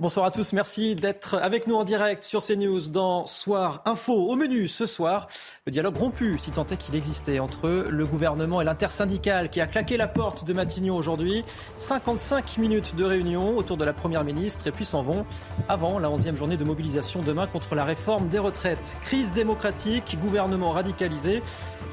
Bonsoir à tous, merci d'être avec nous en direct sur CNews dans Soir Info. Au menu ce soir, le dialogue rompu, si tant est qu'il existait, entre le gouvernement et l'intersyndicale qui a claqué la porte de Matignon aujourd'hui. 55 minutes de réunion autour de la Première ministre et puis s'en vont avant la 11e journée de mobilisation demain contre la réforme des retraites. Crise démocratique, gouvernement radicalisé.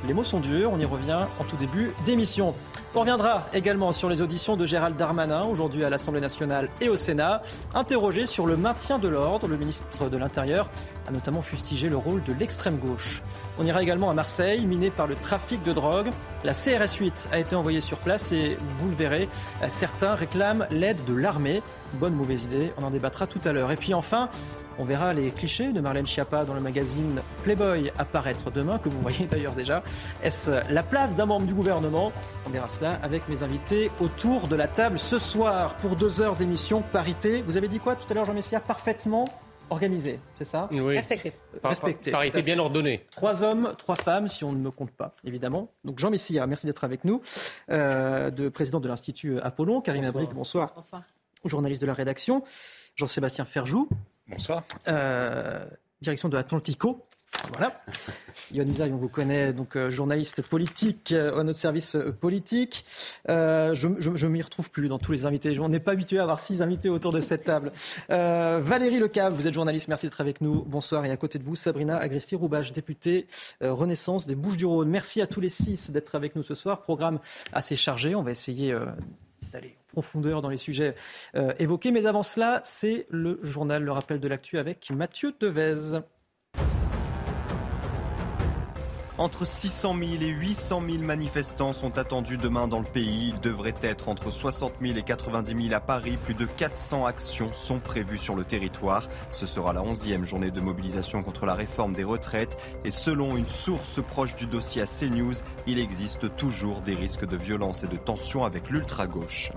Les mots sont durs, on y revient en tout début d'émission. On reviendra également sur les auditions de Gérald Darmanin, aujourd'hui à l'Assemblée nationale et au Sénat. Interrogé sur le maintien de l'ordre, le ministre de l'Intérieur a notamment fustigé le rôle de l'extrême gauche. On ira également à Marseille, miné par le trafic de drogue. La CRS 8 a été envoyée sur place et vous le verrez, certains réclament l'aide de l'armée. Bonne ou mauvaise idée, on en débattra tout à l'heure. Et puis enfin, on verra les clichés de Marlène Schiappa dans le magazine Playboy apparaître demain, que vous voyez d'ailleurs déjà. Est-ce la place d'un membre du gouvernement? On verra cela avec mes invités autour de la table ce soir pour deux heures d'émission parité. Vous avez dit quoi tout à l'heure, Jean Messia Parfaitement organisé, c'est ça? Oui. Respecté. Respecté. Parité bien ordonnée. Trois hommes, trois femmes, si on ne me compte pas, évidemment. Donc Jean Messia, merci d'être avec nous, euh, de président de l'Institut Apollon. Karim Abric, bonsoir. Bonsoir. Journaliste de la rédaction. Jean-Sébastien Ferjou, Bonsoir. euh, direction de Atlantico. Voilà. Yohann Usaï, on vous connaît, donc euh, journaliste politique euh, à notre service politique. Je je m'y retrouve plus dans tous les invités. On n'est pas habitué à avoir six invités autour de cette table. Valérie Lecave, vous êtes journaliste, merci d'être avec nous. Bonsoir. Et à côté de vous, Sabrina Agresti-Roubache, députée Renaissance des Bouches-du-Rhône. Merci à tous les six d'être avec nous ce soir. Programme assez chargé. On va essayer dans les sujets euh, évoqués. Mais avant cela, c'est le journal, le rappel de l'actu avec Mathieu Devez. Entre 600 000 et 800 000 manifestants sont attendus demain dans le pays. Il devrait être entre 60 000 et 90 000 à Paris. Plus de 400 actions sont prévues sur le territoire. Ce sera la 11e journée de mobilisation contre la réforme des retraites. Et selon une source proche du dossier à CNews, il existe toujours des risques de violence et de tension avec l'ultra-gauche.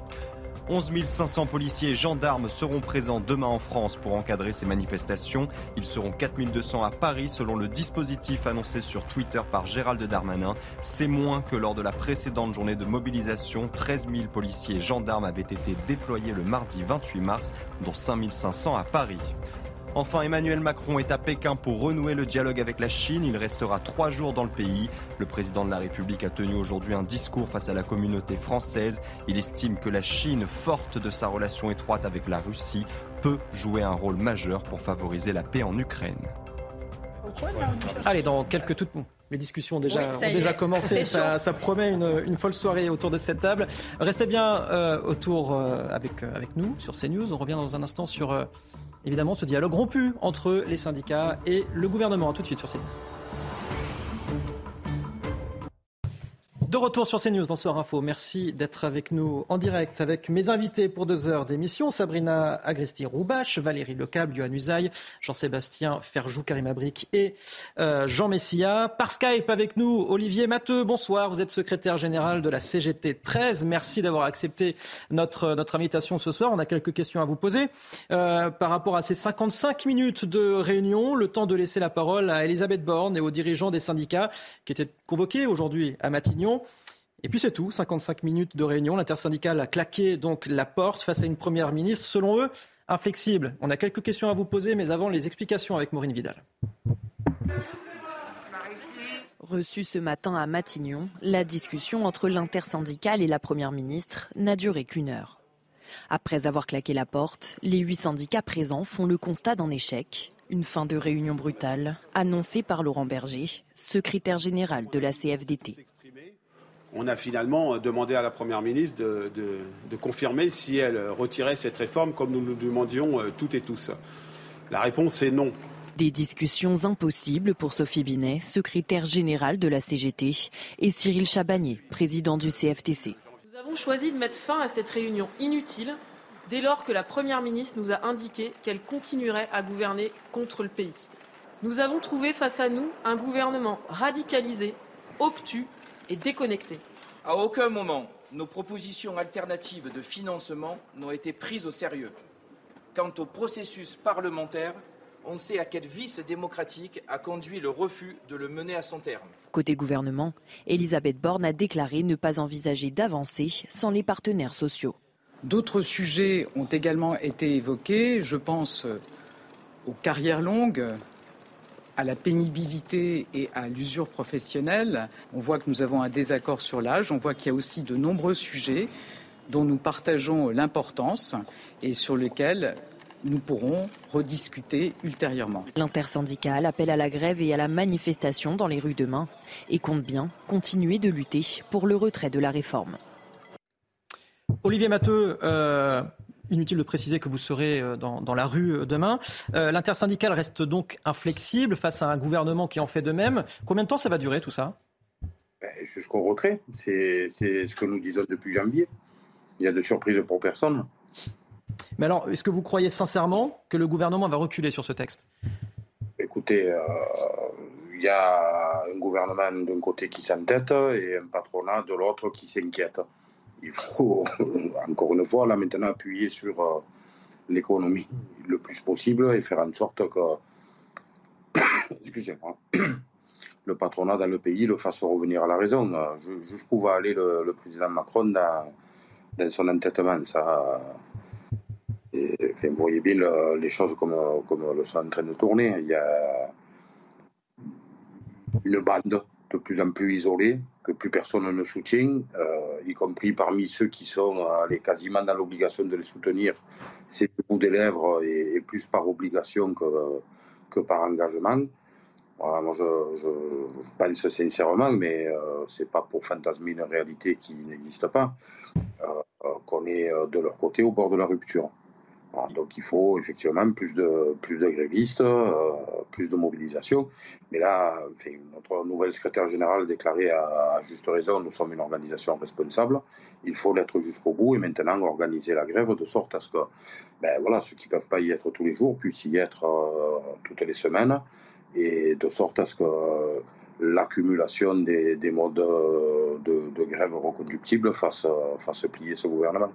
11 500 policiers et gendarmes seront présents demain en France pour encadrer ces manifestations. Ils seront 4 200 à Paris selon le dispositif annoncé sur Twitter par Gérald Darmanin. C'est moins que lors de la précédente journée de mobilisation. 13 000 policiers et gendarmes avaient été déployés le mardi 28 mars, dont 5 500 à Paris. Enfin, Emmanuel Macron est à Pékin pour renouer le dialogue avec la Chine. Il restera trois jours dans le pays. Le président de la République a tenu aujourd'hui un discours face à la communauté française. Il estime que la Chine, forte de sa relation étroite avec la Russie, peut jouer un rôle majeur pour favoriser la paix en Ukraine. Allez, dans quelques toutes. Les discussions ont déjà, Oui, ça ont y déjà est. commencé. Ça, promet une, une folle soirée autour de cette table. Restez bien euh, autour euh, avec, euh, avec nous sur CNews. On revient dans un instant sur euh, évidemment ce dialogue rompu entre les syndicats et le gouvernement. A tout de suite sur CNews. De retour sur CNews dans Soir Info. Merci d'être avec nous en direct avec mes invités pour deux heures d'émission. Sabrina Agresti-Roubache, Valérie Lecable, Johan Usaï, Jean-Sébastien Ferjou, Karim Abric et euh, Jean Messia. Par Skype avec nous, Olivier Matteux. Bonsoir. Vous êtes secrétaire général de la CGT 13. Merci d'avoir accepté notre, notre invitation ce soir. On a quelques questions à vous poser. Euh, par rapport à ces 55 minutes de réunion, le temps de laisser la parole à Elisabeth Borne et aux dirigeants des syndicats qui étaient convoqués aujourd'hui à Matignon. Et puis c'est tout, 55 minutes de réunion. L'intersyndicale a claqué donc la porte face à une première ministre, selon eux, inflexible. On a quelques questions à vous poser, mais avant les explications avec Maureen Vidal. Reçue ce matin à Matignon, la discussion entre l'intersyndicale et la Première ministre n'a duré qu'une heure. Après avoir claqué la porte, les huit syndicats présents font le constat d'un échec, une fin de réunion brutale, annoncée par Laurent Berger, secrétaire général de la CFDT. on a finalement demandé à la Première ministre de, confirmer si elle retirait cette réforme comme nous nous demandions euh, toutes et tous. La réponse est non. Des discussions impossibles pour Sophie Binet, secrétaire générale de la CGT, et Cyril Chabagnier, président du CFTC. Nous avons choisi de mettre fin à cette réunion inutile dès lors que la Première ministre nous a indiqué qu'elle continuerait à gouverner contre le pays. Nous avons trouvé face à nous un gouvernement radicalisé, obtus et déconnecté. À aucun moment, nos propositions alternatives de financement n'ont été prises au sérieux. Quant au processus parlementaire, on sait à quel vice démocratique a conduit le refus de le mener à son terme. Côté gouvernement, Elisabeth Borne a déclaré ne pas envisager d'avancer sans les partenaires sociaux. D'autres sujets ont également été évoqués. Je pense aux carrières longues, à la pénibilité et à l'usure professionnelle. On voit que nous avons un désaccord sur l'âge. On voit qu'il y a aussi de nombreux sujets dont nous partageons l'importance et sur lesquels nous pourrons rediscuter ultérieurement. L'intersyndicale appelle à la grève et à la manifestation dans les rues demain et compte bien continuer de lutter pour le retrait de la réforme. Olivier Matteux, euh, inutile de préciser que vous serez euh, dans, la rue euh, demain. L'intersyndicale reste donc inflexible face à un gouvernement qui en fait de même. Combien de temps ça va durer tout ça? Ben, Jusqu'au retrait. C'est ce que nous disons depuis janvier. Il y a de surprises pour personne. Mais alors, est-ce que vous croyez sincèrement que le gouvernement va reculer sur ce texte? Écoutez, il y a un gouvernement d'un côté qui s'entête et un patronat de l'autre qui s'inquiète il faut, encore une fois, là maintenant, appuyer sur euh, l'économie le plus possible et faire en sorte que, excusez-moi, le patronat dans le pays le fasse revenir à la raison. Jusqu'où va aller le, président Macron dans, son entêtement ça, Vous voyez bien les choses comme, comme elles sont en train de tourner. Il y a une bande de plus en plus isolée, que plus personne ne soutient, euh, y compris parmi ceux qui sont euh, quasiment dans l'obligation de les soutenir. C'est le bout des lèvres et, plus par obligation que, que par engagement. moi, je, pense sincèrement, mais euh, c'est pas pour fantasmer une réalité qui n'existe pas, qu'on est de leur côté au bord de la rupture donc il faut effectivement plus de, plus de grévistes, euh, plus de mobilisation. Mais là, notre nouvelle secrétaire générale a déclaré à, juste raison, nous sommes une organisation responsable, il faut l'être jusqu'au bout et maintenant organiser la grève de sorte à ce que ben, voilà, ceux qui ne peuvent pas y être tous les jours puissent y être euh, toutes les semaines et de sorte à ce que euh, l'accumulation des, modes de, de, grève reconductibles fasse, fasse plier ce gouvernement.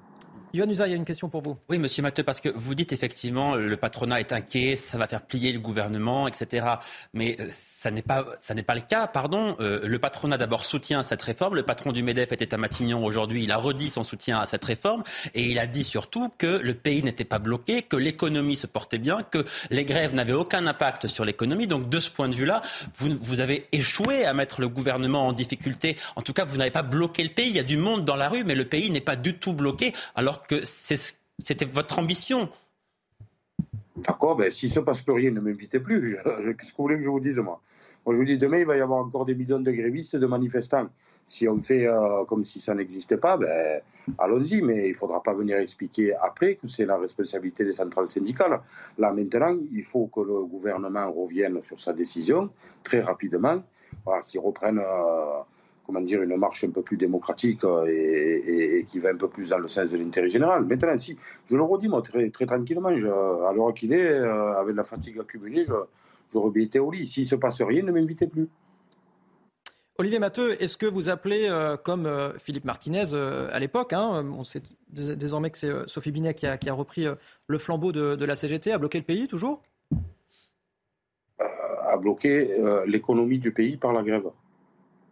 Yohann Usa, il y a une question pour vous. Oui, monsieur Matteux, parce que vous dites effectivement le patronat est inquiet, ça va faire plier le gouvernement, etc. Mais euh, ça n'est pas, ça n'est pas le cas, pardon. Euh, le patronat d'abord soutient cette réforme. Le patron du MEDEF était à Matignon aujourd'hui. Il a redit son soutien à cette réforme et il a dit surtout que le pays n'était pas bloqué, que l'économie se portait bien, que les grèves n'avaient aucun impact sur l'économie. Donc de ce point de vue-là, vous, vous avez échoué à mettre le gouvernement en difficulté. En tout cas, vous n'avez pas bloqué le pays. Il y a du monde dans la rue, mais le pays n'est pas du tout bloqué. Alors que c'était votre ambition. D'accord, ben, s'il se passe plus rien, ne m'invitez plus. Qu'est-ce que vous voulez que je vous dise, moi? Moi, je vous dis, demain, il va y avoir encore des millions de grévistes et de manifestants. Si on fait euh, comme si ça n'existait pas, ben, allons-y, mais il ne faudra pas venir expliquer après que c'est la responsabilité des centrales syndicales. Là, maintenant, il faut que le gouvernement revienne sur sa décision très rapidement, voilà, qu'il reprenne. Euh, comment dire, une marche un peu plus démocratique euh, et, qui va un peu plus dans le sens de l'intérêt général. Maintenant, si, je le redis, moi, très, très tranquillement, à l'heure qu'il est, euh, avec la fatigue accumulée, je, j'aurais été au lit. S'il ne se passe rien, ne m'invitez plus. Olivier Matteux, est-ce que vous appelez, euh, comme Philippe Martinez à l'époque, hein, on sait désormais que c'est Sophie Binet qui a, repris le flambeau de, de, la CGT, à bloquer le pays toujours? À bloquer l'économie du pays par la grève.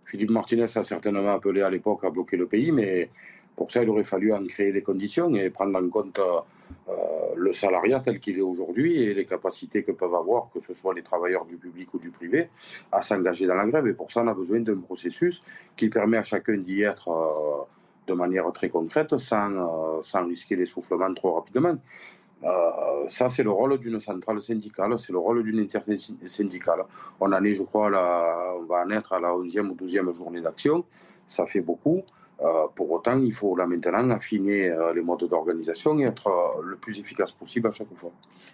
Philippe Martinez a certainement appelé à l'époque à bloquer le pays, mais pour ça, il aurait fallu en créer les conditions et prendre en compte euh, le salariat tel qu'il est aujourd'hui et les capacités que peuvent avoir, que ce soit les travailleurs du public ou du privé, à s'engager dans la grève. Et pour ça, on a besoin d'un processus qui permet à chacun d'y être euh, de manière très concrète sans, euh, sans risquer l'essoufflement trop rapidement. Euh, ça, c'est le rôle d'une centrale syndicale, c'est le rôle d'une intersyndicale. On en est, je crois, on va en être à la 11e ou 12e journée d'action. ça fait beaucoup. Euh, pour autant, il faut là maintenant affiner euh, les modes d'organisation et être euh, le plus efficace possible à chaque fois.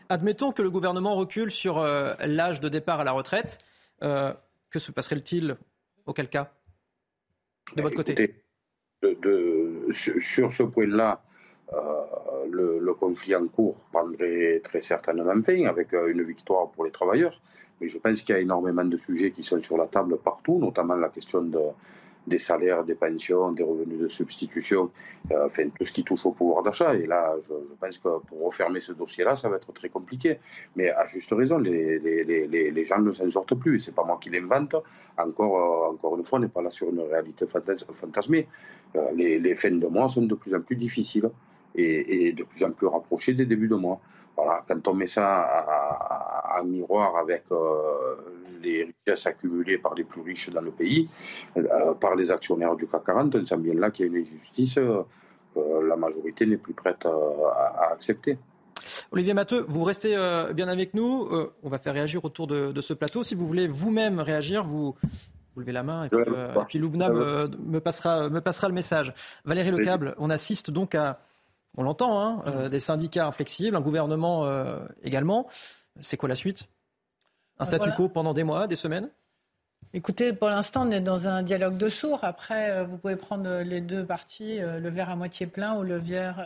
Admettons que le gouvernement recule sur l'âge de départ à la retraite. que se passerait-il auquel cas? De votre côté Sur ce point-là, le, le, conflit en cours prendrait très certainement fin avec une victoire pour les travailleurs. Mais je pense qu'il y a énormément de sujets qui sont sur la table partout, notamment la question de, des salaires, des pensions, des revenus de substitution, euh, enfin tout ce qui touche au pouvoir d'achat. Et là, je, pense que pour refermer ce dossier-là, ça va être très compliqué. Mais à juste raison, les, gens ne s'en sortent plus. Et c'est pas moi qui l'invente. Encore, euh, une fois, on n'est pas là sur une réalité fantasmée. Euh, les, fins de mois sont de plus en plus difficiles et, et de plus en plus rapprochées des débuts de mois. Voilà, quand on met ça en miroir avec euh, les richesses accumulées par les plus riches dans le pays, euh, par les actionnaires du CAC 40, on sent bien là qu'il y a une injustice euh, que la majorité n'est plus prête à, accepter. Olivier Matteux, vous restez bien avec nous. on va faire réagir autour de, ce plateau. Si vous voulez vous-même réagir, vous, vous levez la main et puis, Loubna me, passera, me passera le message. Valérie Lecable, on assiste donc à on l'entend, hein, euh, des syndicats inflexibles, un gouvernement euh, également. C'est quoi la suite? Un euh, statu quo pendant des mois, des semaines? Écoutez, pour l'instant, on est dans un dialogue de sourds. Après, vous pouvez prendre les deux parties, le verre à moitié plein ou le verre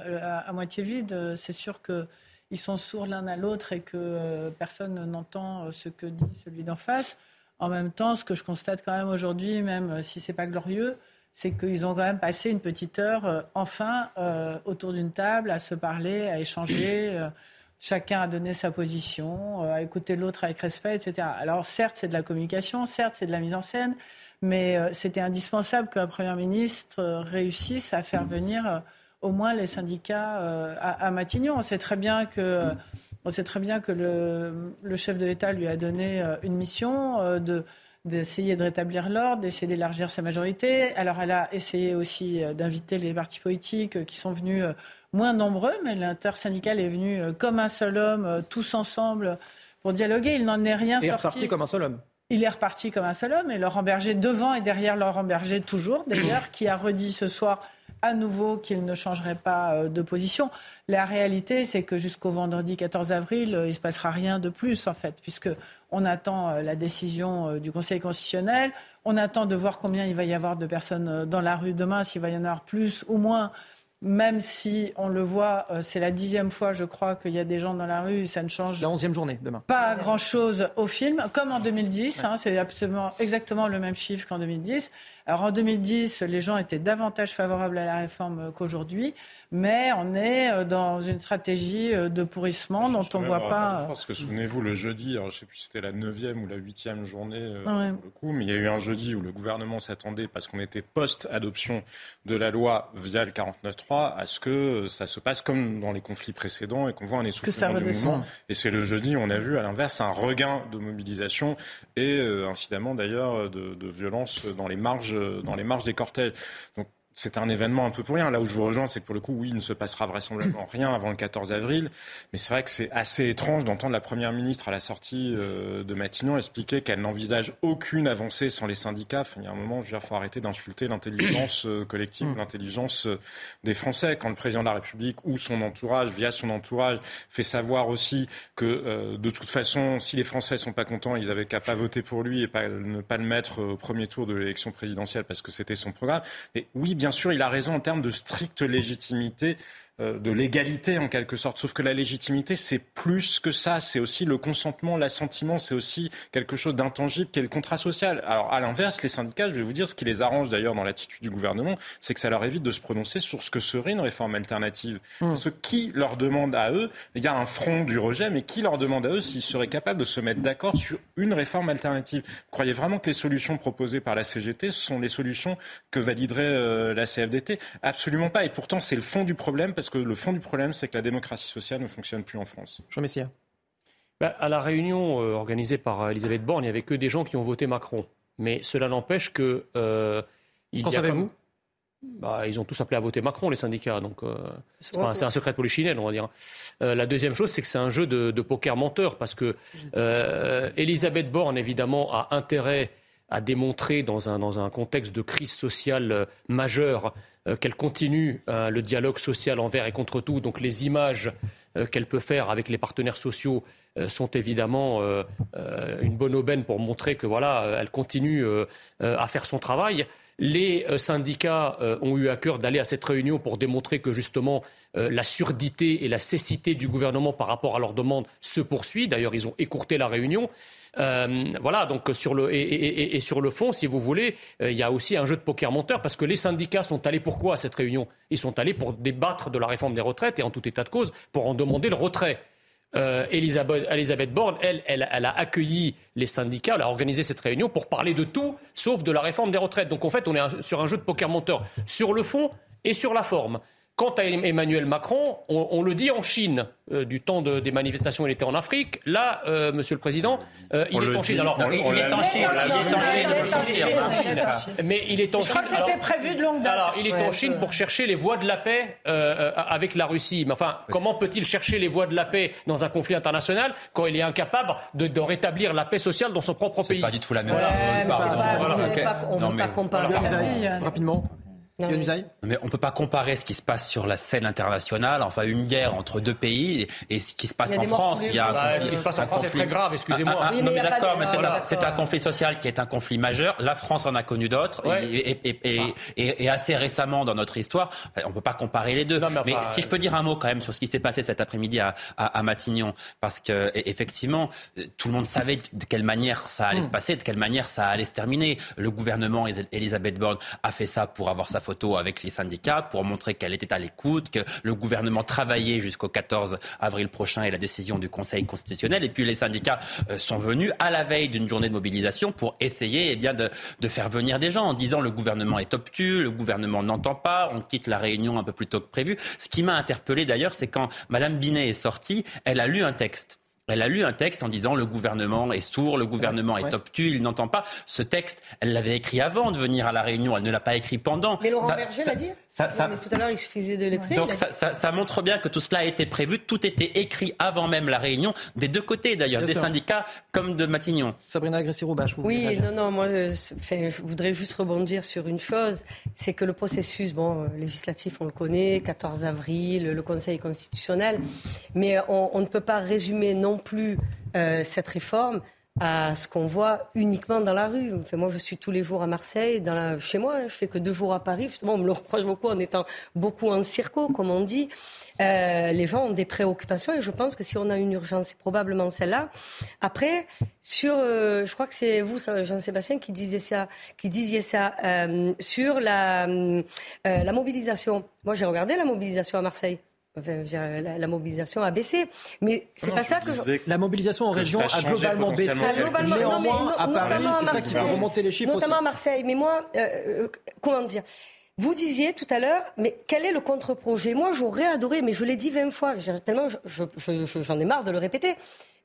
à moitié vide. C'est sûr qu'ils sont sourds l'un à l'autre et que personne n'entend ce que dit celui d'en face. En même temps, ce que je constate quand même aujourd'hui, même si ce n'est pas glorieux, c'est qu'ils ont quand même passé une petite heure, euh, enfin, euh, autour d'une table, à se parler, à échanger. Euh, chacun a donné sa position, à écouter l'autre avec respect, etc. Alors certes, c'est de la communication, certes, c'est de la mise en scène, mais c'était indispensable qu'un Premier ministre réussisse à faire venir au moins les syndicats à, Matignon. On sait très bien que, on sait très bien que le, le chef de l'État lui a donné une mission de d'essayer de rétablir l'ordre, d'essayer d'élargir sa majorité. Alors elle a essayé aussi euh, d'inviter les partis politiques euh, qui sont venus euh, moins nombreux, mais l'intersyndicale est venu comme un seul homme, tous ensemble, pour dialoguer. Il n'en est rien sorti. Il est reparti comme un seul homme. Il est reparti comme un seul homme, et Laurent Berger devant et derrière Laurent Berger toujours, d'ailleurs, qui a redit ce soir à nouveau qu'il ne changerait pas euh, de position. La réalité, c'est que jusqu'au vendredi 14 avril, euh, il ne se passera rien de plus, en fait, puisque on attend euh, la décision du Conseil constitutionnel. On attend de voir combien il va y avoir de personnes dans la rue demain, s'il va y en avoir plus ou moins même si on le voit, c'est la dixième fois, je crois, qu'il y a des gens dans la rue, ça ne change la onzième journée demain. Pas grand-chose au film, comme en 2010. Hein, c'est absolument exactement le même chiffre qu'en 2010. Alors en 2010, les gens étaient davantage favorables à la réforme qu'aujourd'hui, mais on est euh, dans une stratégie euh, de pourrissement dont on ne voit pas. Parce que souvenez-vous, le jeudi, je ne sais plus si c'était la neuvième ou la huitième journée pour le coup, mais il y a eu un jeudi où le gouvernement s'attendait, parce qu'on était post-adoption de la loi via le 49.3, à ce que ça se passe comme dans les conflits précédents et qu'on voit un essoufflement du mouvement. Et c'est le jeudi, on a vu à l'inverse un regain de mobilisation et euh, incidemment d'ailleurs de, de violence dans les marges, dans les marges des cortèges. C'est un événement un peu pour rien. Là où je vous rejoins, c'est que pour le coup, oui, il ne se passera vraisemblablement rien avant le 14 avril. Mais c'est vrai que c'est assez étrange d'entendre la Première ministre à la sortie euh, de Matignon expliquer qu'elle n'envisage aucune avancée sans les syndicats. il y a un moment, dire, faut arrêter d'insulter l'intelligence euh, collective, mm. l'intelligence euh, des Français. Quand le président de la République ou son entourage, via son entourage, fait savoir aussi que de toute façon, si les Français sont pas contents, ils avaient qu'à pas voter pour lui et pas, ne pas le mettre au premier tour de l'élection présidentielle parce que c'était son programme. Mais oui, bien sûr, il a raison en termes de stricte légitimité de l'égalité en quelque sorte. Sauf que la légitimité, c'est plus que ça. C'est aussi le consentement, l'assentiment, c'est aussi quelque chose d'intangible qui est le contrat social. Alors à l'inverse, les syndicats, je vais vous dire ce qui les arrange d'ailleurs dans l'attitude du gouvernement, c'est que ça leur évite de se prononcer sur ce que serait une réforme alternative. Mmh. Ce qui leur demande à eux, il y a un front du rejet, mais qui leur demande à eux s'ils seraient capables de se mettre d'accord sur une réforme alternative? Vous croyez vraiment que les solutions proposées par la CGT sont les solutions que validerait euh, la CFDT Absolument pas. Et pourtant, c'est le fond du problème parce que le fond du problème, c'est que la démocratie sociale ne fonctionne plus en France. Jean Messia. Bah, à la réunion euh, organisée par euh, Elisabeth Borne, il n'y avait que des gens qui ont voté Macron. Mais cela n'empêche que. Euh, il Qu'en savez-vous bah, ils ont tous appelé à voter Macron, les syndicats. Donc, euh, c'est, un secret de polichinelle, on va dire. la deuxième chose, c'est que c'est un jeu de, poker menteur, parce que Elisabeth Borne, évidemment, a intérêt a démontré dans un, dans un contexte de crise sociale majeure qu'elle continue le dialogue social envers et contre tout. Donc les images qu'elle peut faire avec les partenaires sociaux sont évidemment une bonne aubaine pour montrer que voilà, elle continue à faire son travail. Les syndicats ont eu à cœur d'aller à cette réunion pour démontrer que justement euh, la surdité et la cécité du gouvernement par rapport à leurs demandes se poursuit. D'ailleurs, ils ont écourté la réunion. Euh, voilà, donc sur le, et, sur le fond, si vous voulez, euh, il y a aussi un jeu de poker monteur parce que les syndicats sont allés pourquoi à cette réunion? Ils sont allés pour débattre de la réforme des retraites et en tout état de cause pour en demander le retrait. Elisabeth, Borne, elle, elle, elle, a accueilli les syndicats, elle a organisé cette réunion pour parler de tout sauf de la réforme des retraites. Donc en fait, on est sur un jeu de poker monteur sur le fond et sur la forme. Quant à Emmanuel Macron, on, le dit en Chine, euh, du temps des manifestations, il était en Afrique. Là, euh, Monsieur le Président, euh, il est en. Alors, il, est en Chine. Il est en Chine. Mais il est en Chine. Je crois que c'était prévu de longue date. Alors, il est en Chine pour chercher les voies de la paix avec la Russie. Mais enfin, comment peut-il chercher les voies de la paix dans un conflit international quand il est incapable de, rétablir la paix sociale dans son propre pays? C'est pas du tout la même chose. On ne peut pas comparer. Rapidement. Mais on ne peut pas comparer ce qui se passe sur la scène internationale, enfin une guerre entre deux pays, et, ce qui se passe en France. Il y a un bah, ce qui se passe en France est très grave, excusez-moi. non mais, d'accord, mais c'est un, conflit social qui est un conflit majeur. La France en a connu d'autres, et, assez récemment dans notre histoire. On ne peut pas comparer les deux. mais, si je peux dire un mot quand même sur ce qui s'est passé cet après-midi à, Matignon, parce que effectivement, tout le monde savait de quelle manière ça allait hmm. se passer, de quelle manière ça allait se terminer. Le gouvernement, Elisabeth Borne, a fait ça pour avoir sa avec les syndicats pour montrer qu'elle était à l'écoute, que le gouvernement travaillait jusqu'au 14 avril prochain et la décision du Conseil constitutionnel. Et puis les syndicats euh, sont venus à la veille d'une journée de mobilisation pour essayer eh bien, de, de, faire venir des gens en disant le gouvernement est obtus, le gouvernement n'entend pas, on quitte la réunion un peu plus tôt que prévu. Ce qui m'a interpellé d'ailleurs, c'est quand Madame Binet est sortie, elle a lu un texte elle a lu un texte en disant le gouvernement est sourd, le gouvernement est obtus, il n'entend pas. Ce texte, elle l'avait écrit avant de venir à la réunion, elle ne l'a pas écrit pendant. Mais Laurent Berger l'a dit ça, tout à l'heure, il suffisait de l'écrire. Donc ça, ça, montre bien que tout cela a été prévu, tout était écrit avant même la réunion, des deux côtés d'ailleurs, des syndicats comme de Matignon. Sabrina Agresti-Roubache, vous Oui, non, non, moi je, voudrais juste rebondir sur une chose, c'est que le processus bon, euh, législatif, on le connaît, 14 avril, le Conseil constitutionnel, mais on, on ne peut pas résumer non plus euh, cette réforme à ce qu'on voit uniquement dans la rue. Enfin, moi, je suis tous les jours à Marseille, chez moi. Hein, je fais que deux jours à Paris. Justement, on me le reproche beaucoup en étant beaucoup en circo, comme on dit. Euh, les gens ont des préoccupations et je pense que si on a une urgence, c'est probablement celle-là. Après, sur, euh, je crois que c'est vous, Jean-Sébastien, qui disiez ça, qui disiez ça sur la mobilisation. Moi, j'ai regardé la mobilisation à Marseille la, mobilisation a baissé. Mais c'est pas ça que. La mobilisation en région a globalement baissé. Globalement, Néanmoins, à Paris, c'est ça qui fait remonter les chiffres. Notamment à Marseille. Mais moi, euh, euh, comment dire? Vous disiez tout à l'heure, mais quel est le contre-projet? Moi, j'aurais adoré, mais je l'ai dit 20 fois, tellement j'en ai marre de le répéter.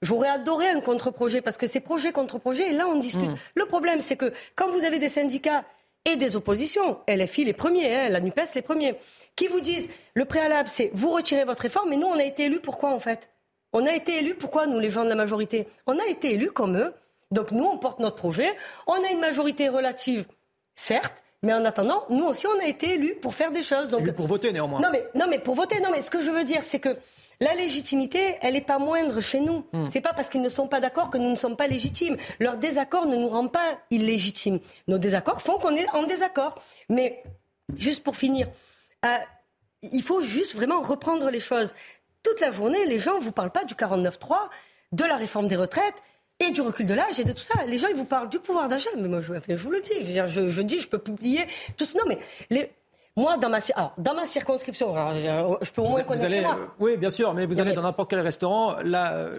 J'aurais adoré un contre-projet parce que ces projets contre-projets, là, on discute. Hmm. Le problème, c'est que quand vous avez des syndicats et des oppositions, LFI les premiers, hein, la NUPES les premiers, qui vous disent le préalable, c'est vous retirez votre réforme, mais nous, on a été élus pourquoi en fait? On a été élus pourquoi, nous, les gens de la majorité? On a été élus comme eux. Donc nous, on porte notre projet. On a une majorité relative, certes, mais en attendant, nous aussi, on a été élus pour faire des choses. Donc, pour voter néanmoins. Non mais, non, mais pour voter, non, mais ce que je veux dire, c'est que la légitimité, elle n'est pas moindre chez nous. Ce hmm. C'est pas parce qu'ils ne sont pas d'accord que nous ne sommes pas légitimes. Leur désaccord ne nous rend pas illégitimes. Nos désaccords font qu'on est en désaccord. Mais juste pour finir, euh, il faut juste vraiment reprendre les choses. Toute la journée, les gens ne vous parlent pas du 49-3, de la réforme des retraites et du recul de l'âge et de tout ça. Les gens, ils vous parlent du pouvoir d'achat. Mais moi, je, je vous le dis. Je, je, dis, je peux publier tout ça. Non, mais les, moi, dans ma, dans ma circonscription, je peux au moins connaître moi. Euh, oui, bien sûr, mais vous allez dans n'importe quel restaurant, là, euh,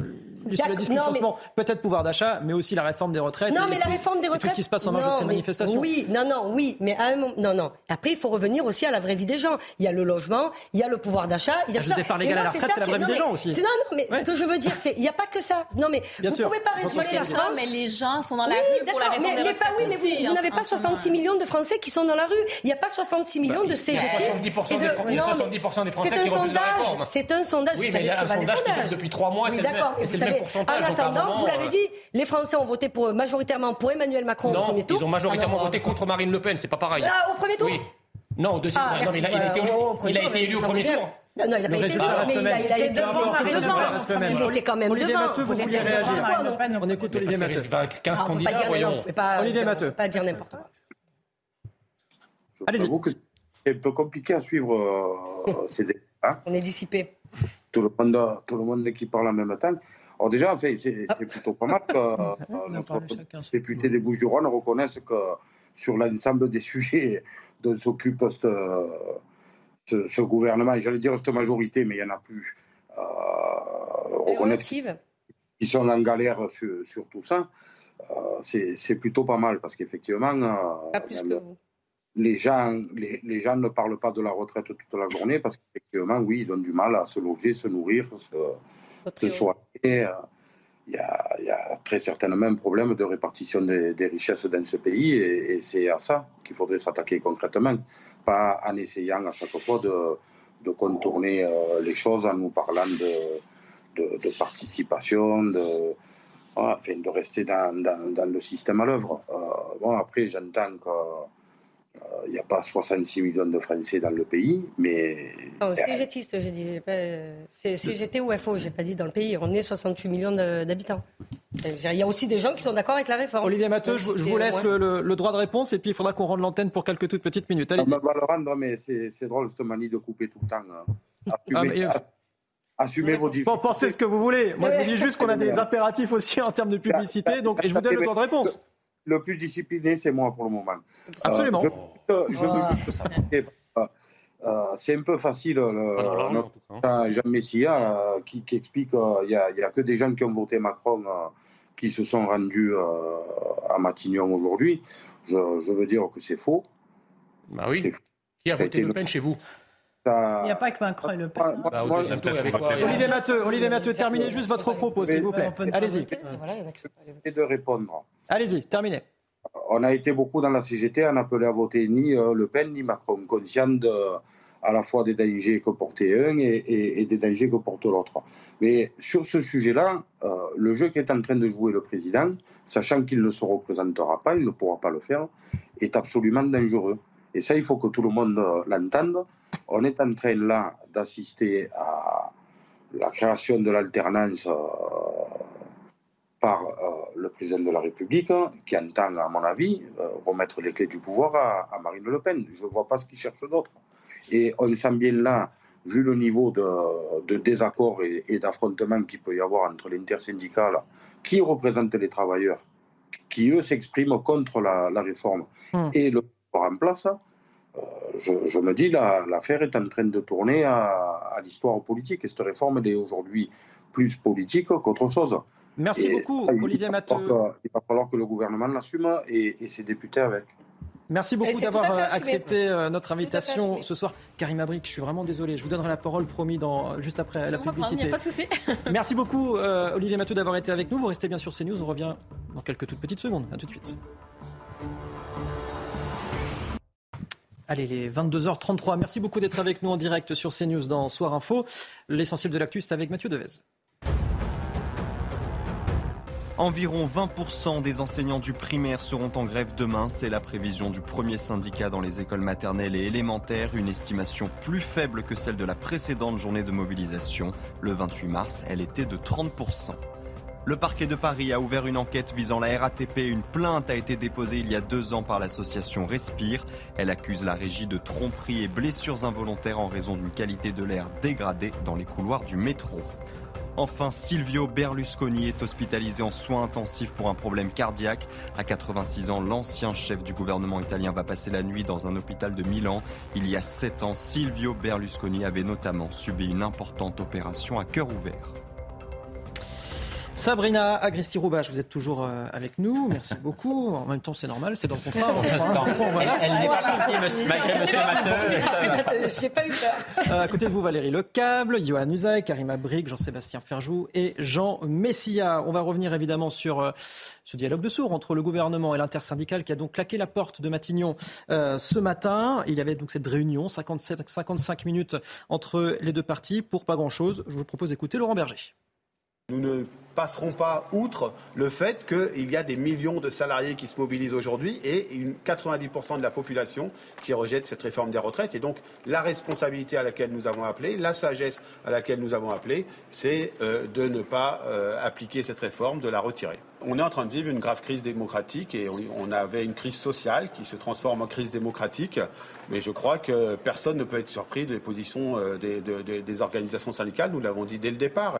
la discussion, peut-être pouvoir d'achat, mais aussi la réforme des retraites. Non, mais la réforme des retraites. Tout ce qui se passe en marge de ces manifestations. Oui, non, non, oui, mais à un moment, non, non. Après, il faut revenir aussi à la vraie vie des gens. Il y a le logement, il y a le pouvoir d'achat, il y a ah, ça. Le départ légal à la retraite, c'est la vraie vie des gens aussi. Non, non, mais ce que je veux dire, c'est, il n'y a pas que ça. Non, mais vous ne pouvez pas résumer la France. Mais les gens sont dans la rue pour la réforme des retraites. Mais vous n'avez pas 66 millions de Français qui sont dans la rue. Il n'y a pas 66 millions de CGT. 70% des, Français qui refusent la réforme. C'est un sondage. Oui, mais il y a un sondage qui depuis trois mois. Oui, d'accord. En attendant, vous l'avez dit, les Français ont voté pour, majoritairement pour Emmanuel Macron au premier tour. Ils ont majoritairement voté contre Marine Le Pen, c'est pas pareil. Ah, au premier tour Oui. Non, au deuxième. Ah, non, mais il a, il a été élu, il a été élu au premier tour. Non, non, il n'a pas été élu, mais il a, il a été devant. Il était quand même Olivier devant. Matteux, vous vouliez réagir On écoute Olivier Matteux. 15 candidats, voyons. Olivier Matteux. Pas dire n'importe quoi. Allez-y. C'est un peu compliqué à suivre euh, ces débats. Hein. On est dissipé. Tout le monde, tout le monde qui parle en même temps. Alors déjà, en fait, c'est plutôt pas mal que euh, notre député des Bouches-du-Rhône reconnaisse que sur l'ensemble des sujets dont s'occupe ce, ce, ce, gouvernement, j'allais dire cette majorité, mais il n'y en a plus, euh, reconnaître qu'ils sont en galère sur, sur tout ça, euh, c'est plutôt pas mal parce qu'effectivement, vous. les gens, les, les, gens ne parlent pas de la retraite toute la journée parce qu'effectivement, oui, ils ont du mal à se loger, se nourrir, se, se soigner. Il y, a, il y, a, très certainement un problème de répartition des, des richesses dans ce pays et, et c'est à ça qu'il faudrait s'attaquer concrètement, pas en essayant à chaque fois de, de contourner euh, les choses en nous parlant de, de, de participation, de, voilà, enfin, de rester dans, dans, dans, le système à l'œuvre. Euh, bon, après, j'entends que il n'y a pas 66 millions de Français dans le pays, mais... Non, CGTiste, j'ai dit. C'est CGT ou FO, j'ai pas dit dans le pays. On est 68 millions d'habitants. Il y a aussi des gens qui sont d'accord avec la réforme. Olivier Matteux, je, vous laisse le, le, droit de réponse et puis il faudra qu'on rende l'antenne pour quelques toutes petites minutes. Allez-y. On va le rendre, mais c'est drôle cette manie de couper tout le temps. Hein. Assumer, ah, mais... assumez vos difficultés. Bon, pensez ce que vous voulez. Moi, je vous dis juste qu'on a des impératifs aussi en termes de publicité, donc, et je vous donne le temps de réponse le plus discipliné, c'est moi pour le moment. Absolument. Euh, je, je oh. euh, euh, c'est un peu facile, le, ah, Jean Messia, euh, qui, qui, explique qu'il n'y a, a, que des gens qui ont voté Macron qui se sont rendus à Matignon aujourd'hui. Je, je, veux dire que c'est faux. Bah oui. Qui a voté Le Pen chez vous? Il n'y a pas que Macron et Le Pen. Bah, moi, Olivier Matteux, Olivier Matteux, terminez juste votre propos, s'il vous plaît. Allez-y. Et de répondre. Allez-y, terminez. On a été beaucoup dans la CGT à n'appeler à voter ni Le Pen ni Macron, conscient de, à la fois des dangers que portait un et, et, et des dangers que porte l'autre. Mais sur ce sujet-là, euh, le jeu qu'est en train de jouer le président, sachant qu'il ne se représentera pas, il ne pourra pas le faire, est absolument dangereux. Et ça, il faut que tout le monde l'entende. On est en train là d'assister à la création de l'alternance euh, par euh, le président de la République, qui entend, à mon avis, euh, remettre les clés du pouvoir à, à Marine Le Pen. Je ne vois pas ce qu'il cherche d'autre. Et on sent bien là, vu le niveau de, de désaccord et, et d'affrontement qu'il peut y avoir entre l'intersyndicale, qui représente les travailleurs, qui eux s'expriment contre la, la réforme, mmh. et le pouvoir en place, je, je, me dis l'affaire est en train de tourner à, à l'histoire politique et cette réforme elle est aujourd'hui plus politique qu'autre chose. Merci et beaucoup, Olivier Matteux. Il va falloir que le gouvernement l'assume et, et ses députés avec. Merci beaucoup d'avoir accepté notre invitation ce soir. Karim Abrik, je suis vraiment désolé. Je vous donnerai la parole, promis, dans, juste après la publicité. Pas de souci. Merci beaucoup, euh, Olivier Matteux, d'avoir été avec nous. Vous restez bien sur CNews. On revient dans quelques toutes petites secondes. À tout de suite. Allez, les 22h33. Merci beaucoup d'être avec nous en direct sur CNews dans Soir Info. L'essentiel de l'actu, c'est avec Mathieu Devez. Environ 20% des enseignants du primaire seront en grève demain. C'est la prévision du premier syndicat dans les écoles maternelles et élémentaires. Une estimation plus faible que celle de la précédente journée de mobilisation. Le 28 mars, elle était de 30%. Le parquet de Paris a ouvert une enquête visant la RATP. Une plainte a été déposée il y a deux ans par l'association Respire. Elle accuse la régie de tromperie et blessures involontaires en raison d'une qualité de l'air dégradée dans les couloirs du métro. Enfin, Silvio Berlusconi est hospitalisé en soins intensifs pour un problème cardiaque. À 86 ans, l'ancien chef du gouvernement italien va passer la nuit dans un hôpital de Milan. Il y a 7 ans, Silvio Berlusconi avait notamment subi une importante opération à cœur ouvert. Sabrina Agresti-Roubache, vous êtes toujours avec nous. Merci beaucoup. En même temps, c'est normal, c'est dans le contrat. voilà. Elle, elle n'est pas partie, malgré monsieur. J'ai pas eu peur. À côté de vous, Valérie Lecable, Johan Usaï, Karima Brick, Jean-Sébastien Ferjou et Jean Messia. On va revenir évidemment sur ce dialogue de sourds entre le gouvernement et l'intersyndicale qui a donc claqué la porte de Matignon euh, ce matin. Il y avait donc cette réunion, 57, 55 minutes entre les deux parties pour pas grand-chose. Je vous propose d'écouter Laurent Berger. Nous ne passeront pas outre le fait qu'il y a des millions de salariés qui se mobilisent aujourd'hui et une 90% de la population qui rejette cette réforme des retraites. Et donc la responsabilité à laquelle nous avons appelé, la sagesse à laquelle nous avons appelé, c'est euh, de ne pas euh, appliquer cette réforme, de la retirer. On est en train de vivre une grave crise démocratique et on, avait une crise sociale qui se transforme en crise démocratique. Mais je crois que personne ne peut être surpris des positions euh, des, des organisations syndicales. Nous l'avons dit dès le départ.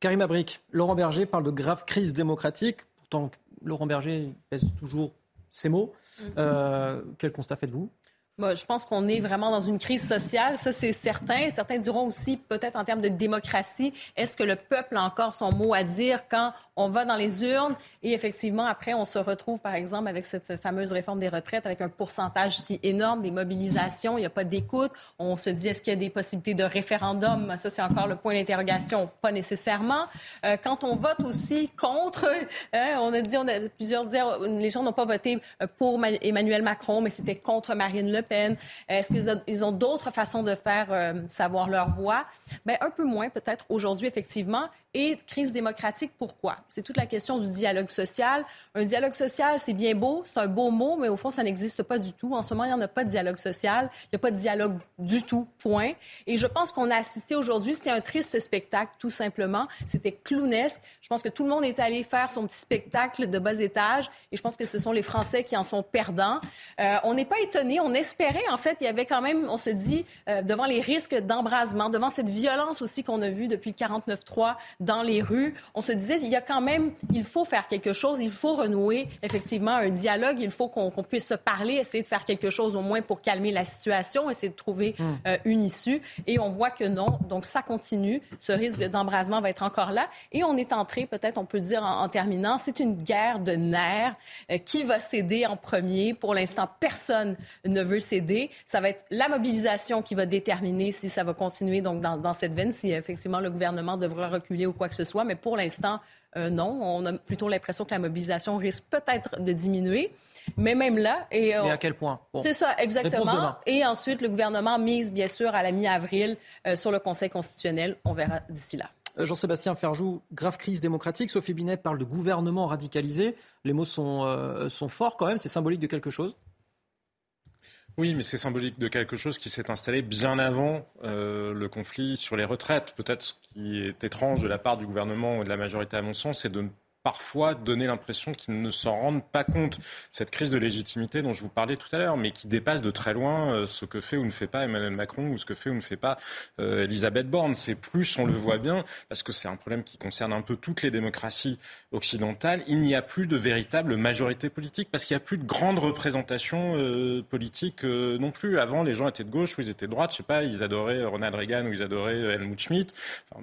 Karim Abric, Laurent Berger parle de grave crise démocratique. Pourtant, Laurent Berger pèse toujours ces mots. Mm-hmm. Euh, quel constat faites-vous? Je pense qu'on est vraiment dans une crise sociale, ça c'est certain. Certains diront aussi peut-être en termes de démocratie, est-ce que le peuple a encore son mot à dire quand on va dans les urnes? Et effectivement après on se retrouve par exemple avec cette fameuse réforme des retraites avec un pourcentage si énorme des mobilisations, il n'y a pas d'écoute, on se dit est-ce qu'il y a des possibilités de référendum, ça c'est encore le point d'interrogation, pas nécessairement. Euh, quand on vote aussi contre, hein, on a dit, on a plusieurs dire les gens n'ont pas voté pour Emmanuel Macron, mais c'était contre Marine Le est-ce qu'ils ont d'autres façons de faire euh, savoir leur voix? Bien, un peu moins peut-être aujourd'hui, effectivement. Et crise démocratique, pourquoi? C'est toute la question du dialogue social. Un dialogue social, c'est bien beau, c'est un beau mot, mais au fond, ça n'existe pas du tout. En ce moment, il n'y en a pas de dialogue social. Il n'y a pas de dialogue du tout, point. Et je pense qu'on a assisté aujourd'hui, c'était un triste spectacle, tout simplement. C'était clownesque. Je pense que tout le monde est allé faire son petit spectacle de bas étage. Et je pense que ce sont les Français qui en sont perdants. Euh, on n'est pas étonné, on espérait, en fait, il y avait quand même, on se dit, euh, devant les risques d'embrasement, devant cette violence aussi qu'on a vue depuis le 49-3 dans les rues, on se disait, il y a quand même, il faut faire quelque chose, il faut renouer effectivement un dialogue, il faut qu'on puisse se parler, essayer de faire quelque chose au moins pour calmer la situation, essayer de trouver hmm. euh, une issue. Et on voit que non, donc ça continue, ce risque d'embrasement va être encore là. Et on est entré, peut-être on peut dire en, terminant, c'est une guerre de nerfs. Euh, qui va céder en premier? Pour l'instant, personne ne veut céder. Ça va être la mobilisation qui va déterminer si ça va continuer donc dans, dans cette veine, si effectivement le gouvernement devra reculer ou quoi que ce soit. Mais pour l'instant, euh, non. On a plutôt l'impression que la mobilisation risque peut-être de diminuer. Mais même là. Et, euh, Mais à quel point? C'est ça, exactement. Et ensuite, le gouvernement mise, bien sûr, à la mi-avril euh, sur le Conseil constitutionnel. On verra d'ici là. Jean-Sébastien Ferjou, grave crise démocratique. Sophie Binet parle de gouvernement radicalisé. Les mots sont, sont forts quand même. C'est symbolique de quelque chose? Oui, mais c'est symbolique de quelque chose qui s'est installé bien avant euh, le conflit sur les retraites. Peut-être ce qui est étrange de la part du gouvernement et de la majorité, à mon sens, c'est de parfois donner l'impression qu'ils ne s'en rendent pas compte. Cette crise de légitimité dont je vous parlais tout à l'heure, mais qui dépasse de très loin euh, ce que fait ou ne fait pas Emmanuel Macron ou ce que fait ou ne fait pas euh, Elisabeth Borne. C'est plus, on le voit bien, parce que c'est un problème qui concerne un peu toutes les démocraties occidentales, il n'y a plus de véritable majorité politique, parce qu'il n'y a plus de grande représentation euh, politique non plus. Avant, les gens étaient de gauche ou ils étaient de droite, je sais pas, ils adoraient Ronald Reagan ou ils adoraient Helmut Schmidt.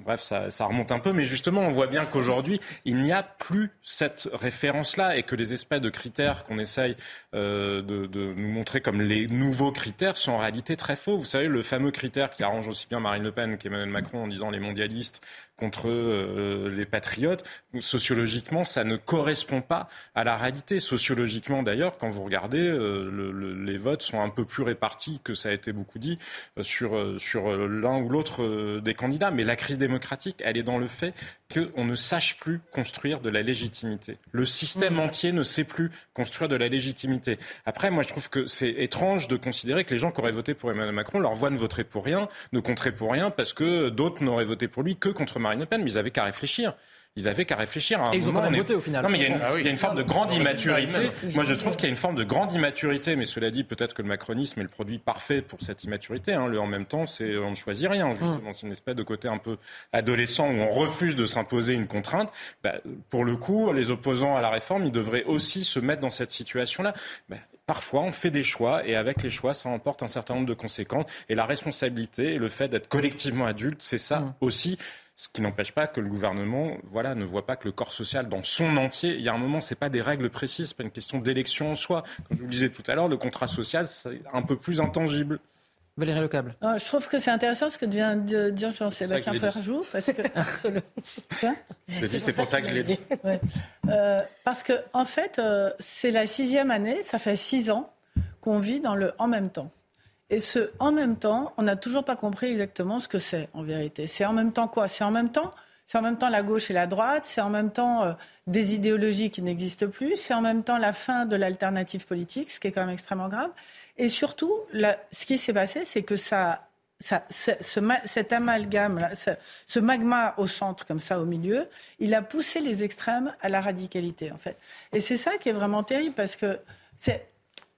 Bref, ça, ça remonte un peu, mais justement, on voit bien qu'aujourd'hui, il n'y a plus cette référence-là et que les espèces de critères qu'on essaye euh, de, nous montrer comme les nouveaux critères sont en réalité très faux. Vous savez, le fameux critère qui arrange aussi bien Marine Le Pen qu'Emmanuel Macron en disant les mondialistes contre euh, les patriotes, sociologiquement, ça ne correspond pas à la réalité. Sociologiquement, d'ailleurs, quand vous regardez, euh, les votes sont un peu plus répartis que ça a été beaucoup dit euh, sur, sur l'un ou l'autre des candidats. Mais la crise démocratique, elle est dans le fait qu'on ne sache plus construire de la légitimité. Le système mmh. entier ne sait plus construire de la légitimité. Après, moi, je trouve que c'est étrange de considérer que les gens qui auraient voté pour Emmanuel Macron, leur voix ne voterait pour rien, ne compterait pour rien, parce que d'autres n'auraient voté pour lui que contre Marine Le Pen, mais ils avaient qu'à réfléchir. Ils avaient qu'à réfléchir. À un Et ils ont quand même voté au final. Non, mais il y a une, ah il y a une forme de grande immaturité. Moi, je trouve qu'il y a une forme de grande immaturité, mais cela dit, peut-être que le macronisme est le produit parfait pour cette immaturité. Hein. Le en même temps, c'est on ne choisit rien. Justement, hum. c'est une espèce de côté un peu adolescent où on refuse de s'imposer une contrainte. Bah, pour le coup, les opposants à la réforme, ils devraient aussi se mettre dans cette situation-là. Bah, parfois on fait des choix et avec les choix, ça emporte un certain nombre de conséquences. Et la responsabilité et le fait d'être collectivement adulte, c'est ça hum. aussi. Ce qui n'empêche pas que le gouvernement voilà, ne voit pas que le corps social dans son entier, il y a un moment, ce n'est pas des règles précises, ce n'est pas une question d'élection en soi. Comme je vous le disais tout à l'heure, le contrat social, c'est un peu plus intangible. Valérie Lecable. Euh, je trouve que c'est intéressant ce que vient de dire Jean-Sébastien Ferjou. Parce que. c'est pour ça que je l'ai dit. Euh, parce que, en fait, euh, c'est la sixième année, ça fait six ans qu'on vit dans le en même temps. Et ce en même temps, on n'a toujours pas compris exactement ce que c'est en vérité. C'est en même temps quoi? C'est en même temps c'est en même temps la gauche et la droite, c'est en même temps euh, des idéologies qui n'existent plus, c'est en même temps la fin de l'alternative politique, ce qui est quand même extrêmement grave. Et surtout, ce qui s'est passé, c'est que ça, ça ce, cet amalgame, ce, ce, magma au centre, comme ça, au milieu, il a poussé les extrêmes à la radicalité, en fait. Et c'est ça qui est vraiment terrible, parce que c'est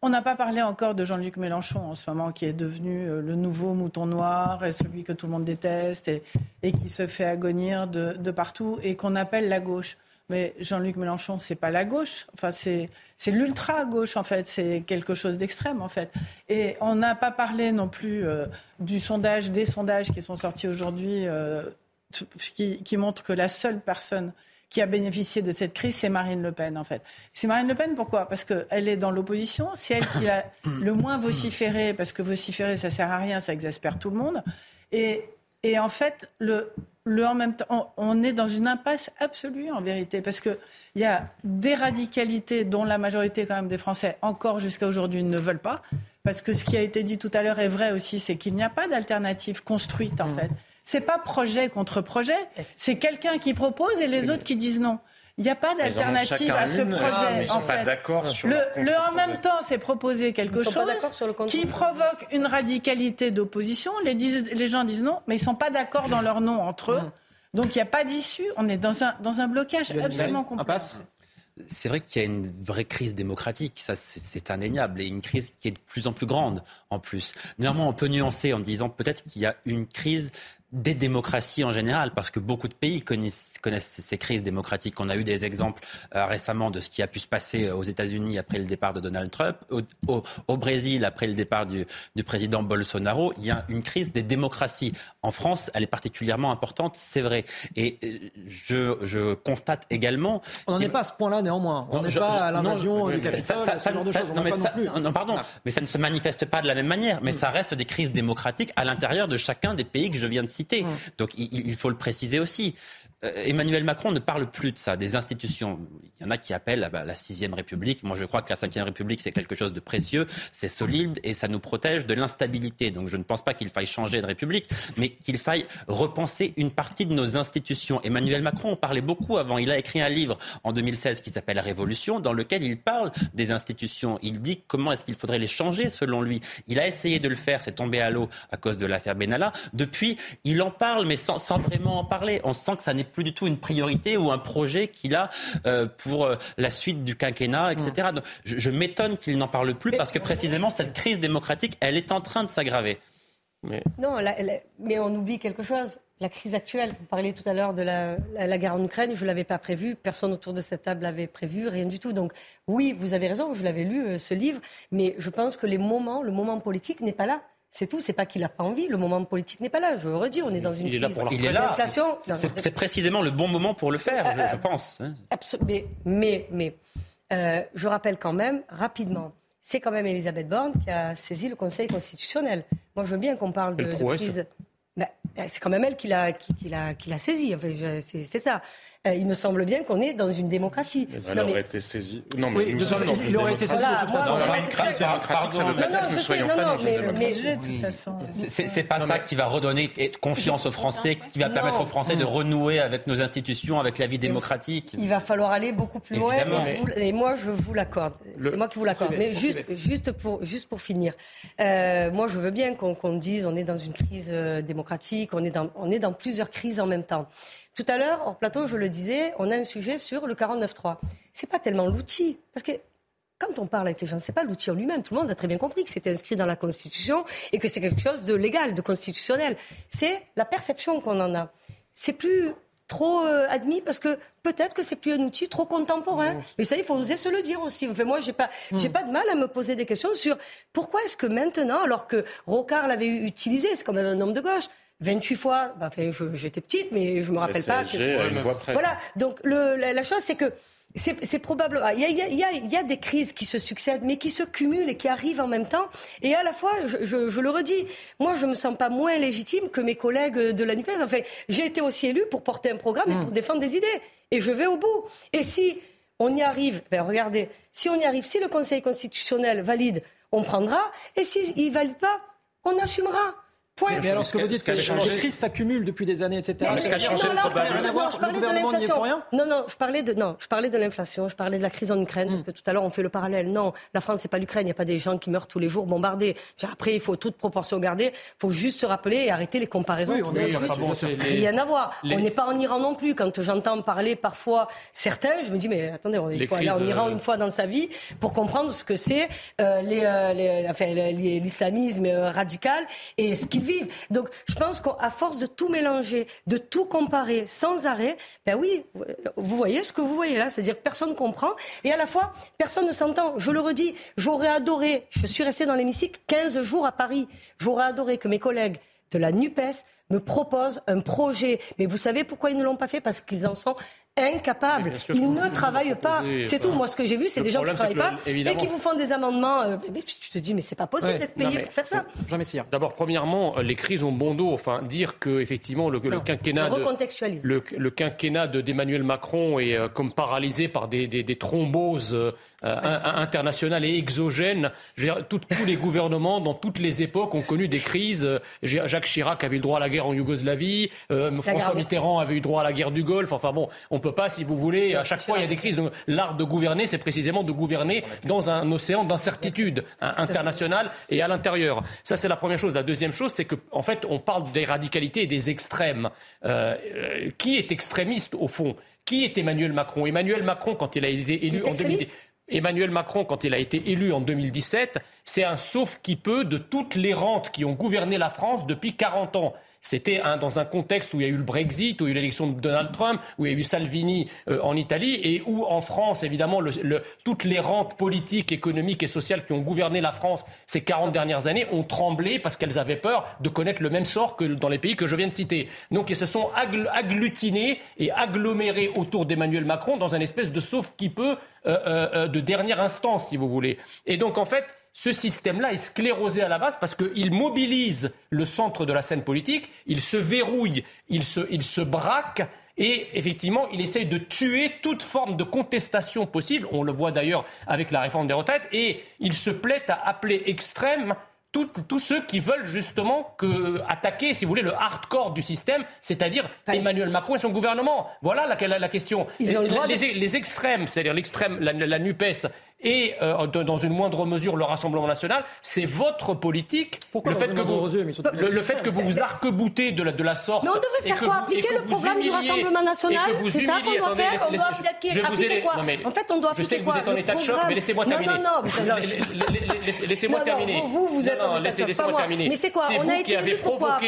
on n'a pas parlé encore de Jean-Luc Mélenchon en ce moment, qui est devenu euh, le nouveau mouton noir et celui que tout le monde déteste et, qui se fait agonir de, partout et qu'on appelle la gauche. Mais Jean-Luc Mélenchon, c'est pas la gauche. Enfin, c'est, l'ultra gauche en fait. C'est quelque chose d'extrême en fait. Et on n'a pas parlé non plus euh, du sondage, des sondages qui sont sortis aujourd'hui, euh, qui, qui montrent que la seule personne qui a bénéficié de cette crise, c'est Marine Le Pen, en fait. C'est Marine Le Pen, pourquoi? Parce qu'elle est dans l'opposition, c'est elle qui a le moins vociféré, parce que vociférer, ça sert à rien, ça exaspère tout le monde. Et, et en fait, le, le, en même temps, on, est dans une impasse absolue, en vérité, parce qu'il y a des radicalités dont la majorité, quand même, des Français, encore jusqu'à aujourd'hui, ne veulent pas. Parce que ce qui a été dit tout à l'heure est vrai aussi, c'est qu'il n'y a pas d'alternative construite, en mmh. fait c'est pas projet contre projet, c'est quelqu'un qui propose et les autres qui disent non. Il n'y a pas d'alternative à ce projet. Ah, en fait. d'accord sur le, en même temps, c'est proposer quelque chose qui provoque une radicalité d'opposition. Les, les, gens disent non, mais ils ne sont pas d'accord dans leur nom entre eux. Donc il n'y a pas d'issue. On est dans un, dans un blocage absolument complexe c'est vrai qu'il y a une vraie crise démocratique, ça c'est indéniable, et une crise qui est de plus en plus grande en plus. Néanmoins, on peut nuancer en disant peut-être qu'il y a une crise des démocraties en général, parce que beaucoup de pays connaissent, ces crises démocratiques. On a eu des exemples euh, récemment de ce qui a pu se passer aux États-Unis après le départ de Donald Trump, au, Brésil après le départ du, président Bolsonaro. Il y a une crise des démocraties. En France, elle est particulièrement importante, c'est vrai. Et euh, je, constate également. On n'en est pas à ce point-là néanmoins. On n'est pas à l'invasion du Capitole, ce genre de choses. Non, mais ça, non, pardon, ah. mais ça ne se manifeste pas de la même manière. Mais ça reste des crises démocratiques à l'intérieur de chacun des pays que je viens de Mmh. Donc il, faut le préciser aussi. Euh, Emmanuel Macron ne parle plus de ça, des institutions. Il y en a qui appellent à la sixième République. Moi, je crois que la cinquième République, c'est quelque chose de précieux, c'est solide et ça nous protège de l'instabilité. Donc, je ne pense pas qu'il faille changer de République, mais qu'il faille repenser une partie de nos institutions. Emmanuel Macron en parlait beaucoup avant. Il a écrit un livre en 2016 qui s'appelle Révolution, dans lequel il parle des institutions. Il dit comment est-ce qu'il faudrait les changer selon lui. Il a essayé de le faire, c'est tombé à l'eau à cause de l'affaire Benalla. Depuis, il en parle, mais sans, sans vraiment en parler. On sent que ça n'est plus du tout une priorité ou un projet qu'il a euh, pour euh, la suite du quinquennat, etc. Je, m'étonne qu'il n'en parle plus parce que précisément cette crise démocratique, elle est en train de s'aggraver. Non, mais on oublie quelque chose. La crise actuelle, vous parliez tout à l'heure de la, guerre en Ukraine, je ne l'avais pas prévu, personne autour de cette table l'avait prévu, rien du tout. Donc oui, vous avez raison, je l'avais lu, euh, ce livre, mais je pense que les moments, le moment politique n'est pas là. C'est tout, c'est pas qu'il n'a pas envie, le moment politique n'est pas là, je redis, on est dans une il crise d'inflation. C'est précisément le bon moment pour le faire, je, euh, pense. Hein. mais, mais, mais euh, je rappelle quand même, rapidement, c'est quand même Elisabeth Borne qui a saisi le Conseil constitutionnel. Moi, je veux bien qu'on parle de, de crise. Ben, c'est quand même elle qui l'a qui, qui saisi. Enfin, c'est ça. Euh, il me semble bien qu'on est dans une démocratie. Elle aurait été saisie. Non, mais il, il aurait été saisi de toute façon. Non, non, mais de toute façon. C'est pas ça qui va redonner confiance aux Français, qui va permettre aux Français de renouer avec nos institutions, avec la vie démocratique. Il va falloir aller beaucoup plus loin. Et moi, je vous l'accorde. C'est moi qui vous l'accorde. Mais juste, juste pour, juste pour finir, euh, moi, je veux bien qu'on dise, on est dans une crise euh, démocratique, on est dans, on est dans plusieurs crises en même temps. Tout à l'heure, hors plateau, je le disais, on a un sujet sur le 49.3. C'est pas tellement l'outil, parce que quand on parle avec les gens, c'est pas l'outil en lui-même. Tout le monde a très bien compris que c'était inscrit dans la Constitution et que c'est quelque chose de légal, de constitutionnel. C'est la perception qu'on en a. C'est plus trop euh, admis parce que peut-être que c'est plus un outil trop contemporain. Mais ça, il faut oser se le dire aussi. Enfin, moi, j'ai pas, hmm. j'ai pas de mal à me poser des questions sur pourquoi est-ce que maintenant, alors que Rocard l'avait utilisé, c'est quand même un homme de gauche, 28 fois, bah, j'étais petite, mais je me rappelle pas. Voilà, donc le, la, chose, c'est que c'est probable. Il y, a, il, y a, il y, a, des crises qui se succèdent, mais qui se cumulent et qui arrivent en même temps. Et à la fois, je, je, je le redis, moi, je me sens pas moins légitime que mes collègues de la NUPES. Enfin, j'ai été aussi élu pour porter un programme et pour mmh. défendre des idées. Et je vais au bout. Et si on y arrive, ben regardez, si on y arrive, si le Conseil constitutionnel valide, on prendra. Et s'il si ne valide pas, on assumera. Point. Mais alors, ce que vous dites, c'est que les crises s'accumulent depuis des années, etc. Mais, ce non, là, je parlais de l'inflation. Non, non, je parlais de non, je parlais de l'inflation. Je parlais de la crise en Ukraine parce que tout à l'heure on fait le parallèle. Non, la France c'est pas l'Ukraine. Il n'y a pas des gens qui meurent tous les jours bombardés. Après, il faut toute proportion garder. Il faut juste se rappeler et arrêter les comparaisons. Oui, on est, bon, Rien à voir. On n'est pas en Iran non plus. Quand j'entends parler parfois certains, je me dis mais attendez, il faut aller en Iran une fois dans sa vie pour comprendre ce que c'est l'islamisme radical et ce qu'ils Donc je pense qu'à force de tout mélanger, de tout comparer sans arrêt, ben oui, vous voyez ce que vous voyez là, c'est-à-dire personne ne comprend et à la fois personne ne s'entend. Je le redis, j'aurais adoré, je suis resté dans l'hémicycle 15 jours à Paris, j'aurais adoré que mes collègues de la NUPES me proposent un projet. Mais vous savez pourquoi ils ne l'ont pas fait? Parce qu'ils en sont incapables. Ils ne travaillent pas. C'est tout. Moi, ce que j'ai vu, c'est des gens qui ne travaillent pas et qui vous font des amendements. Euh, mais tu te dis, mais c'est pas possible d'être payé pour faire ça. Jean Messia. D'abord, premièrement, les crises ont bon dos. Enfin, dire que effectivement le, le quinquennat, de, le, le, quinquennat d'Emmanuel Macron est euh, comme paralysé par des, des, des thromboses euh, internationales et exogènes. Tout, tous les gouvernements, dans toutes les époques, ont connu des crises. Jacques Chirac avait eu droit à la guerre en Yougoslavie. François Mitterrand avait eu droit à la guerre du Golfe. Enfin bon, on peut pas, si vous voulez, à chaque fois il y a des crises. L'art de gouverner, c'est précisément de gouverner dans un océan d'incertitude internationale et à l'intérieur. Ça, c'est la première chose. La deuxième chose, c'est qu'en en fait, on parle des radicalités et des extrêmes. Euh, euh, qui est extrémiste au fond? Qui est Emmanuel Macron? Emmanuel Macron, quand il a été élu en 2010. Emmanuel Macron, quand il a été élu en 2017, c'est un sauf qui peut de toutes les rentes qui ont gouverné la France depuis 40 ans. C'était dans un contexte où il y a eu le Brexit, où il y a eu l'élection de Donald Trump, où il y a eu Salvini euh, en Italie, et où en France, évidemment, toutes les rentes politiques, économiques et sociales qui ont gouverné la France ces 40 dernières années ont tremblé parce qu'elles avaient peur de connaître le même sort que dans les pays que je viens de citer. Donc, ils se sont agglutinés et agglomérés autour d'Emmanuel Macron dans un espèce de sauf qui peut euh, euh, de dernière instance, si vous voulez. Et donc, en fait, ce système-là est sclérosé à la base parce qu'il mobilise le centre de la scène politique, il se verrouille, il se, il se braque. Et effectivement, il essaye de tuer toute forme de contestation possible. On le voit d'ailleurs avec la réforme des retraites. Et il se plaît à appeler extrême tous ceux qui veulent justement que, attaquer, si vous voulez, le hardcore du système, c'est-à-dire Emmanuel Macron et son gouvernement. Voilà la, la question. les, extrêmes, c'est-à-dire l'extrême, la, la, NUPES et euh, dans une moindre mesure le Rassemblement national, c'est votre politique. Pourquoi le fait que vous, le, fait que vous vous arc-boutez de la, de la sorte. Mais on devrait faire quoi Appliquer le programme du Rassemblement national C'est ça qu'on doit faire On doit appliquer quoi En fait, on doit appliquer Je sais que vous êtes en état de choc, mais laissez-moi terminer. Non, non, non. Laissez-moi terminer. Vous, vous êtes en état de choc, pas moi. Mais c'est quoi On a été élu pour quoi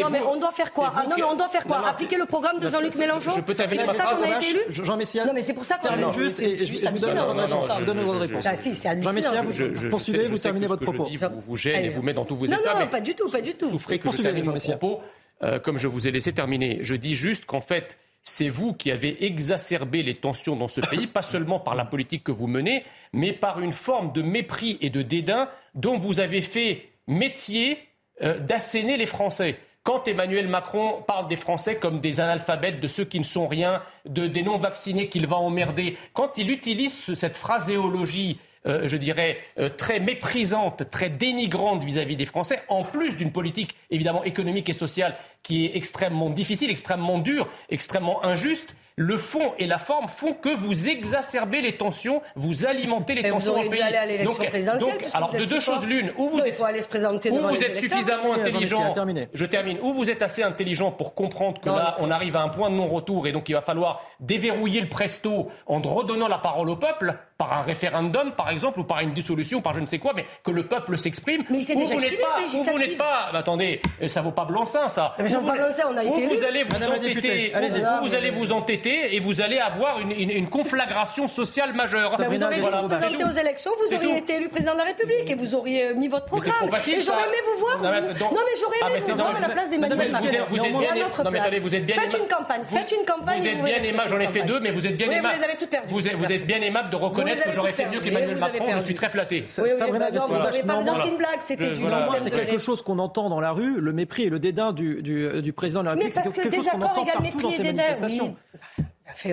Non, mais on doit faire quoi Non, mais on doit faire quoi Appliquer le programme de Jean-Luc Mélenchon Je peux terminer ma phrase Jean Messia. Non, mais c'est pour ça qu'on est juste et je vous donne votre réponse. Ah si, c'est hallucinant. Je, poursuivez, vous terminez votre propos. Je vous, vous gêne et vous met dans tous vos états. Non, non, pas du tout, pas du tout. Souffrez que je termine mon propos euh, comme je vous ai laissé terminer. Je dis juste qu'en fait, c'est vous qui avez exacerbé les tensions dans ce pays, pas seulement par la politique que vous menez, mais par une forme de mépris et de dédain dont vous avez fait métier euh, d'asséner les Français. Quand Emmanuel Macron parle des Français comme des analphabètes, de ceux qui ne sont rien, de, des non-vaccinés qu'il va emmerder, quand il utilise cette phraséologie euh, je dirais, euh, très méprisante, très dénigrante vis-à-vis des Français, en plus d'une politique évidemment économique et sociale qui est extrêmement difficile, extrêmement dure, extrêmement injuste le fond et la forme font que vous exacerbez les tensions, vous alimentez les tensions vous en pays. Aller à l'élection présidentielle, alors de deux choses l'une, ou vous êtes, aller se présenter ou vous êtes suffisamment intelligent, je termine, ou vous êtes assez intelligent pour comprendre que là on arrive à un point de non-retour et donc il va falloir déverrouiller le presto en redonnant la parole au peuple par un référendum par exemple ou par une dissolution, par je ne sais quoi, mais que le peuple s'exprime. Mais il s'est déjà exprimé Ou vous n'êtes pas, attendez, ça vaut pas blanc-seing ça. Mais ça vaut pas blanc on a été vous allez vous entêter, vous allez vous entêter et vous allez avoir une, une, conflagration sociale majeure. vous auriez dû vous présenter aux élections, vous auriez été élu président de la République et vous auriez mis votre programme. Facile, et j'aurais aimé vous voir. Non, mais, j'aurais aimé vous voir à la place d'Emmanuel Macron. Vous êtes bien, non, mais attendez, vous êtes bien Faites une campagne, faites une campagne. Vous êtes bien aimable, j'en ai fait deux, mais vous êtes bien aimable. Vous avez tout perdu. Vous êtes bien aimable de reconnaître que j'aurais fait mieux qu'Emmanuel Macron. Je suis très flatté. Sabrina non, vous n'avez pas c'est une blague, c'était du C'est quelque chose qu'on entend dans la rue, le mépris et le dédain du président de la République. Mais parce que des accords égale mépris et dédain.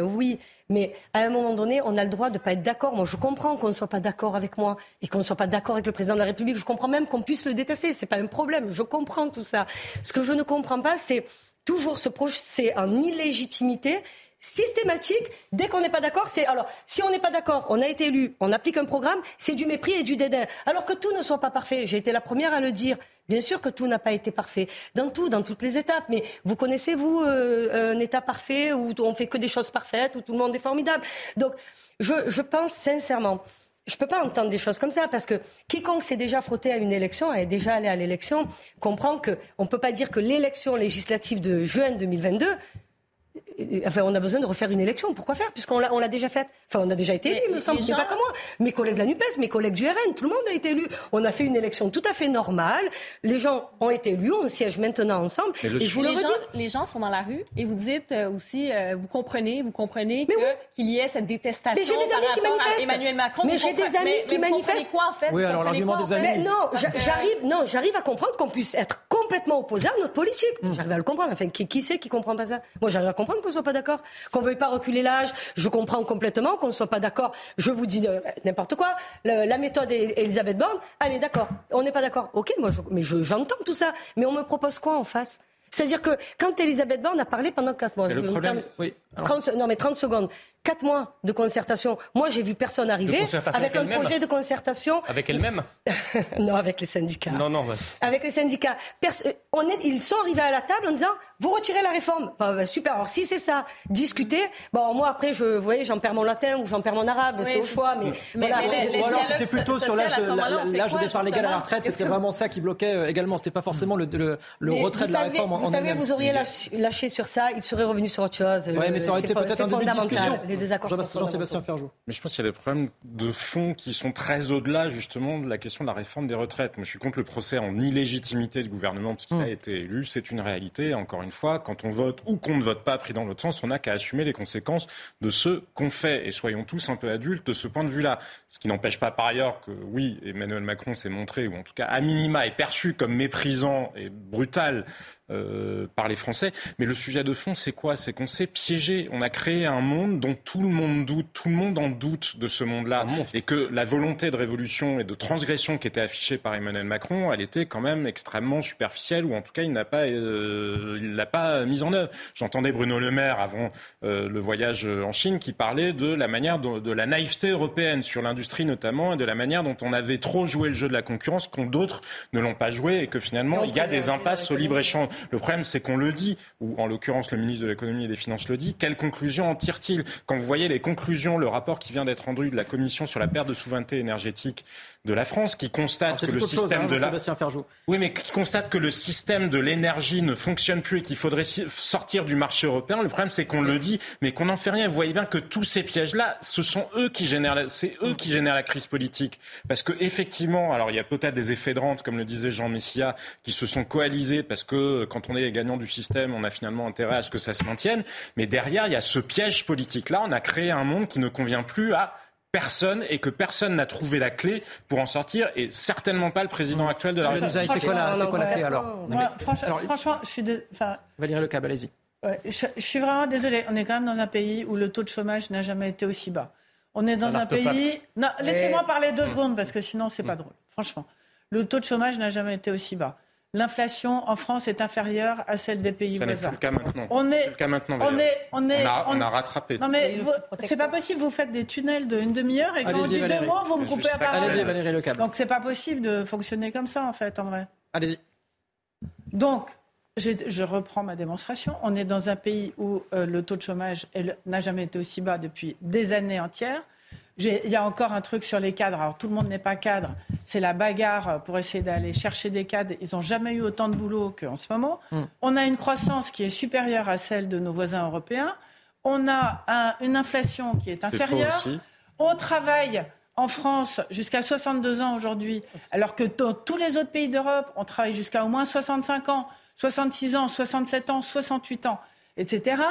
Oui, mais à un moment donné, on a le droit de ne pas être d'accord. Moi, je comprends qu'on ne soit pas d'accord avec moi et qu'on ne soit pas d'accord avec le président de la République. Je comprends même qu'on puisse le détester. C'est pas un problème. Je comprends tout ça. Ce que je ne comprends pas, c'est toujours se projeter en illégitimité systématique. Dès qu'on n'est pas d'accord, c'est alors si on n'est pas d'accord, on a été élu, on applique un programme, c'est du mépris et du dédain. Alors que tout ne soit pas parfait. J'ai été la première à le dire. Bien sûr que tout n'a pas été parfait dans tout, dans toutes les étapes. Mais vous connaissez vous euh, un État parfait où on fait que des choses parfaites, où tout le monde est formidable. Donc je, pense sincèrement je ne peux pas entendre des choses comme ça parce que quiconque s'est déjà frotté à une élection, est déjà allé à l'élection, comprend qu'on ne peut pas dire que l'élection législative de juin 2022 Enfin, on a besoin de refaire une élection. Pourquoi faire? Puisqu'on l'a, on l'a déjà faite. Enfin, on a déjà été élu, il me semble. Gens... pas comme moi. Mes collègues de la NUPES, mes collègues du RN, tout le monde a été élu. On a fait une élection tout à fait normale. Les gens ont été élus, on siège maintenant ensemble. et je vous le les, gens, les gens sont dans la rue et vous dites euh, aussi, euh, vous comprenez, vous comprenez que, qu'il y ait cette détestation mais j'ai des amis qui manifestent. Emmanuel Macron. Mais j'ai des amis mais, qui mais manifestent. quoi en fait Oui, alors l'argument des amis. non, j'arrive, non, j'arrive à comprendre qu'on puisse être complètement opposé à notre politique. Hmm. J'arrive à le comprendre. Enfin, qui, qui c'est qui comprend pas ça? Moi, j'arrive à comprendre qu'on soit pas d'accord qu'on veuille pas reculer l'âge, je comprends complètement qu'on ne soit pas d'accord. Je vous dis n'importe quoi. la méthode Elisabeth Borne, allez, d'accord. On n'est pas d'accord. Ok, moi, je, mais j'entends tout ça. Mais on me propose quoi en face? C'est-à-dire que quand Elisabeth Borne a parlé pendant 4 mois, le problème, oui. 30, non mais 30 secondes, 4 mois de concertation. Moi, j'ai vu personne arriver avec un projet de concertation. Avec elle-même Non, avec les syndicats. Non, non. Avec les syndicats. on est, ils sont arrivés à la table en disant vous retirez la réforme. Bah, super. Alors si c'est ça, discuter. Bon, moi après, je, vous voyez, j'en perds mon latin ou j'en perds mon arabe, c'est au choix. Mais, mais, voilà, ou alors c'était plutôt sur l'âge de, départ légal à la retraite. C'était vraiment ça qui bloquait euh, également. C'était pas forcément le, le, retrait de la réforme. Vous savez, vous auriez lâché sur ça, il serait revenu sur autre chose. Oui, mais ça aurait été peut-être un début de discussion les désaccords Jean-Sébastien Ferjou. Mais je pense qu'il y a des problèmes de fond qui sont très au-delà justement de la question de la réforme des retraites. Moi, je suis contre le procès en illégitimité du gouvernement parce qu'il a hmm. été élu. C'est une réalité. Encore une fois, quand on vote ou qu'on ne vote pas pris dans l'autre sens, on n'a qu'à assumer les conséquences de ce qu'on fait. Et soyons tous un peu adultes de ce point de vue-là. Ce qui n'empêche pas par ailleurs que, oui, Emmanuel Macron s'est montré, ou en tout cas à minima est perçu comme méprisant et brutal euh, par les Français. Mais le sujet de fond, c'est quoi? C'est qu'on s'est piégé. On a créé un monde dont tout le monde doute, tout le monde en doute de ce monde-là. Et que la volonté de révolution et de transgression qui était affichée par Emmanuel Macron, elle était quand même extrêmement superficielle, ou en tout cas, il n'a pas, euh, il l'a pas mise en œuvre. J'entendais Bruno Le Maire avant euh, le voyage en Chine qui parlait de la manière de, de la naïveté européenne sur l'industrie notamment et de la manière dont on avait trop joué le jeu de la concurrence, qu'on d'autres ne l'ont pas joué et que finalement il y a des impasses au libre échange. Le problème, c'est qu'on le dit, ou en l'occurrence le ministre de l'économie et des finances le dit. Quelles conclusions en tire-t-il? Quand vous voyez les conclusions, le rapport qui vient d'être rendu de la Commission sur la perte de souveraineté énergétique de la France, qui constate que le système hein, de la... Oui, mais qui constate que le système de l'énergie ne fonctionne plus et qu'il faudrait sortir du marché européen. Le problème, c'est qu'on le dit, mais qu'on n'en fait rien. Vous voyez bien que tous ces pièges-là, ce sont eux qui génèrent, la... c'est eux qui génèrent la crise politique. Parce que effectivement, alors il y a peut-être des effets de rente, comme le disait Jean Messia, qui se sont coalisés parce que quand on est les gagnants du système, on a finalement intérêt à ce que ça se maintienne. Mais derrière, il y a ce piège politique-là. On a créé un monde qui ne convient plus à personne et que personne n'a trouvé la clé pour en sortir et certainement pas le président actuel de la République. C'est quoi, la, clé alors, Franchement, je suis. De... Valérie Lecab, allez-y. je, suis vraiment désolée. On est quand même dans un pays où le taux de chômage n'a jamais été aussi bas. On est dans un pays. Non, laissez-moi parler deux secondes parce que sinon c'est pas drôle. Franchement, le taux de chômage n'a jamais été aussi bas l'inflation en France est inférieure à celle des pays voisins. C'est le cas maintenant. On est, le cas maintenant. On est, on est, on a, rattrapé. Non mais c'est pas possible. Vous faites des tunnels d'une demi-heure et quand on dit deux mots, vous me coupez la parole. Allez-y, Valérie Le Donc c'est pas possible de fonctionner comme ça en fait, en vrai. Allez-y. Donc. Je, je, reprends ma démonstration. On est dans un pays où euh, le taux de chômage n'a jamais été aussi bas depuis des années entières. Il y a encore un truc sur les cadres. Alors, tout le monde n'est pas cadre. C'est la bagarre pour essayer d'aller chercher des cadres. Ils n'ont jamais eu autant de boulot qu'en ce moment. Hmm. On a une croissance qui est supérieure à celle de nos voisins européens. On a une inflation qui est inférieure. on travaille en France jusqu'à 62 ans aujourd'hui, alors que dans tous les autres pays d'Europe, on travaille jusqu'à au moins 65 ans, 66 ans, 67 ans, 68 ans etc.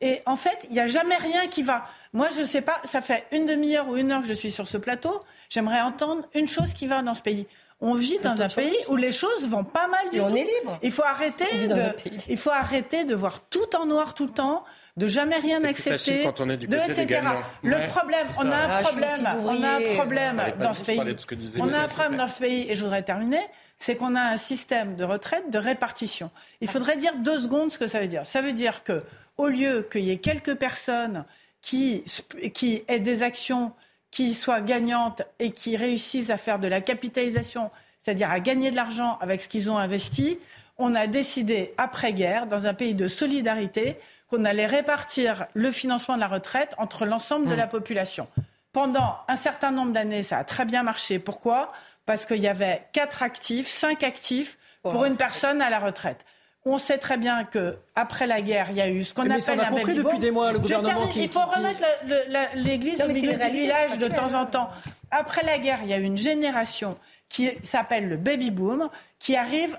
Et en fait, il n'y a jamais rien qui va. Moi, je ne sais pas, ça fait une demi-heure ou une heure que je suis sur ce plateau. J'aimerais entendre une chose qui va dans ce pays. On vit dans un pays où les choses vont pas mal du Et tout. on est libre. Il faut arrêter de, il faut arrêter de voir tout en noir tout le temps, de jamais rien C'est plus facile accepter, quand on est du de côté etc. gagnants. Le problème, c'est on a un Ah, problème, on a un problème dans ce pays. On a un problème dans ce pays, et je voudrais terminer, c'est qu'on a un système de retraite de répartition. Il faudrait dire deux secondes ce que ça veut dire. Ça veut dire que au lieu qu'il y ait quelques personnes qui, qui aient des actions qui soient gagnantes et qui réussissent à faire de la capitalisation, c'est-à-dire à gagner de l'argent avec ce qu'ils ont investi, on a décidé après-guerre, dans un pays de solidarité, qu'on allait répartir le financement de la retraite entre l'ensemble de la population. Pendant un certain nombre d'années, ça a très bien marché. Pourquoi? Parce qu'il y avait quatre actifs, cinq actifs pour une personne à la retraite. On sait très bien que après la guerre, il y a eu ce qu'on appelle ça, on a un compris depuis des mois, le gouvernement termine. qui- Il faut qui- remettre l'église au milieu du village de temps en temps. Après la guerre, il y a eu une génération qui s'appelle le baby boom, qui arrive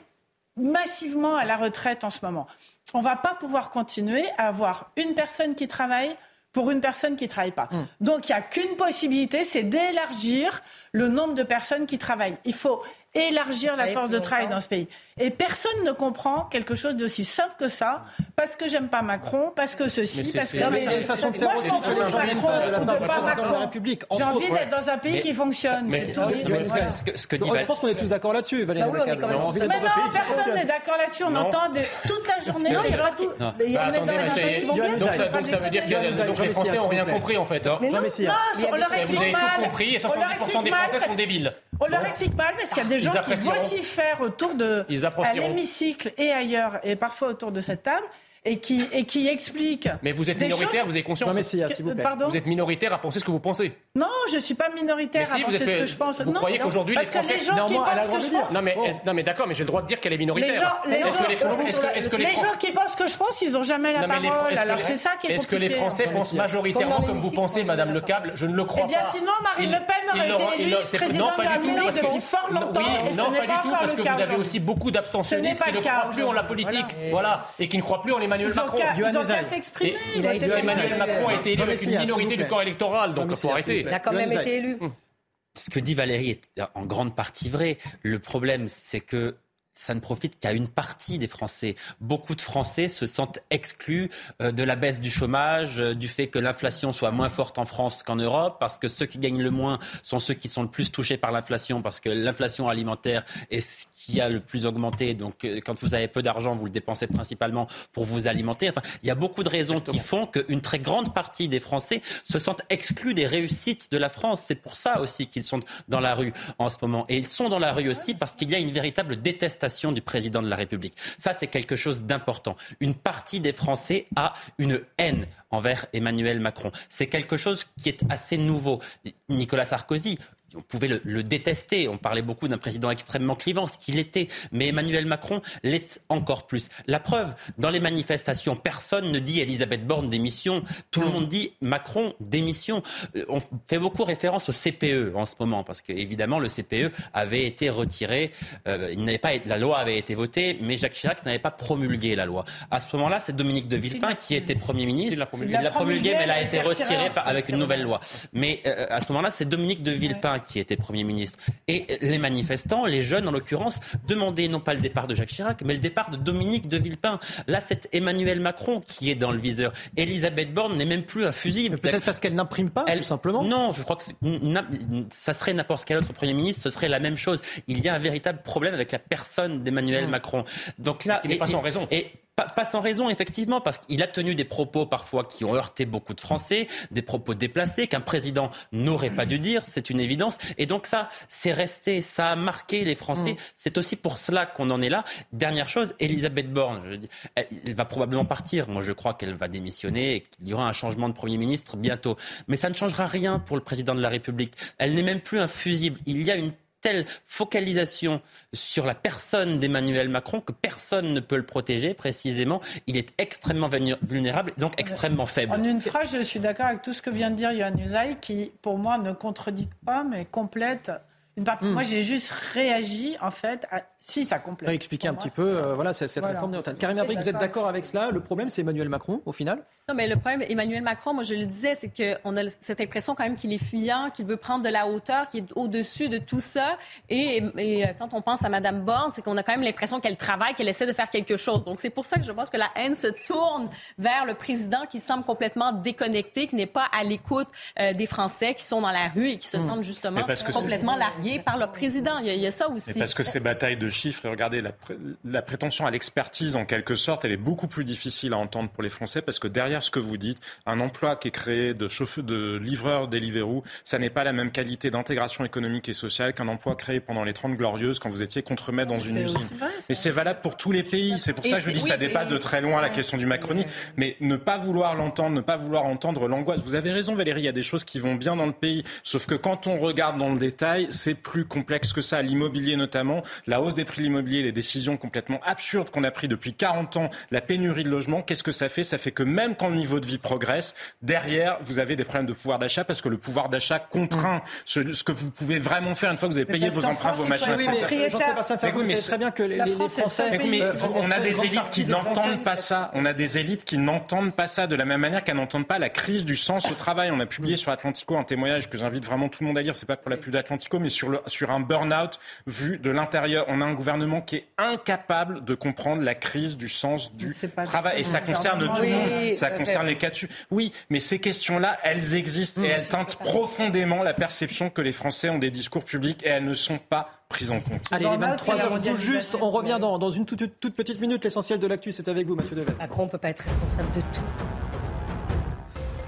massivement à la retraite en ce moment. On va pas pouvoir continuer à avoir une personne qui travaille pour une personne qui ne travaille pas. Donc il n'y a qu'une possibilité, c'est d'élargir le nombre de personnes qui travaillent. Il faut élargir la force de travail dans ce pays. Et personne ne comprend quelque chose d'aussi simple que ça, parce que j'aime pas Macron, parce que ceci, parce que... Non, mais C'est une façon de faire Moi, je aussi. m'en fous de Macron ou de pas Macron. République. J'ai envie d'être dans un pays qui fonctionne, c'est tout. je pense qu'on est tous d'accord là-dessus, Valérie Bah Mais non, personne n'est d'accord là-dessus. On entend toute la journée. Non, il y a Bah, même dans les choses qui vont bien. donc, ça, veut dire que les Français n'ont rien compris en fait. hein. Mais non, on leur Et vous explique avez mal. tout compris et On leur 70% explique des mal Français sont débiles. On leur explique mal parce qu'il y a des gens qui vocifèrent autour de l'hémicycle et ailleurs et parfois autour de cette table et qui et qui expliquent. Mais vous êtes minoritaire, choses- vous avez conscience. Jean Messia, s'il vous plaît. Pardon Vous êtes minoritaire à penser ce que vous pensez. Non, je suis pas minoritaire Mais si, à vous penser êtes- ce que je pense. vous non, croyez non, qu'aujourd'hui, parce les que les Français- gens qui a pensent que je pense. Non mais, non mais d'accord, mais j'ai le droit de dire qu'elle est Les minoritaire. les gens, les Français, les les qui pensent que je pense, ils ont jamais la Non, mais les parole. est-ce que Alors les- c'est ça qui est Est-ce que les Français pensent majoritairement Comme vous pensez, Madame Le. Câble Je ne le crois Eh bien, pas. sinon, Marine Le Pen aurait été élue présidente non, pas de la République depuis fort longtemps, ce non, n'est pas pas du tout, parce que vous avez aussi beaucoup Ce n'est d'abstentionnistes pas qui ne le cas croient plus en la politique. Voilà. Et qui ne croient plus en Emmanuel Macron. qu'à ils ont qu'à s'exprimer. Emmanuel Macron a été élu avec une minorité du corps électoral, donc il faut arrêter. Il a quand même été élu. Ce que dit Valérie est en grande partie vrai. Le problème, c'est que ça ne profite qu'à une partie des Français. Beaucoup de Français se sentent exclus euh, de la baisse du chômage, euh, du fait que l'inflation soit moins forte en France qu'en Europe, parce que ceux qui gagnent le moins sont ceux qui sont le plus touchés par l'inflation, parce que l'inflation alimentaire est ce qui a le plus augmenté. Donc, euh, quand vous avez peu d'argent, vous le dépensez principalement pour vous alimenter. Enfin, il y a beaucoup de raisons qui font qu'une très grande partie des Français se sentent exclus des réussites de la France. C'est pour ça aussi qu'ils sont dans la rue en ce moment. Et ils sont dans la rue aussi parce qu'il y a une véritable détestation du président de la République. Ça, c'est quelque chose d'important. Une partie des Français a une haine envers Emmanuel Macron. C'est quelque chose qui est assez nouveau. Nicolas Sarkozy, on pouvait le, le, détester. On parlait beaucoup d'un président extrêmement clivant, ce qu'il était. Mais Emmanuel Macron l'est encore plus. La preuve, dans les manifestations, personne ne dit Elisabeth Borne démission. Tout le monde dit Macron démission. Euh, On fait beaucoup référence au CPE en ce moment, parce que évidemment le CPE avait été retiré. Euh, il n'avait pas, la loi avait été votée, mais Jacques Chirac n'avait pas promulgué la loi. À ce moment-là, c'est Dominique de Villepin qui était Premier ministre. Il l'a promulgué. Il l'a promulgué, mais elle a été retirée avec une nouvelle loi. Mais euh, à ce moment-là, c'est Dominique de Villepin qui était Premier ministre. Et les manifestants, les jeunes en l'occurrence, demandaient non pas le départ de Jacques Chirac, mais le départ de Dominique de Villepin. Là, c'est Emmanuel Macron qui est dans le viseur. Elisabeth Borne n'est même plus un fusible. Peut-être parce qu'elle n'imprime pas, Elle- tout simplement. Non, je crois que ça serait n'importe quel autre Premier ministre, ce serait la même chose. Il y a un véritable problème avec la personne d'Emmanuel Macron. Donc là, Qui n'est pas sans raison. Et pas, pas sans raison, effectivement, parce qu'il a tenu des propos parfois qui ont heurté beaucoup de Français, des propos déplacés qu'un président n'aurait pas dû dire, c'est une évidence. Et donc ça, c'est resté, ça a marqué les Français. C'est aussi pour cela qu'on en est là. Dernière chose, Elisabeth Borne, je dis, elle, elle va probablement partir. Moi, je crois qu'elle va démissionner et qu'il y aura un changement de Premier ministre bientôt. Mais ça ne changera rien pour le président de la République. Elle n'est même plus un fusible. Il y a une telle focalisation sur la personne d'Emmanuel Macron que personne ne peut le protéger précisément. Il est extrêmement vulné- vulnérable, donc extrêmement faible. En une phrase, je suis d'accord avec tout ce que vient de dire Yohann Usaï, qui, pour moi, ne contredit pas, mais complète Hmm. Moi, j'ai juste réagi, en fait, à... si ça complète. Expliquer un petit peu euh, voilà, cette, réforme des retraites. Karim Abrik, vous êtes d'accord avec cela? Le problème, c'est Emmanuel Macron, au final? Non, mais le problème, Emmanuel Macron, moi, je le disais, c'est qu'on a cette impression quand même qu'il est fuyant, qu'il veut prendre de la hauteur, qu'il est au-dessus de tout ça. Et, et, quand on pense à Mme Borne, c'est qu'on a quand même l'impression qu'elle travaille, qu'elle essaie de faire quelque chose. Donc, c'est pour ça que je pense que la haine se tourne vers le président qui semble complètement déconnecté, qui n'est pas à l'écoute euh, des Français qui sont dans la rue et qui se hmm. sentent justement complètement largués par leur président. Il y, a, ça aussi. parce que ces batailles de chiffres, regardez, la, prétention à l'expertise, en quelque sorte, elle est beaucoup plus difficile à entendre pour les Français parce que derrière ce que vous dites, un emploi qui est créé de, chauffeur, de livreur Deliveroo, ça n'est pas la même qualité d'intégration économique et sociale qu'un emploi créé pendant les 30 glorieuses quand vous étiez contremaître dans une usine. et c'est valable pour tous les pays. C'est pour ça que je dis que ça dépasse de très loin la question du Macronie. Mais ne pas vouloir l'entendre, ne pas vouloir entendre l'angoisse. Vous avez raison, Valérie, il y a des choses qui vont bien dans le pays. Sauf que quand on regarde dans le détail, c'est plus complexe que ça. L'immobilier notamment, la hausse des prix de l'immobilier, les décisions complètement absurdes qu'on a prises depuis 40 ans, la pénurie de logements, qu'est-ce que ça fait? Ça fait que même quand le niveau de vie progresse, derrière, vous avez des problèmes de pouvoir d'achat parce que le pouvoir d'achat contraint ce, que vous pouvez vraiment faire une fois que vous avez payé vos emprunts, vos machins, oui, mais, mais, très bien que les, Français... Mais, on a des élites qui n'entendent pas ça. On a des élites qui n'entendent pas ça de la même manière qu'elles n'entendent pas la crise du sens au travail. On a publié sur Atlantico un témoignage que j'invite vraiment tout le monde à lire. C'est pas pour la pub d'Atlantico, mais sur, le, sur un burn-out vu de l'intérieur. On a un gouvernement qui est incapable de comprendre la crise du sens du travail. Et ça concerne tout le monde. Ça concerne les cas Oui, mais ces questions-là, elles existent et elles teintent profondément la perception que les Français ont des discours publics et elles ne sont pas prises en compte. Allez, les 23 heures tout juste, on revient dans, dans une toute, toute petite minute. L'essentiel de l'actu, c'est avec vous, Mathieu Devez. Macron ne peut pas être responsable de tout.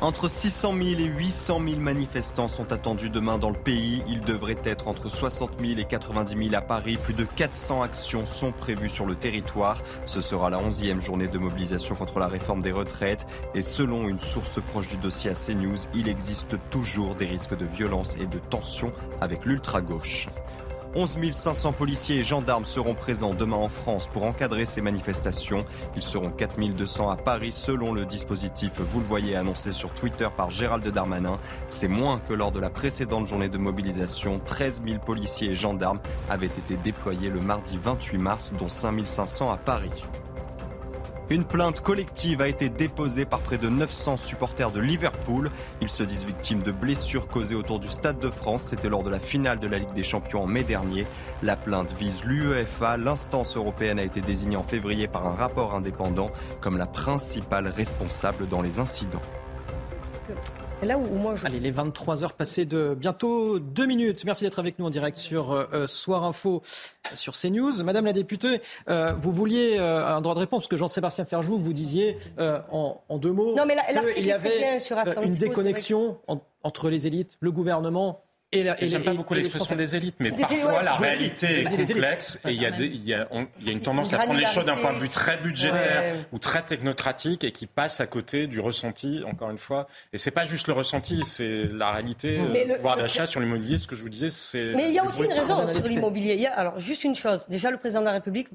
Entre 600 000 et 800 000 manifestants sont attendus demain dans le pays. Ils devraient être entre 60 000 et 90 000 à Paris. Plus de 400 actions sont prévues sur le territoire. Ce sera la 11e journée de mobilisation contre la réforme des retraites. Et selon une source proche du dossier à CNews, il existe toujours des risques de violence et de tension avec l'ultra-gauche. 11 500 policiers et gendarmes seront présents demain en France pour encadrer ces manifestations. Ils seront 4 200 à Paris selon le dispositif, vous le voyez, annoncé sur Twitter par Gérald Darmanin. C'est moins que lors de la précédente journée de mobilisation. 13 000 policiers et gendarmes avaient été déployés le mardi 28 mars, dont 5 500 à Paris. Une plainte collective a été déposée par près de 900 supporters de Liverpool. Ils se disent victimes de blessures causées autour du Stade de France. C'était lors de la finale de la Ligue des Champions en mai dernier. La plainte vise l'UEFA. L'instance européenne a été désignée en février par un rapport indépendant comme la principale responsable dans les incidents. Là où, moi je... Allez, les 23 heures passées de bientôt deux minutes. Merci d'être avec nous en direct sur euh, euh, Soir Info euh, sur CNews. Madame la députée, vous vouliez un droit de réponse parce que Jean-Sébastien Ferjou, vous disiez en, deux mots qu'il y avait une déconnexion entre les élites, le gouvernement et, et J'aime pas beaucoup l'expression des élites, mais parfois la réalité est complexe et il y, a il, y a, il y a une tendance à prendre les choses d'un point de vue très budgétaire ou très technocratique et qui passe à côté du ressenti, encore une fois. Et c'est pas juste le ressenti, c'est la réalité, mais le pouvoir d'achat sur l'immobilier, ce que je vous disais, c'est... Mais il y a aussi une raison sur l'immobilier. Alors, juste une chose. Déjà, le président de la République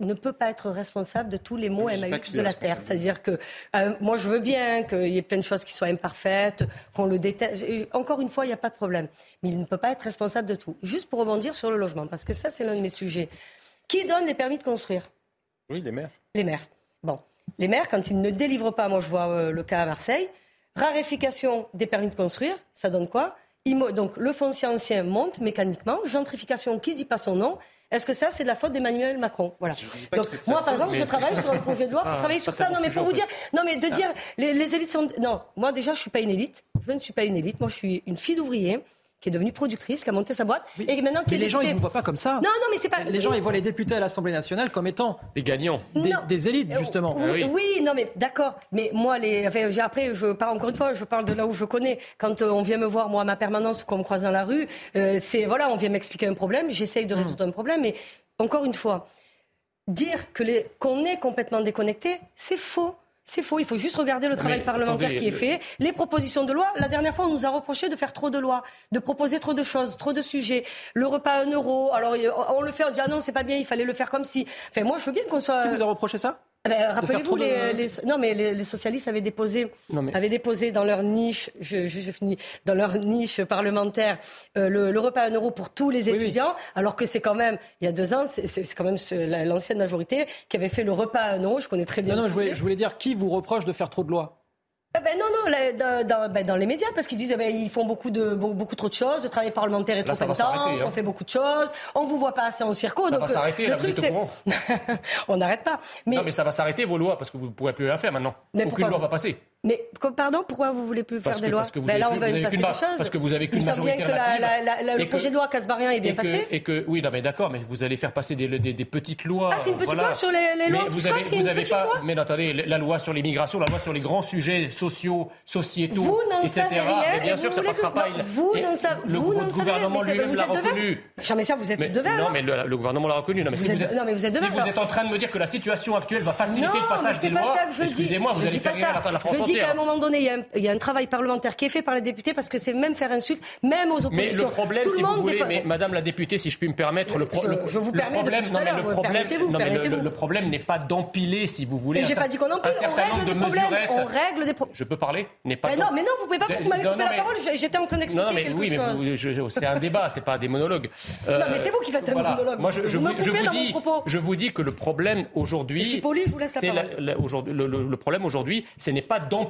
ne peut pas être responsable de tous les mots MAX de la Terre. C'est-à-dire que euh, moi, je veux bien qu'il y ait plein de choses qui soient imparfaites, qu'on le déteste. Encore une fois, il n'y a pas de problème mais il ne peut pas être responsable de tout. Juste pour rebondir sur le logement, parce que ça, c'est l'un de mes sujets. Qui donne les permis de construire? Oui, les maires. Les maires. Bon. Les maires, quand ils ne délivrent pas, moi je vois euh, le cas à Marseille, raréfication des permis de construire, ça donne quoi? Donc le foncier ancien monte mécaniquement, gentrification, qui dit pas son nom est-ce que ça, c'est de la faute d'Emmanuel Macron? Voilà. Donc, moi, par exemple, je travaille sur un projet de loi pour ah, travailler sur ça. Non, mais pour vous dire, non, mais de dire, les, les, élites sont. Non, moi, déjà, je suis pas une élite. Je ne suis pas une élite. Moi, je suis une fille d'ouvrier qui est devenue productrice, qui a monté sa boîte. et maintenant, mais les gens, ils ne voient pas comme ça. Non, non, mais c'est pas. Les gens, ils voient les députés à l'Assemblée nationale comme étant des gagnants, des, élites, justement. Oui, oui. non, mais d'accord. Mais moi, les, après, je parle encore une fois, je parle de là où je connais. Quand euh, on vient me voir, moi, à ma permanence, ou qu'on me croise dans la rue, euh, c'est voilà, on vient m'expliquer un problème, j'essaye de hmm. résoudre un problème, mais encore une fois, dire que les, qu'on est complètement déconnecté, c'est faux. C'est faux, il faut juste regarder le travail parlementaire qui est fait. Les propositions de loi, la dernière fois, on nous a reproché de faire trop de lois, de proposer trop de choses, trop de sujets. Le repas à un euro, alors on le fait, on dit ah non, c'est pas bien, il fallait le faire comme si. Enfin, moi, je veux bien qu'on soit. Qui vous a reproché ça? Ah ben, rappelez-vous, les, non, mais les, socialistes avaient déposé, avaient déposé dans leur niche, je, je, finis, dans leur niche parlementaire, euh, le, repas à un euro pour tous les étudiants, alors que c'est quand même, il y a deux ans, c'est quand même l'ancienne majorité qui avait fait le repas à un euro. Je connais très bien. Non, non, je voulais, je voulais dire qui vous reproche de faire trop de lois? Eh ben non, non, dans, ben dans, les médias, parce qu'ils disent qu'ils eh ben, ils font beaucoup, de, beaucoup trop de choses, de travail parlementaire est trop intense, hein. on fait beaucoup de choses, on vous voit pas assez en circo. Ça donc, va s'arrêter, le truc, c'est... on n'arrête pas. Mais... Non, mais ça va s'arrêter, vos lois, parce que vous ne pourrez plus rien faire maintenant. Mais Aucune loi va passer. Mais pardon, pourquoi vous voulez plus faire des lois parce que vous ben là, on va passer des choses. Parce que vous avez qu'une majorité bien que la, le projet de loi Casbarien est bien passé. Et que oui, non, mais d'accord, mais vous allez faire passer des, des, petites lois. Ah, c'est une petite loi sur les, lois vous avez, vous avez pas, loi Mais attendez, la loi sur l'immigration, la loi sur les grands sujets sociaux, sociétaux, vous etc. Savez rien, mais bien sûr, ça passera pas. Vous n'en savez Le gouvernement lui-même l'a reconnu. Jamais ça, vous êtes de Non, mais le gouvernement l'a reconnu. Non, mais vous êtes de Si vous êtes en train de me dire que la situation actuelle va faciliter le passage des lois, excusez-moi, vous allez faire rien à la France dis qu'à un moment donné, il y a un travail parlementaire qui est fait par les députés parce que c'est même faire insulte, même aux oppositions. Mais le problème, si vous voulez, mais Madame la députée, si je puis me permettre, le, problème, je vous permets problème, non, mais le problème, non, mais le, problème n'est pas d'empiler, si vous voulez. Mais j'ai pas dit qu'on empile, on règle des problèmes. On règle des problèmes. Je peux parler N'est pas. Mais non, mais non, vous pouvez pas. Vous m'avez coupé la parole. J'étais en train d'expliquer quelque chose. Non, mais oui, mais c'est un débat, c'est pas des monologues. Non, mais c'est vous qui faites un monologue. Moi, je vous dis, je vous dis que le problème aujourd'hui. Je suis poli, je vous laisse la parole. Le problème aujourd'hui, ce n'est pas d'empiler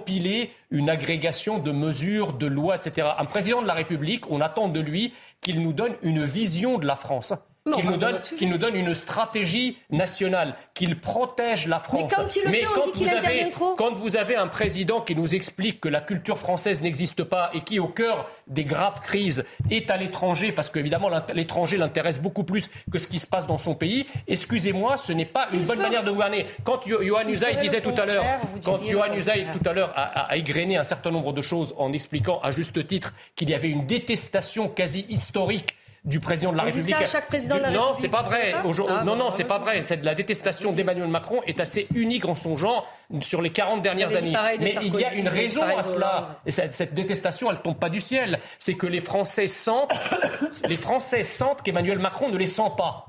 une agrégation de mesures, de lois, etc. Un président de la République, on attend de lui qu'il nous donne une vision de la France qu'il nous, donne, nous donne une stratégie nationale, qu'il protège la France. Mais quand il le fait, on dit qu'il intervient trop. Quand vous avez un président qui nous explique que la culture française n'existe pas et qui, au cœur des graves crises, est à l'étranger, parce qu'évidemment l'étranger l'intéresse beaucoup plus que ce qui se passe dans son pays, excusez-moi, ce n'est pas une bonne manière de gouverner. Quand Johan Usaï disait tout à l'heure, quand Johan Usaï tout à l'heure a, a égrené un certain nombre de choses en expliquant à juste titre qu'il y avait une détestation quasi historique du président de la République. Ça à chaque président de la non, c'est pas vrai. Ah, non, non, c'est pas vrai. C'est de la détestation d'Emmanuel Macron est assez unique en son genre sur les 40 dernières années. Mais il y a une raison à cela. Et cette, détestation, elle tombe pas du ciel. C'est que les Français sentent, les Français sentent qu'Emmanuel Macron ne les sent pas.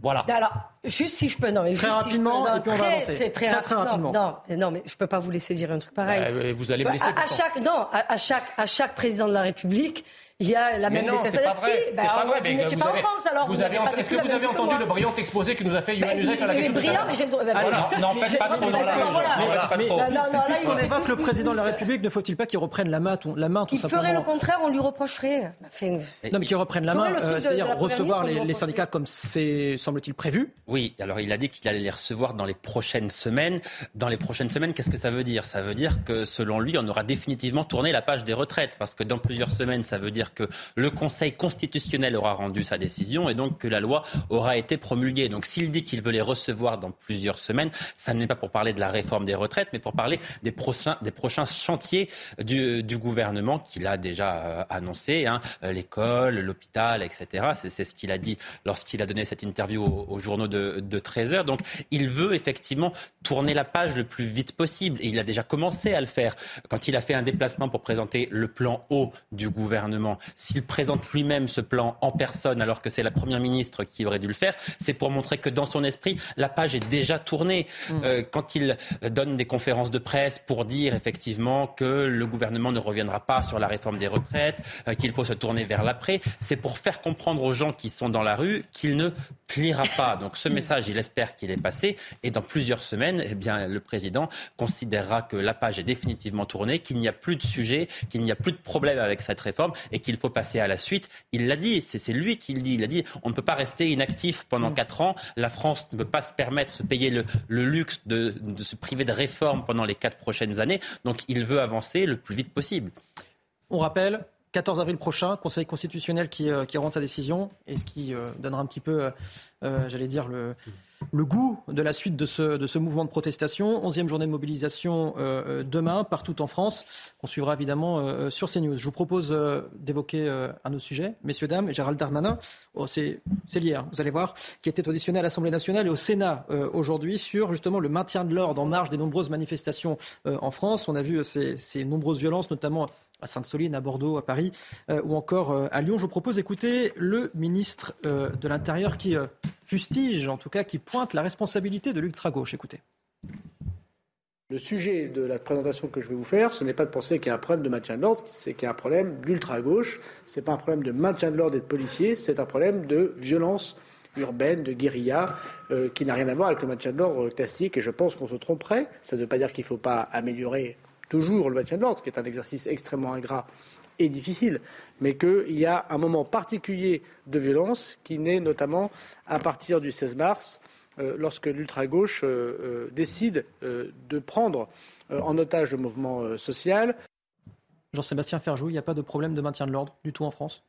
Voilà. Alors, juste si je peux, non, mais très rapidement, et puis on va avancer. Très, très, très, rapidement. Non, non, mais je peux pas vous laisser dire un truc pareil. Bah, vous allez me laisser. À, à chaque, non, à, chaque, à chaque président de la République, il y a la même détestation. C'est pas vrai. Bah, pas vrai. Vous n'étiez pas en France alors. Vous avez, est-ce que vous avez entendu le brillant exposé que nous a fait Yohann Usaï sur la question brillant, mais j'ai le droit. N'en faites pas trop. Puisqu'on évoque le président de la République, ne faut-il pas qu'il reprenne la main, la main tout simplement Il ferait le contraire, on lui reprocherait. Non, mais qu'il reprenne la main, euh, c'est-à-dire recevoir les syndicats comme c'est semble-t-il prévu. Oui, alors il a dit qu'il allait les recevoir dans les prochaines semaines. Dans les prochaines semaines, qu'est-ce que ça veut dire? Ça veut dire que selon lui, on aura définitivement tourné la page des retraites, parce que dans plusieurs semaines, ça veut dire que le Conseil constitutionnel aura rendu sa décision et donc que la loi aura été promulguée. Donc s'il dit qu'il veut les recevoir dans plusieurs semaines, ça n'est pas pour parler de la réforme des retraites, mais pour parler des prochains, chantiers du, du gouvernement qu'il a déjà euh, annoncé, hein, euh, l'école, l'hôpital, etc. C'est ce qu'il a dit lorsqu'il a donné cette interview aux, journaux de, de 13 heures. Donc il veut effectivement tourner la page le plus vite possible et il a déjà commencé à le faire quand il a fait un déplacement pour présenter le plan haut du gouvernement. S'il présente lui-même ce plan en personne alors que c'est la Première ministre qui aurait dû le faire, c'est pour montrer que dans son esprit, la page est déjà tournée. Mm. Euh, quand il donne des conférences de presse pour dire effectivement que le gouvernement ne reviendra pas sur la réforme des retraites, euh, qu'il faut se tourner vers l'après, c'est pour faire comprendre aux gens qui sont dans la rue qu'il ne pliera pas. Donc ce message, il espère qu'il est passé et dans plusieurs semaines, eh bien, le président considérera que la page est définitivement tournée, qu'il n'y a plus de sujet, qu'il n'y a plus de problème avec cette réforme et qu'il faut passer à la suite. Il l'a dit, c'est lui qui le dit. Il a dit on ne peut pas rester inactif pendant mm. quatre ans. La France ne peut pas se permettre, de se payer le, luxe de, se priver de réformes pendant les quatre prochaines années. Donc il veut avancer le plus vite possible. On rappelle, 14 avril prochain, Conseil constitutionnel qui, euh, rend sa décision et ce qui euh, donnera un petit peu, euh, j'allais dire, le, goût de la suite de ce, mouvement de protestation. Onzième journée de mobilisation demain, partout en France. On suivra évidemment sur CNews. Je vous propose d'évoquer un autre sujet. Messieurs, dames, Gérald Darmanin, oh, c'est lié, hein, vous allez voir, qui était auditionné à l'Assemblée nationale et au Sénat aujourd'hui sur justement le maintien de l'ordre en marge des nombreuses manifestations en France. On a vu ces nombreuses violences, notamment à Sainte-Soline, à Bordeaux, à Paris ou encore à Lyon. Je vous propose d'écouter le ministre de l'Intérieur qui fustige, en tout cas qui pointe la responsabilité de l'ultra-gauche. Écoutez. Le sujet de la présentation que je vais vous faire, ce n'est pas de penser qu'il y a un problème de maintien de l'ordre, c'est qu'il y a un problème d'ultra-gauche. Ce n'est pas un problème de maintien de l'ordre et de policiers, c'est un problème de violence urbaine, de guérilla, euh, qui n'a rien à voir avec le maintien de l'ordre classique. Et je pense qu'on se tromperait. Ça ne veut pas dire qu'il ne faut pas améliorer toujours le maintien de l'ordre, qui est un exercice extrêmement ingrat et difficile, mais qu'il y a un moment particulier de violence qui naît notamment à partir du 16 mars euh, lorsque l'ultra-gauche euh, euh, décide de prendre en otage le mouvement social. Jean-Sébastien Ferjou, il n'y a pas de problème de maintien de l'ordre du tout en France?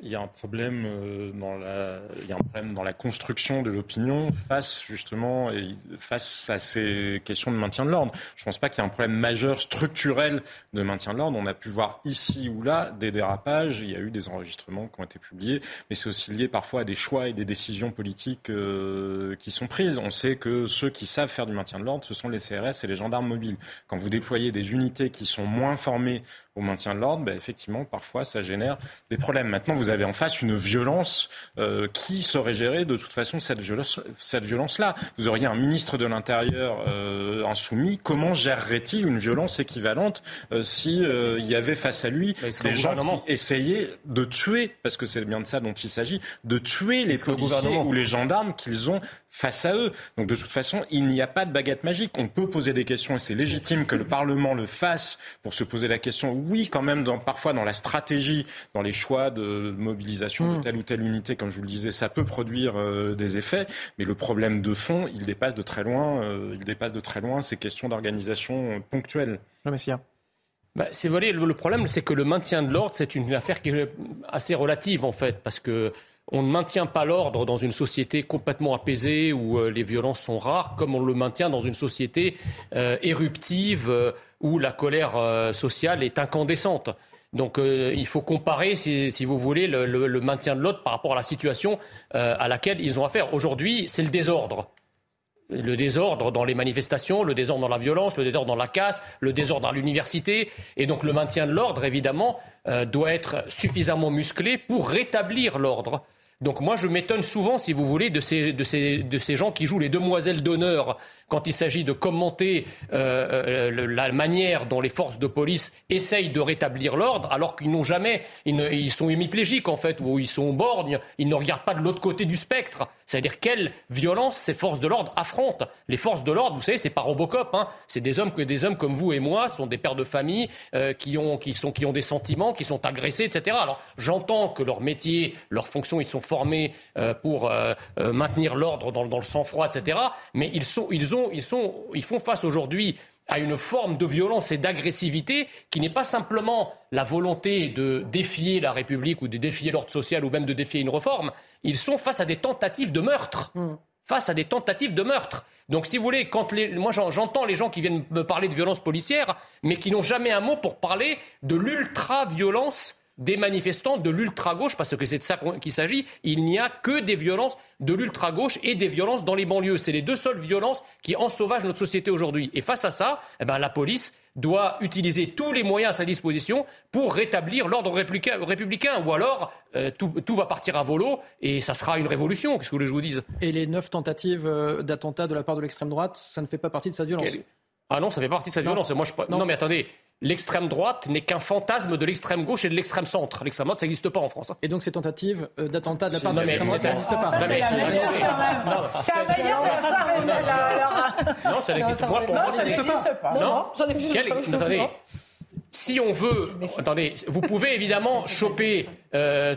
Il y a un problème dans la, il y a un problème dans la construction de l'opinion face justement face à ces questions de maintien de l'ordre. Je ne pense pas qu'il y ait un problème majeur structurel de maintien de l'ordre. On a pu voir ici ou là des dérapages. Il y a eu des enregistrements qui ont été publiés, mais c'est aussi lié parfois à des choix et des décisions politiques euh, qui sont prises. On sait que ceux qui savent faire du maintien de l'ordre, ce sont les CRS et les gendarmes mobiles. Quand vous déployez des unités qui sont moins formées au maintien de l'ordre, ben, effectivement, parfois, ça génère des problèmes. Maintenant, vous avez en face une violence euh, qui serait gérée de toute façon cette violence, cette violence-là? Vous auriez un ministre de l'Intérieur euh, insoumis. Comment gérerait-il une violence équivalente euh, si euh, il y avait face à lui des gens qui essayaient de tuer, parce que c'est bien de ça dont il s'agit, de tuer les policiers ou les gendarmes qu'ils ont face à eux. Donc de toute façon, il n'y a pas de baguette magique. On peut poser des questions et c'est légitime que le Parlement le fasse pour se poser la question. Oui, quand même, dans, parfois dans la stratégie, dans les choix de mobilisation de hmm. telle ou telle unité, comme je vous le disais, ça peut produire euh, des effets. Mais le problème de fond, il dépasse de très loin. Euh, il dépasse de très loin ces questions d'organisation ponctuelle. Jean bah, c'est vrai, le problème, c'est que le maintien de l'ordre, c'est une affaire qui est assez relative en fait, parce que on ne maintient pas l'ordre dans une société complètement apaisée où euh, les violences sont rares, comme on le maintient dans une société euh, éruptive euh, où la colère sociale est incandescente. Donc il faut comparer, si, vous voulez, le, maintien de l'ordre par rapport à la situation à laquelle ils ont affaire. Aujourd'hui, c'est le désordre. Le désordre dans les manifestations, le désordre dans la violence, le désordre dans la casse, le désordre à l'université. Et donc le maintien de l'ordre, évidemment, doit être suffisamment musclé pour rétablir l'ordre. Donc moi, je m'étonne souvent, si vous voulez, de ces, de ces, de ces gens qui jouent les demoiselles d'honneur quand il s'agit de commenter euh, euh, la manière dont les forces de police essayent de rétablir l'ordre, alors qu'ils n'ont jamais, ils, sont hémiplégiques en fait, ou ils sont borgnes, ils ne regardent pas de l'autre côté du spectre. C'est-à-dire quelle violence ces forces de l'ordre affrontent. Les forces de l'ordre, vous savez, c'est pas Robocop, hein. c'est des hommes que des hommes comme vous et moi, sont des pères de famille euh, qui ont, qui sont, qui ont des sentiments, qui sont agressés, etc. Alors j'entends que leur métier, leur fonction, ils sont formés pour maintenir l'ordre dans, le sang-froid, etc. Mais ils sont, ils ont ils, font face aujourd'hui à une forme de violence et d'agressivité qui n'est pas simplement la volonté de défier la République ou de défier l'ordre social ou même de défier une réforme, ils sont face à des tentatives de meurtre. Hmm. Face à des tentatives de meurtre. Donc, si vous voulez, quand moi j'entends les gens qui viennent me parler de violence policière, mais qui n'ont jamais un mot pour parler de l'ultra-violence des manifestants de l'ultra-gauche, parce que c'est de ça qu'il s'agit, il n'y a que des violences de l'ultra-gauche et des violences dans les banlieues. C'est les deux seules violences qui ensauvagent notre société aujourd'hui. Et face à ça, eh ben, la police doit utiliser tous les moyens à sa disposition pour rétablir l'ordre républicain, Ou alors, euh, tout, va partir à volo et ça sera une révolution. Qu'est-ce que je vous dise Et les neuf tentatives euh, d'attentat de la part de l'extrême droite, ça ne fait pas partie de sa violence Ah non, ça fait partie de sa violence. Moi, je... non, mais attendez, l'extrême droite n'est qu'un fantasme de l'extrême gauche et de l'extrême centre. L'extrême droite, ça n'existe pas en France. Hein. Et donc ces tentatives euh, d'attentat de la part de l'extrême droite, ça n'existe pas. C'est un meilleur de la soirée, Non, ça n'existe pas. Pour moi, ça n'existe pas. Non, ça n'existe pas. Attendez. Si on veut, attendez, vous pouvez évidemment choper 30 euh,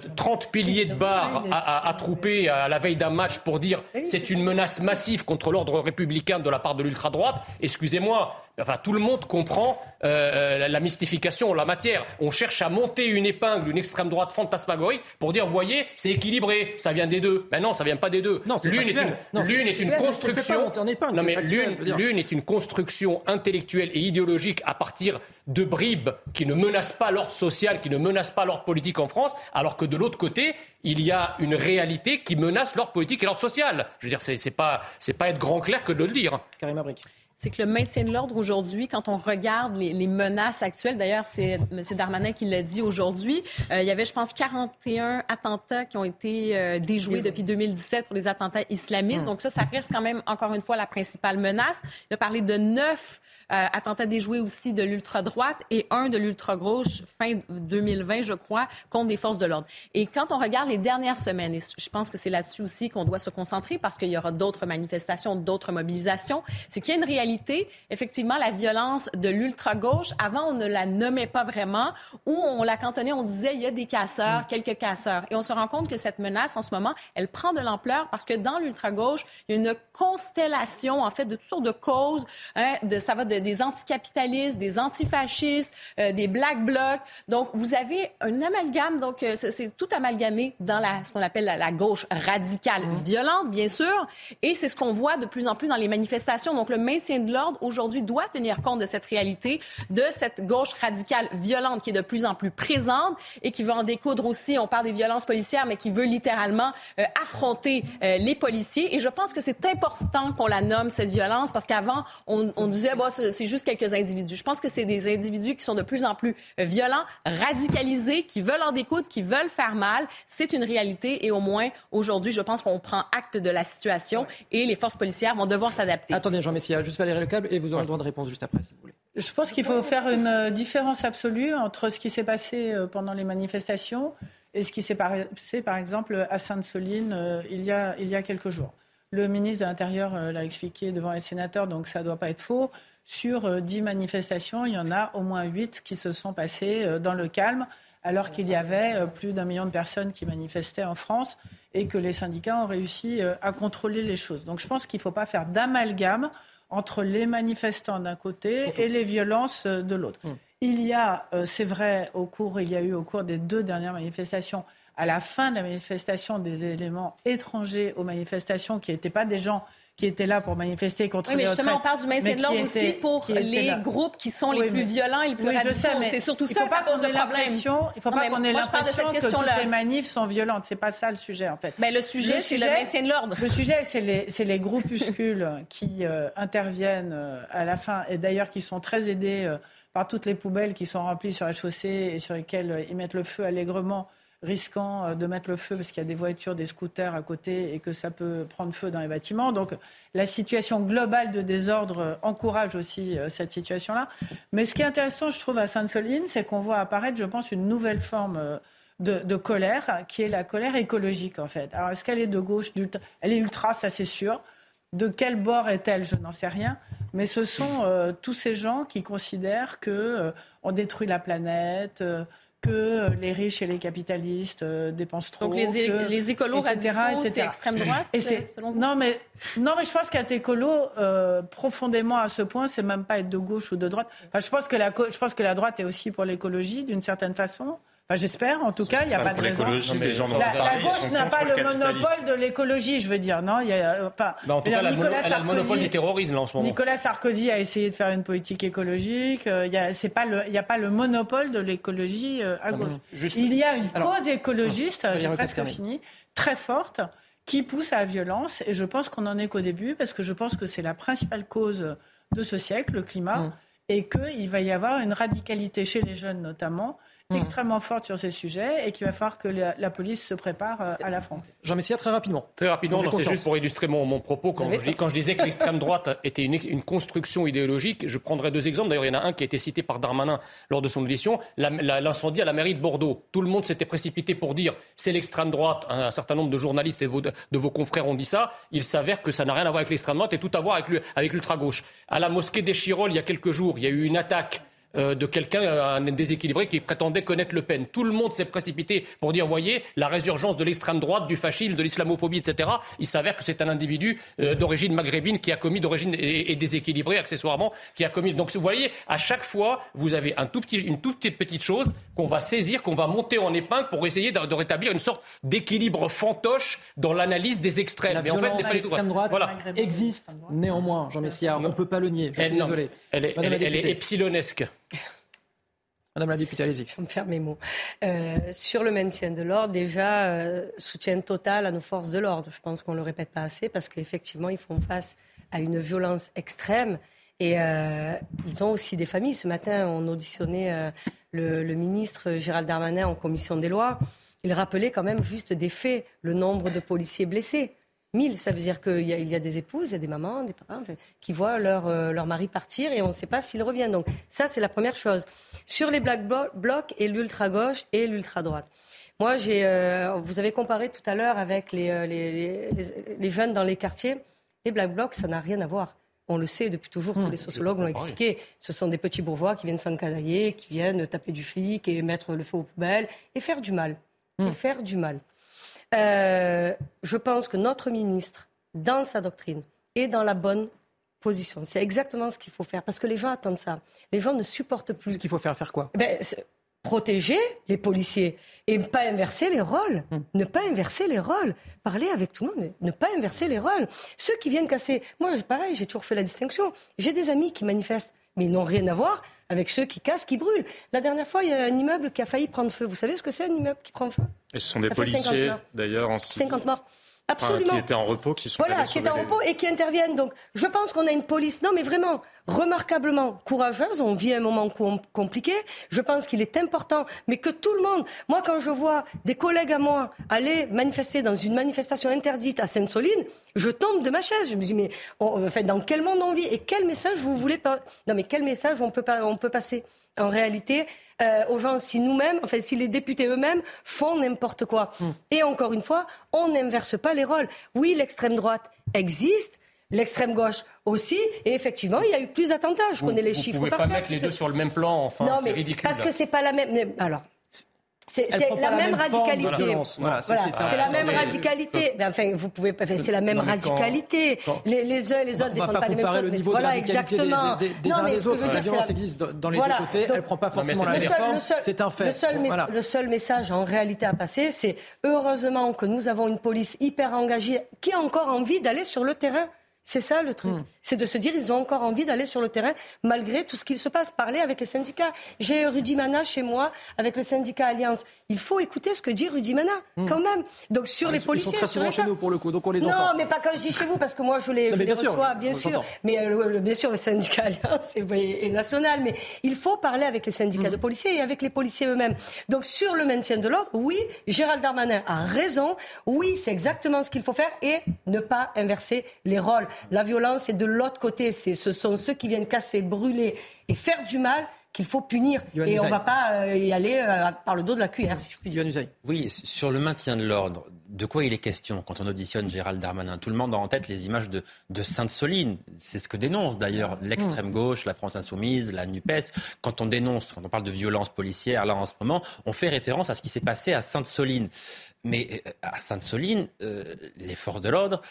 piliers de bar à, à, trouper à la veille d'un match pour dire c'est une menace massive contre l'ordre républicain de la part de l'ultra-droite. Excusez-moi, Enfin, tout le monde comprend euh, euh, la mystification en la matière. On cherche à monter une épingle, une extrême droite fantasmagorique pour dire, voyez, c'est équilibré, ça vient des deux. Mais non, ça vient pas des deux. L'une est une, l'une est, une construction. non, mais l'une est une construction intellectuelle et idéologique à partir de bribes qui ne menacent pas l'ordre social, qui ne menacent pas l'ordre politique en France, alors que de l'autre côté, il y a une réalité qui menace l'ordre politique et l'ordre social. Je veux dire, c'est pas, pas être grand clair que de le dire. Karim Abrik. c'est que le maintien de l'ordre aujourd'hui, quand on regarde les, menaces actuelles, d'ailleurs, c'est M. Darmanin qui l'a dit aujourd'hui, euh, il y avait, je pense, 41 attentats qui ont été euh, déjoués depuis 2017 pour les attentats islamistes. Hum. Donc ça, ça reste quand même, encore une fois, la principale menace. Il a parlé de neuf euh, attentat déjoué aussi de l'ultra-droite et un de l'ultra-gauche fin 2020, je crois, contre des forces de l'ordre. Et quand on regarde les dernières semaines, et je pense que c'est là-dessus aussi qu'on doit se concentrer parce qu'il y aura d'autres manifestations, d'autres mobilisations, c'est qu'il y a une réalité, effectivement, la violence de l'ultra-gauche, avant, on ne la nommait pas vraiment, ou on la cantonnait, on disait, il y a des casseurs, mm. quelques casseurs. Et on se rend compte que cette menace, en ce moment, elle prend de l'ampleur parce que dans l'ultra-gauche, il y a une constellation, en fait, de toutes sortes de causes. Hein, de, ça va de des anticapitalistes, des antifascistes, euh, des black blocs. Donc, vous avez un amalgame, donc euh, c'est tout amalgamé dans la, ce qu'on appelle la, gauche radicale, mmh. violente, bien sûr, et c'est ce qu'on voit de plus en plus dans les manifestations. Donc, le maintien de l'ordre, aujourd'hui, doit tenir compte de cette réalité, de cette gauche radicale violente qui est de plus en plus présente et qui veut en découdre aussi, on parle des violences policières, mais qui veut littéralement euh, affronter les policiers. Et je pense que c'est important qu'on la nomme, cette violence, parce qu'avant, on, on disait, bon, c'est juste quelques individus. Je pense que c'est des individus qui sont de plus en plus euh, violents, radicalisés, qui veulent en découdre, qui veulent faire mal. C'est une réalité et au moins aujourd'hui, je pense qu'on prend acte de la situation et les forces policières vont devoir s'adapter. Attendez, Jean Messia, juste Valérie Lecable et vous aurez le droit de réponse juste après, si vous voulez. Je pense qu'il faut faire une euh, différence absolue entre ce qui s'est passé euh, pendant les manifestations et ce qui s'est passé, par exemple, à Sainte-Soline il, y a, il y a quelques jours. Le ministre de l'Intérieur l'a expliqué devant les sénateurs, donc ça ne doit pas être faux. Sur 10 euh, manifestations, il y en a au moins 8 qui se sont passées euh, dans le calme, alors qu'il y avait euh, plus d'un million de personnes qui manifestaient en France et que les syndicats ont réussi à contrôler les choses. Donc je pense qu'il ne faut pas faire d'amalgame entre les manifestants d'un côté et les violences de l'autre. Hum. Il y a, c'est vrai, au cours, il y a eu au cours des deux dernières manifestations, à la fin de la manifestation, des éléments étrangers aux manifestations qui n'étaient pas des gens qui étaient là pour manifester contre oui, mais justement, on parle du maintien de l'ordre aussi pour les groupes qui sont les plus violents et les plus radicaux. C'est surtout ça qui pose le problème. Il ne faut pas qu'on ait l'impression que toutes les manifs sont violentes. C'est pas ça le sujet, en fait. Mais le sujet, c'est le maintien de l'ordre. Le sujet, c'est les, les, groupuscules qui euh, interviennent euh, à la fin et d'ailleurs qui sont très aidés euh, par toutes les poubelles qui sont remplies sur la chaussée et sur lesquelles ils mettent le feu allègrement risquant euh, de mettre le feu parce qu'il y a des voitures, des scooters à côté et que ça peut prendre feu dans les bâtiments. Donc la situation globale de désordre euh, encourage aussi euh, cette situation-là. Mais ce qui est intéressant, je trouve, à Sainte-Soline, c'est qu'on voit apparaître, je pense, une nouvelle forme de, colère, qui est la colère écologique, en fait. Alors, est-ce qu'elle est de gauche Elle est ultra, ça c'est sûr. De quel bord est-elle Je n'en sais rien. Mais ce sont tous ces gens qui considèrent qu'on on détruit la planète, que euh, les riches et les capitalistes euh, dépensent trop. Donc les, les écolos etc., c'est extrême droite, et c'est, non mais non mais je pense qu'être écolo euh, profondément à ce point, c'est même pas être de gauche ou de droite. Enfin, je pense que la je pense que la droite est aussi pour l'écologie d'une certaine façon. Enfin, j'espère, en tout cas, il n'y a pas de raison. La, gauche n'a pas le monopole de l'écologie, je veux dire, non il y a, enfin, bah, En tout cas, elle a le monopole du terrorisme en ce moment. Nicolas Sarkozy a essayé de faire une politique écologique. Euh, il n'y a, pas le monopole de l'écologie euh, à gauche. il y a une cause écologiste, j'ai presque fini, très forte, qui pousse à la violence. Et je pense qu'on n'en est qu'au début, parce que je pense que c'est la principale cause de ce siècle, le climat, hum. et qu'il va y avoir une radicalité chez les jeunes notamment Mmh. extrêmement forte sur ces sujets et qu'il va falloir que la, police se prépare euh, à l'affronter. Jean Messia, très rapidement. Très rapidement, c'est juste pour illustrer mon, propos. Quand je, quand je, disais que l'extrême droite était une, construction idéologique, je prendrai deux exemples. D'ailleurs, il y en a un qui a été cité par Darmanin lors de son audition, l'incendie à la mairie de Bordeaux. Tout le monde s'était précipité pour dire c'est l'extrême droite. Un, certain nombre de journalistes et de vos confrères ont dit ça. Il s'avère que ça n'a rien à voir avec l'extrême droite et tout à voir avec l'ultra-gauche. À la mosquée des Chirolles, il y a quelques jours, il y a eu une attaque de quelqu'un, un déséquilibré qui prétendait connaître Le Pen. Tout le monde s'est précipité pour dire, voyez, la résurgence de l'extrême droite, du fascisme, de l'islamophobie, etc. Il s'avère que c'est un individu euh, d'origine maghrébine qui a commis d'origine et, déséquilibré accessoirement, qui a commis. Donc vous voyez, à chaque fois, vous avez un tout petit, une toute petite chose qu'on va saisir, qu'on va monter en épingle pour essayer de, rétablir une sorte d'équilibre fantoche dans l'analyse des extrêmes. La Mais en fait, c'est pas du tout droite voilà. existe néanmoins, Jean Messia. On ne peut pas le nier. Je suis désolé. Elle est, elle est epsilonesque. Madame la députée, allez-y. Je me mes mots. Euh, sur le maintien de l'ordre, déjà, euh, soutien total à nos forces de l'ordre. Je pense qu'on ne le répète pas assez parce qu'effectivement, ils font face à une violence extrême Et ils ont aussi des familles. Ce matin, on auditionnait le, le, ministre Gérald Darmanin en commission des lois. Il rappelait quand même juste des faits, le nombre de policiers blessés. 1000, ça veut dire qu'il y, y, a des épouses, il y a des mamans, des papas qui voient leur, euh, leur mari partir et on ne sait pas s'il revient. Donc ça, c'est la première chose. Sur les black blocs et l'ultra-gauche et l'ultra-droite. Moi, j'ai, euh, vous avez comparé tout à l'heure avec euh, les, les, les, jeunes dans les quartiers. Les black blocs, ça n'a rien à voir. On le sait depuis toujours, tous mmh. les sociologues l'ont expliqué. Ce sont des petits bourgeois qui viennent s'encadailler, qui viennent taper du flic et mettre le feu aux poubelles et faire du mal. Et mmh. faire du mal. Euh, je pense que notre ministre, dans sa doctrine, est dans la bonne position. C'est exactement ce qu'il faut faire, parce que les gens attendent ça. Les gens ne supportent plus. Ce qu'il faut faire, faire quoi? Eh ben, Protéger les policiers et ne pas inverser les rôles. Hmm. Ne pas inverser les rôles. Parler avec tout le monde, ne pas inverser les rôles. Ceux qui viennent casser. Moi, pareil, j'ai toujours fait la distinction. J'ai des amis qui manifestent, mais ils n'ont rien à voir avec ceux qui cassent, qui brûlent. La dernière fois, il y a un immeuble qui a failli prendre feu. Vous savez ce que c'est un immeuble qui prend feu? Et ce sont des policiers, d'ailleurs, en 50 morts. Absolument. qui étaient en repos, qui sont Voilà, qui étaient en repos et qui interviennent. Donc, je pense qu'on a une police, non mais vraiment, remarquablement courageuse. On vit un moment compliqué. Je pense qu'il est important, mais que tout le monde, moi quand je vois des collègues à moi aller manifester dans une manifestation interdite à Sainte-Soline, je tombe de ma chaise. Je me dis, mais on, fait, dans quel monde on vit et quel message vous voulez pas? Non mais quel message on peut, pas, on peut passer? En réalité euh, aux gens si nous-mêmes, enfin si les députés eux-mêmes font n'importe quoi. Hmm. Et encore une fois, on n'inverse pas les rôles. Oui, l'extrême droite existe. L'extrême gauche aussi, et effectivement, il y a eu plus d'attentats. Je connais les vous chiffres. Vous pouvez pas mettre les deux sur le même plan, enfin, c'est ridicule. Parce que c'est pas la même. Alors, c'est la, même radicalité. Voilà, c'est la même radicalité. enfin, vous pouvez. c'est la même radicalité. Les, uns et les autres défendent pas les mêmes choses. Niveau voilà, exactement. Des, des, des autres. La violence existe dans les deux côtés. Elle prend pas forcément la même forme. C'est un fait. Le seul message en réalité à passer, c'est heureusement que nous avons une police hyper engagée qui a encore envie d'aller sur le terrain. C'est ça le truc? Hmm. C'est de se dire ils ont encore envie d'aller sur le terrain malgré tout ce qu'il se passe. Parler avec les syndicats. J'ai Rudy Mana chez moi avec le syndicat Alliance. Il faut écouter ce que dit Rudy Mana hmm. quand même. Donc sur ah, les policiers, ils sont très souvent chez nous pour le coup, donc on les non, entend. Non, mais pas quand je dis chez vous parce que moi je les, je les reçois bien sûr. Mais euh, bien sûr le syndicat Alliance est, national, mais il faut parler avec les syndicats hmm. de policiers et avec les policiers eux-mêmes. Donc sur le maintien de l'ordre, oui, Gérald Darmanin a raison. Oui, c'est exactement ce qu'il faut faire et ne pas inverser les rôles. La violence est de l'autre côté. Ce sont ceux qui viennent casser, brûler et faire du mal qu'il faut punir. et on ne va pas euh, y aller euh, par le dos de la cuillère, si je puis dire. Oui, sur le maintien de l'ordre, de quoi il est question quand on auditionne Gérald Darmanin? Tout le monde a en tête les images de, de Sainte-Soline. C'est ce que dénonce d'ailleurs l'extrême gauche, la France insoumise, la NUPES. Quand on dénonce, quand on parle de violence policière, là en ce moment, on fait référence à ce qui s'est passé à Sainte-Soline. Mais euh, à Sainte-Soline, les forces de l'ordre,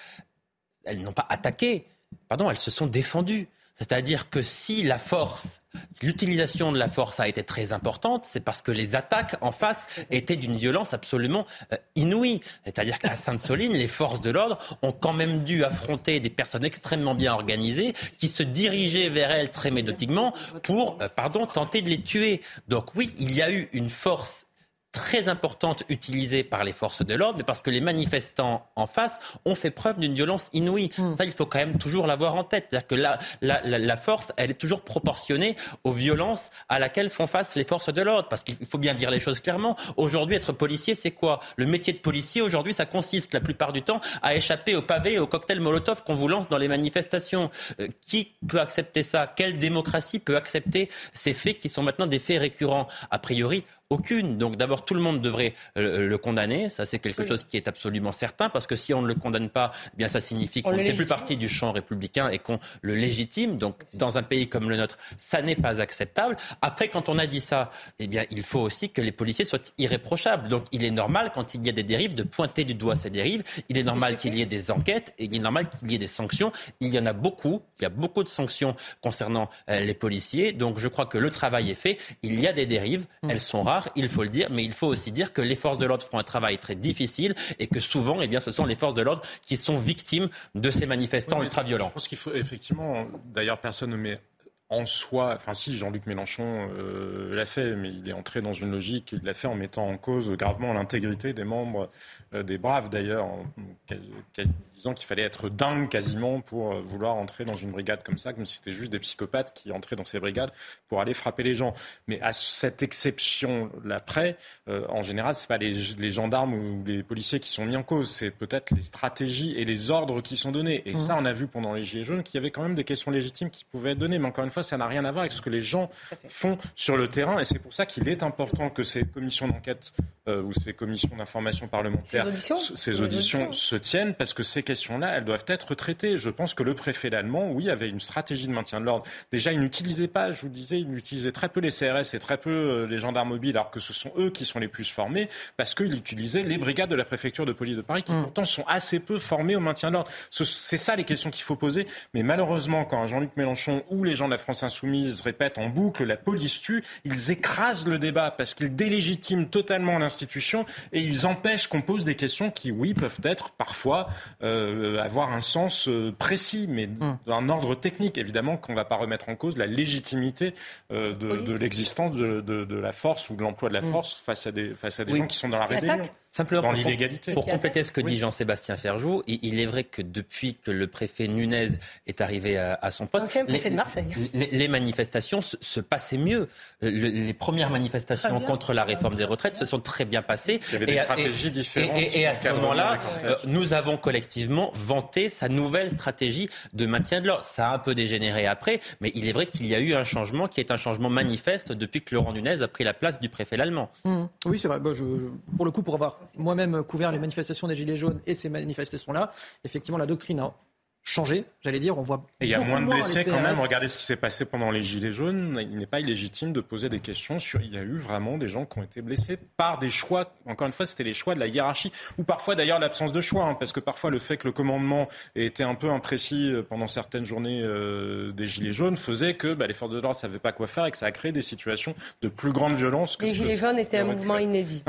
elles n'ont pas attaqué, pardon, elles se sont défendues. C'est-à-dire que si la force, l'utilisation de la force a été très importante, c'est parce que les attaques en face étaient d'une violence absolument euh, inouïe. C'est-à-dire qu'à Sainte-Soline, les forces de l'ordre ont quand même dû affronter des personnes extrêmement bien organisées qui se dirigeaient vers elles très méthodiquement pour, euh, pardon, tenter de les tuer. Donc oui, il y a eu une force très importante utilisée par les forces de l'ordre, parce que les manifestants en face ont fait preuve d'une violence inouïe. Hmm. Ça, il faut quand même toujours l'avoir en tête. C'est-à-dire que la, la, la, force, elle est toujours proportionnée aux violences à laquelle font face les forces de l'ordre. Parce qu'il faut bien dire les choses clairement. Aujourd'hui, être policier, c'est quoi? Le métier de policier, aujourd'hui, ça consiste la plupart du temps à échapper aux pavés et aux cocktails Molotov qu'on vous lance dans les manifestations. Euh, qui peut accepter ça? Quelle démocratie peut accepter ces faits qui sont maintenant des faits récurrents? A priori, aucune. Donc d'abord, tout le monde devrait euh, le condamner. Ça, c'est quelque chose qui est absolument certain, parce que si on ne le condamne pas, eh bien ça signifie qu'on ne fait plus partie du champ républicain et qu'on le légitime. Donc dans un pays comme le nôtre, ça n'est pas acceptable. Après, quand on a dit ça, eh bien il faut aussi que les policiers soient irréprochables. Donc il est normal, quand il y a des dérives, de pointer du doigt ces dérives. Il est normal qu'il y ait des enquêtes et il est normal qu'il y ait des sanctions. Il y en a beaucoup. Il y a beaucoup de sanctions concernant euh, les policiers. Donc je crois que le travail est fait. Il y a des dérives. Mmh. Elles sont rares il faut le dire, mais il faut aussi dire que les forces de l'ordre font un travail très difficile et que souvent, eh bien, ce sont les forces de l'ordre qui sont victimes de ces manifestants ultra-violents. Je pense qu'il faut effectivement, d'ailleurs, personne ne met en soi, enfin si Jean-Luc Mélenchon euh, l'a fait, mais il est entré dans une logique, il l'a fait en mettant en cause gravement l'intégrité des membres, euh, des braves d'ailleurs, disant qu'il fallait être dingue quasiment pour euh, vouloir entrer dans une brigade comme ça, comme si c'était juste des psychopathes qui entraient dans ces brigades pour aller frapper les gens. Mais à cette exception-là près, en général, c'est pas les, les, gendarmes ou les policiers qui sont mis en cause, c'est peut-être les stratégies et les ordres qui sont donnés. Et mmh. ça, on a vu pendant les Gilets jaunes qu'il y avait quand même des questions légitimes qui pouvaient être données. Mais encore une fois, ça n'a rien à voir avec ce que les gens font sur le terrain. Et c'est pour ça qu'il est important que ces commissions d'enquête euh, ou ces commissions d'information parlementaire, ces auditions, se tiennent, parce que ces questions-là, elles doivent être traitées. Je pense que le préfet allemand, oui, avait une stratégie de maintien de l'ordre. Déjà, il n'utilisait pas, je vous disais, il utilisait très peu les CRS et très peu euh, les gendarmes mobiles, alors que ce sont eux qui sont les plus formés, parce qu'il utilisait les brigades de la préfecture de police de Paris, qui mm. pourtant sont assez peu formés au maintien de l'ordre. C'est ça les questions qu'il faut poser. Mais malheureusement, quand Jean-Luc Mélenchon ou les gens de la France insoumise répètent en boucle la police tue, ils écrasent le débat parce qu'ils délégitiment totalement l'institution et ils empêchent qu'on pose des questions qui, oui, peuvent être parfois euh, avoir un sens euh, précis, mais hum. d'un ordre technique. Évidemment qu'on ne va pas remettre en cause la légitimité euh, de, l'existence de, la force ou de l'emploi de la hum. force face à des, face à des gens qui sont dans la rébellion. Simplement pour, pour, compléter ce que dit Jean-Sébastien Ferjou, il, est vrai que depuis que le préfet Nunez est arrivé à, son poste, les, les, manifestations se, passaient mieux. les premières manifestations contre la réforme des retraites se sont très bien passées. Il y avait des et, stratégies différentes. Et, à ce moment-là, euh, nous avons collectivement vanté sa nouvelle stratégie de maintien de l'ordre. Ça a un peu dégénéré après, mais il est vrai qu'il y a eu un changement qui est un changement manifeste depuis que Laurent Nunez a pris la place du préfet allemand. Mmh. Oui, c'est vrai. Bah, je, pour le coup, pour avoir moi-même couvert les manifestations des Gilets jaunes et ces manifestations-là, effectivement, la doctrine a changé, j'allais dire. On voit. Et il y a moins de blessés quand même. Regardez ce qui s'est passé pendant les Gilets jaunes. Il n'est pas illégitime de poser des questions sur. Il y a eu vraiment des gens qui ont été blessés par des choix. Encore une fois, c'était les choix de la hiérarchie ou parfois d'ailleurs l'absence de choix, hein, parce que parfois le fait que le commandement ait été un peu imprécis euh, pendant certaines journées euh, des Gilets jaunes faisait que bah, les forces de l'ordre ne savaient pas quoi faire et que ça a créé des situations de plus grande violence. Que les Gilets jaunes étaient un mouvement inédit.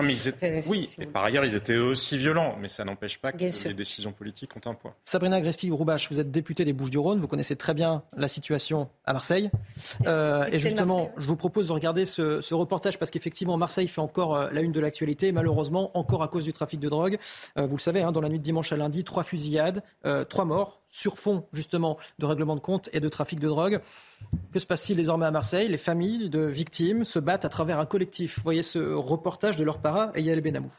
oui, et par ailleurs ils étaient aussi violents, mais ça n'empêche pas que les décisions politiques ont un poids. Sabrina Agresti-Roubache, vous êtes député des Bouches-du-Rhône, vous connaissez très bien la situation à Marseille. Euh, et justement, je vous propose de regarder ce, reportage parce qu'effectivement, Marseille fait encore euh, la une de l'actualité, malheureusement, encore à cause du trafic de drogue. Euh, vous le savez, hein, dans la nuit de dimanche à lundi, trois fusillades, trois morts sur fond justement de règlement de compte et de trafic de drogue. Que se passe-t-il désormais à Marseille? Les familles de victimes se battent à travers un collectif. Vous voyez ce reportage de leur para, Yael Benamou.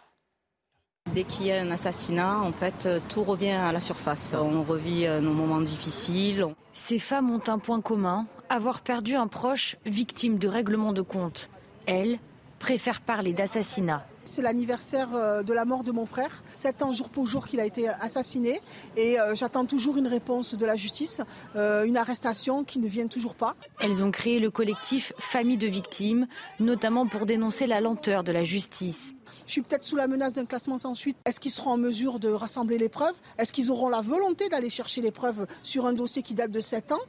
Dès qu'il y a un assassinat, en fait, euh, tout revient à la surface. On revit euh, nos moments difficiles. Ces femmes ont un point commun, avoir perdu un proche victime de règlement de compte. Elles préfèrent parler d'assassinat. C'est l'anniversaire euh, de la mort de mon frère, sept ans jour pour jour qu'il a été assassiné et j'attends toujours une réponse de la justice, une arrestation qui ne vient toujours pas. Elles ont créé le collectif Famille de victimes, notamment pour dénoncer la lenteur de la justice. Je suis peut-être sous la menace d'un classement sans suite. Est-ce qu'ils seront en mesure de rassembler les preuves? Est-ce qu'ils auront la volonté d'aller chercher les preuves sur un dossier qui date de 7 ans?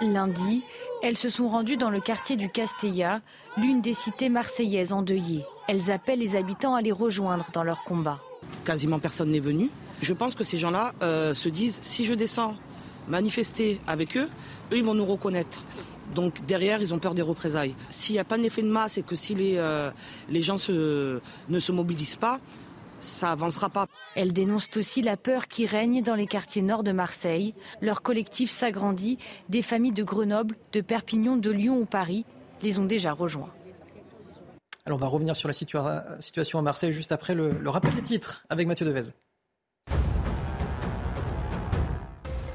Lundi, elles se sont rendues dans le quartier du Castella, l'une des cités marseillaises endeuillées. Elles appellent les habitants à les rejoindre dans leur combat. Quasiment personne n'est venu. Je pense que ces gens-là euh, se disent si je descends manifester avec eux, eux ils vont nous reconnaître. Donc derrière, ils ont peur des représailles. S'il n'y a pas d'effet de masse et que si les, euh, les gens ne se mobilisent pas, ça avancera pas. Elles dénoncent aussi la peur qui règne dans les quartiers nord de Marseille. Leur collectif s'agrandit. Des familles de Grenoble, de Perpignan, de Lyon ou Paris les ont déjà rejoints. Alors on va revenir sur la situation à Marseille juste après le, le rappel des titres avec Mathieu Devez.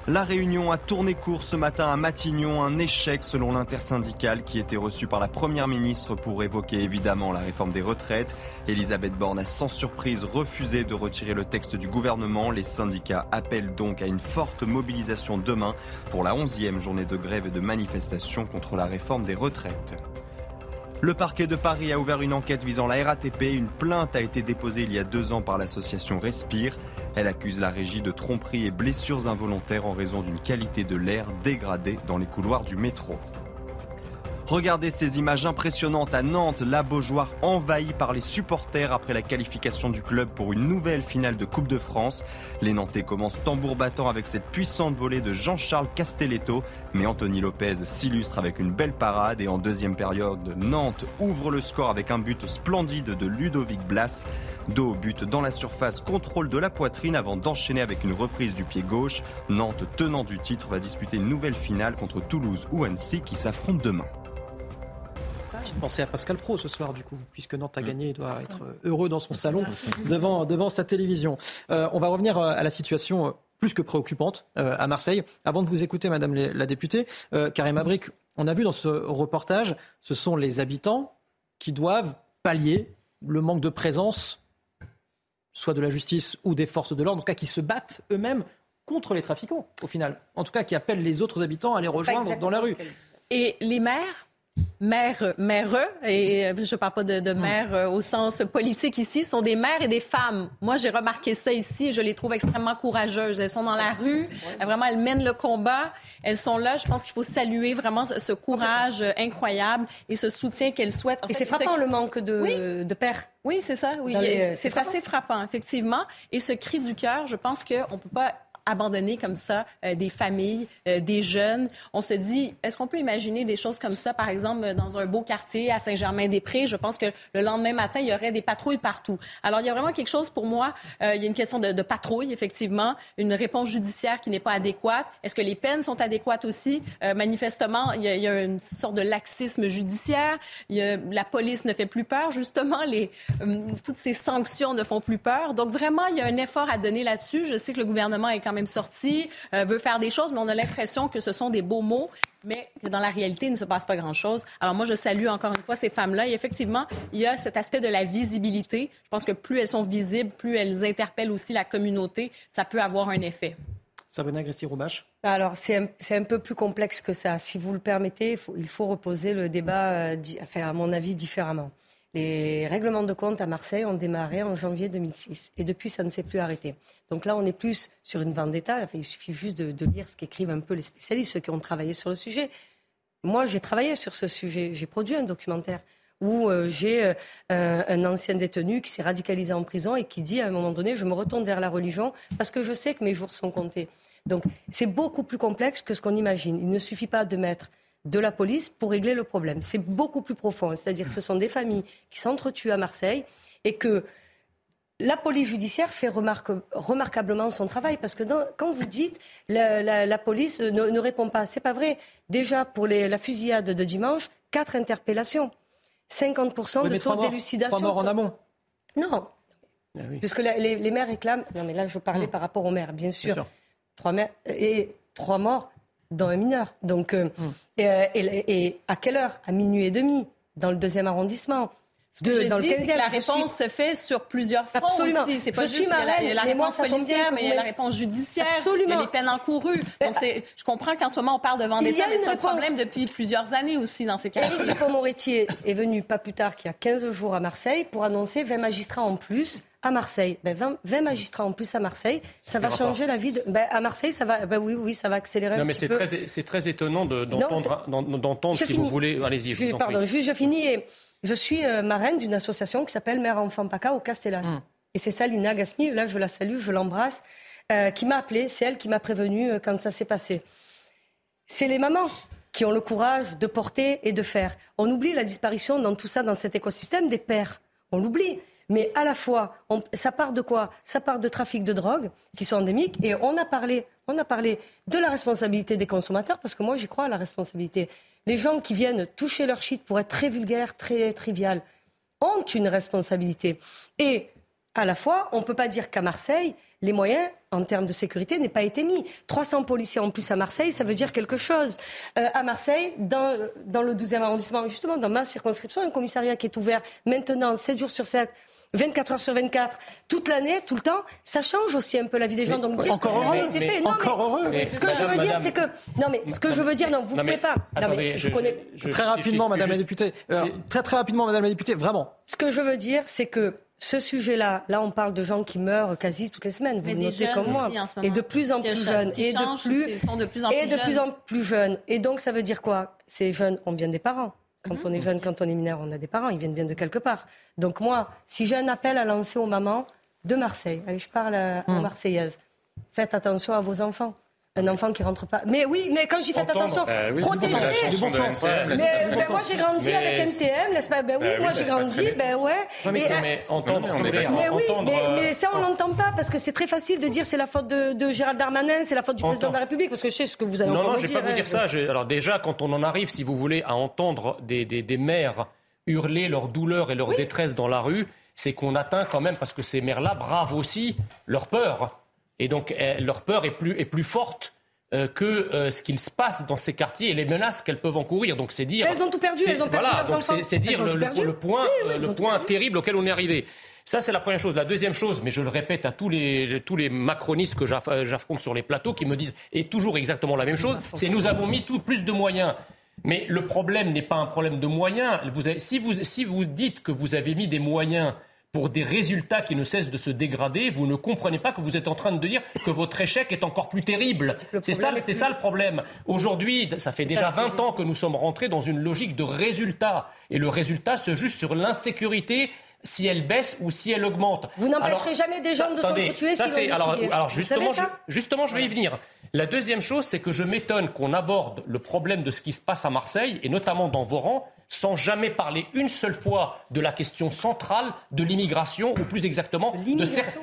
La réunion a tourné court ce matin à Matignon, un échec selon l'intersyndicale qui était reçu par la Première ministre pour évoquer évidemment la réforme des retraites. Elisabeth Borne a sans surprise refusé de retirer le texte du gouvernement. Les syndicats appellent donc à une forte mobilisation demain pour la 11e journée de grève et de manifestation contre la réforme des retraites. Le parquet de Paris a ouvert une enquête visant la RATP. Une plainte a été déposée il y a deux ans par l'association Respire. Elle accuse la régie de tromperie et blessures involontaires en raison d'une qualité de l'air dégradée dans les couloirs du métro. Regardez ces images impressionnantes à Nantes, la Beaujoire envahie par les supporters après la qualification du club pour une nouvelle finale de Coupe de France. Les Nantais commencent tambour battant avec cette puissante volée de Jean-Charles Castelletto, mais Anthony Lopez s'illustre avec une belle parade et en deuxième période, Nantes ouvre le score avec un but splendide de Ludovic Blas. Dos but dans la surface, contrôle de la poitrine avant d'enchaîner avec une reprise du pied gauche. Nantes, tenant du titre, va disputer une nouvelle finale contre Toulouse ou Annecy qui s'affrontent demain. Pensez à Pascal Pro ce soir, du coup, puisque Nantes a gagné, il doit être heureux dans son salon devant, devant sa télévision. Euh, on va revenir à la situation plus que préoccupante euh, à Marseille. Avant de vous écouter, Madame la députée, euh, Karim Abric, on a vu dans ce reportage, ce sont les habitants qui doivent pallier le manque de présence, soit de la justice ou des forces de l'ordre, en tout cas qui se battent eux-mêmes contre les trafiquants, au final. En tout cas, qui appellent les autres habitants à les rejoindre dans la rue. Et les maires Mères, mères, et euh, je ne parle pas de, de mères euh, au sens politique ici, sont des mères et des femmes. Moi, j'ai remarqué ça ici, je les trouve extrêmement courageuses. Elles sont dans la rue, vraiment, elles mènent le combat, elles sont là. Je pense qu'il faut saluer vraiment ce courage euh, incroyable et ce soutien qu'elles souhaitent. et c'est frappant le manque de, de pères. Oui, c'est ça. Oui, c'est assez frappant, effectivement. Et ce cri du cœur, je pense qu'on ne peut pas abandonner comme ça euh, des familles, euh, des jeunes. On se dit, est-ce qu'on peut imaginer des choses comme ça, par exemple, dans un beau quartier à Saint-Germain-des-Prés? Je pense que le lendemain matin, il y aurait des patrouilles partout. Alors, il y a vraiment quelque chose pour moi. Euh, il y a une question de, patrouille, effectivement, une réponse judiciaire qui n'est pas adéquate. Est-ce que les peines sont adéquates aussi? manifestement, il y, a, une sorte de laxisme judiciaire. La police ne fait plus peur, justement. Les, toutes ces sanctions ne font plus peur. Donc, vraiment, il y a un effort à donner là-dessus. Je sais que le gouvernement est quand même même sorti, euh, veut faire des choses, mais on a l'impression que ce sont des beaux mots, mais que dans la réalité, il ne se passe pas grand-chose. Alors moi, je salue encore une fois ces femmes-là. Et effectivement, il y a cet aspect de la visibilité. Je pense que plus elles sont visibles, plus elles interpellent aussi la communauté, ça peut avoir un effet. Sabrina Gresti-Roubache Alors, c'est un, un, peu plus complexe que ça. Si vous le permettez, il faut, il faut reposer le débat, euh, enfin, à mon avis, différemment. Les règlements de compte à Marseille ont démarré en janvier 2006 et depuis ça ne s'est plus arrêté. Donc là on est plus sur une vendetta, il suffit juste de, lire ce qu'écrivent un peu les spécialistes, ceux qui ont travaillé sur le sujet. Moi j'ai travaillé sur ce sujet, j'ai produit un documentaire où euh, j'ai euh, un ancien détenu qui s'est radicalisé en prison et qui dit à un moment donné je me retourne vers la religion parce que je sais que mes jours sont comptés. Donc c'est beaucoup plus complexe que ce qu'on imagine. Il ne suffit pas de mettre de la police pour régler le problème. C'est beaucoup plus profond. C'est-à-dire ce sont des familles qui s'entretuent à Marseille et que la police judiciaire fait remarquablement son travail parce que quand vous dites la, la, police ne, répond pas, c'est pas vrai. Déjà pour la fusillade de dimanche, quatre interpellations, 50% de taux d'élucidation. Trois morts en amont. Non, ah puisque les, maires réclament. Non, mais là je parlais hmm. par rapport aux maires, bien sûr. Trois maires et trois morts dans un mineur. Donc, euh, hum. euh, et, à quelle heure? À minuit et demi, dans le deuxième arrondissement. De, dans le 15e, la réponse se fait sur plusieurs fronts Absolument. aussi. C'est pas je juste la, la réponse policière, mais il y a la réponse judiciaire, Absolument. il y a les peines encourues. Donc, je comprends qu'en ce moment, on parle de vendetta, mais c'est un problème depuis plusieurs années aussi dans ces cas. Éric Dupond-Moretti est venu pas plus tard qu'il y a 15 jours à Marseille pour annoncer 20 magistrats en plus à Marseille. 20, ben, magistrats en plus à Marseille, ça va changer la vie de. Ben, à Marseille, ça va. Ben oui, oui, ça va accélérer. Non, mais c'est très, c'est très étonnant d'entendre, si vous voulez. Allez-y. Je, pardon, juste, je finis. Et je suis euh, marraine d'une association qui s'appelle Mère Enfant Paca au Castellas. Hum. Et c'est ça, Lina Gasmi. Là, je la salue, je l'embrasse. Euh, qui m'a appelée. C'est elle qui m'a prévenue euh, quand ça s'est passé. C'est les mamans qui ont le courage de porter et de faire. On oublie la disparition dans tout ça, dans cet écosystème des pères. On l'oublie mais à la fois, ça part de quoi? Ça part de trafic de drogue qui sont endémiques, et on a parlé, on a parlé de la responsabilité des consommateurs, parce que moi j'y crois à la responsabilité. Les gens qui viennent toucher leur shit pour être très vulgaires, très trivial, ont une responsabilité. Et à la fois, on ne peut pas dire qu'à Marseille, les moyens en termes de sécurité n'aient pas été mis. 300 policiers en plus à Marseille, ça veut dire quelque chose. Euh, à Marseille, dans, dans le 12e arrondissement, justement, dans ma circonscription, un commissariat qui est ouvert maintenant 7 jours sur 7 24 heures sur 24, toute l'année, tout le temps, ça change aussi un peu la vie des gens. donc encore heureux. Mais, encore heureux. ce que je veux dire, c'est que non, mais ce que je veux dire, non, vous ne pouvez pas. Non, mais je, connais très rapidement, Madame la députée. très très rapidement, Madame la députée, vraiment. Ce que je veux dire, c'est que ce sujet-là, là, on parle de gens qui meurent quasi toutes les semaines. Vous le notez comme moi, et de plus en plus jeunes, et de plus, et de plus en plus jeunes. Et donc, ça veut dire quoi? Ces jeunes ont bien des parents. Quand mhm. on est jeune, quand on est mineur, on a des parents. Ils viennent bien de quelque part. Donc moi, si j'ai un appel à lancer aux mamans de Marseille, allez, je parle aux mhm. Marseillaises. Faites attention à vos enfants un enfant qui rentre pas. Mais oui, mais quand j'y fais attention, euh, protéger. Mais, moi j'ai grandi avec NTM, n'est-ce pas? Ben oui, bah moi j'ai grandi, ben ouais. mais, mais, entendre, mais, oui, mais, ça on l'entend pas parce que c'est très facile de dire c'est la faute de, Gérald Darmanin, c'est la faute du président de la République parce que je sais ce que vous allez non, non, je vais pas vous dire ça. Alors déjà, quand on en arrive, si vous voulez, à entendre des, des, des mères hurler leur douleur et leur détresse dans la rue, c'est qu'on atteint quand même parce que ces mères-là bravent aussi leur peur. Et donc, eh, leur peur est plus, est plus forte euh, que euh, ce qu'il se passe dans ces quartiers et les menaces qu'elles peuvent encourir. Donc c'est dire. Elles ont tout perdu. Elles ont perdu voilà, c'est dire le, point, le point terrible auquel on est arrivé. Ça, c'est la première chose. La deuxième chose, mais je le répète à tous les, tous les macronistes que j'affronte sur les plateaux qui me disent, et toujours exactement la même chose, c'est nous avons mis tout, plus de moyens. Mais le problème n'est pas un problème de moyens. Vous avez, si, vous, si vous dites que vous avez mis des moyens pour des résultats qui ne cessent de se dégrader, vous ne comprenez pas que vous êtes en train de dire que votre échec est encore plus terrible. C'est ça, c'est ça le problème. Aujourd'hui, ça fait déjà 20 ans que nous sommes rentrés dans une logique de résultat. Et le résultat se juge sur l'insécurité si elle baisse ou si elle augmente. Vous n'empêcherez jamais des gens de s'entretuer si c'est alors, alors justement, je, justement, je vais y venir. La deuxième chose, c'est que je m'étonne qu'on aborde le problème de ce qui se passe à Marseille, et notamment dans vos rangs, sans jamais parler une seule fois de la question centrale de l'immigration, ou plus exactement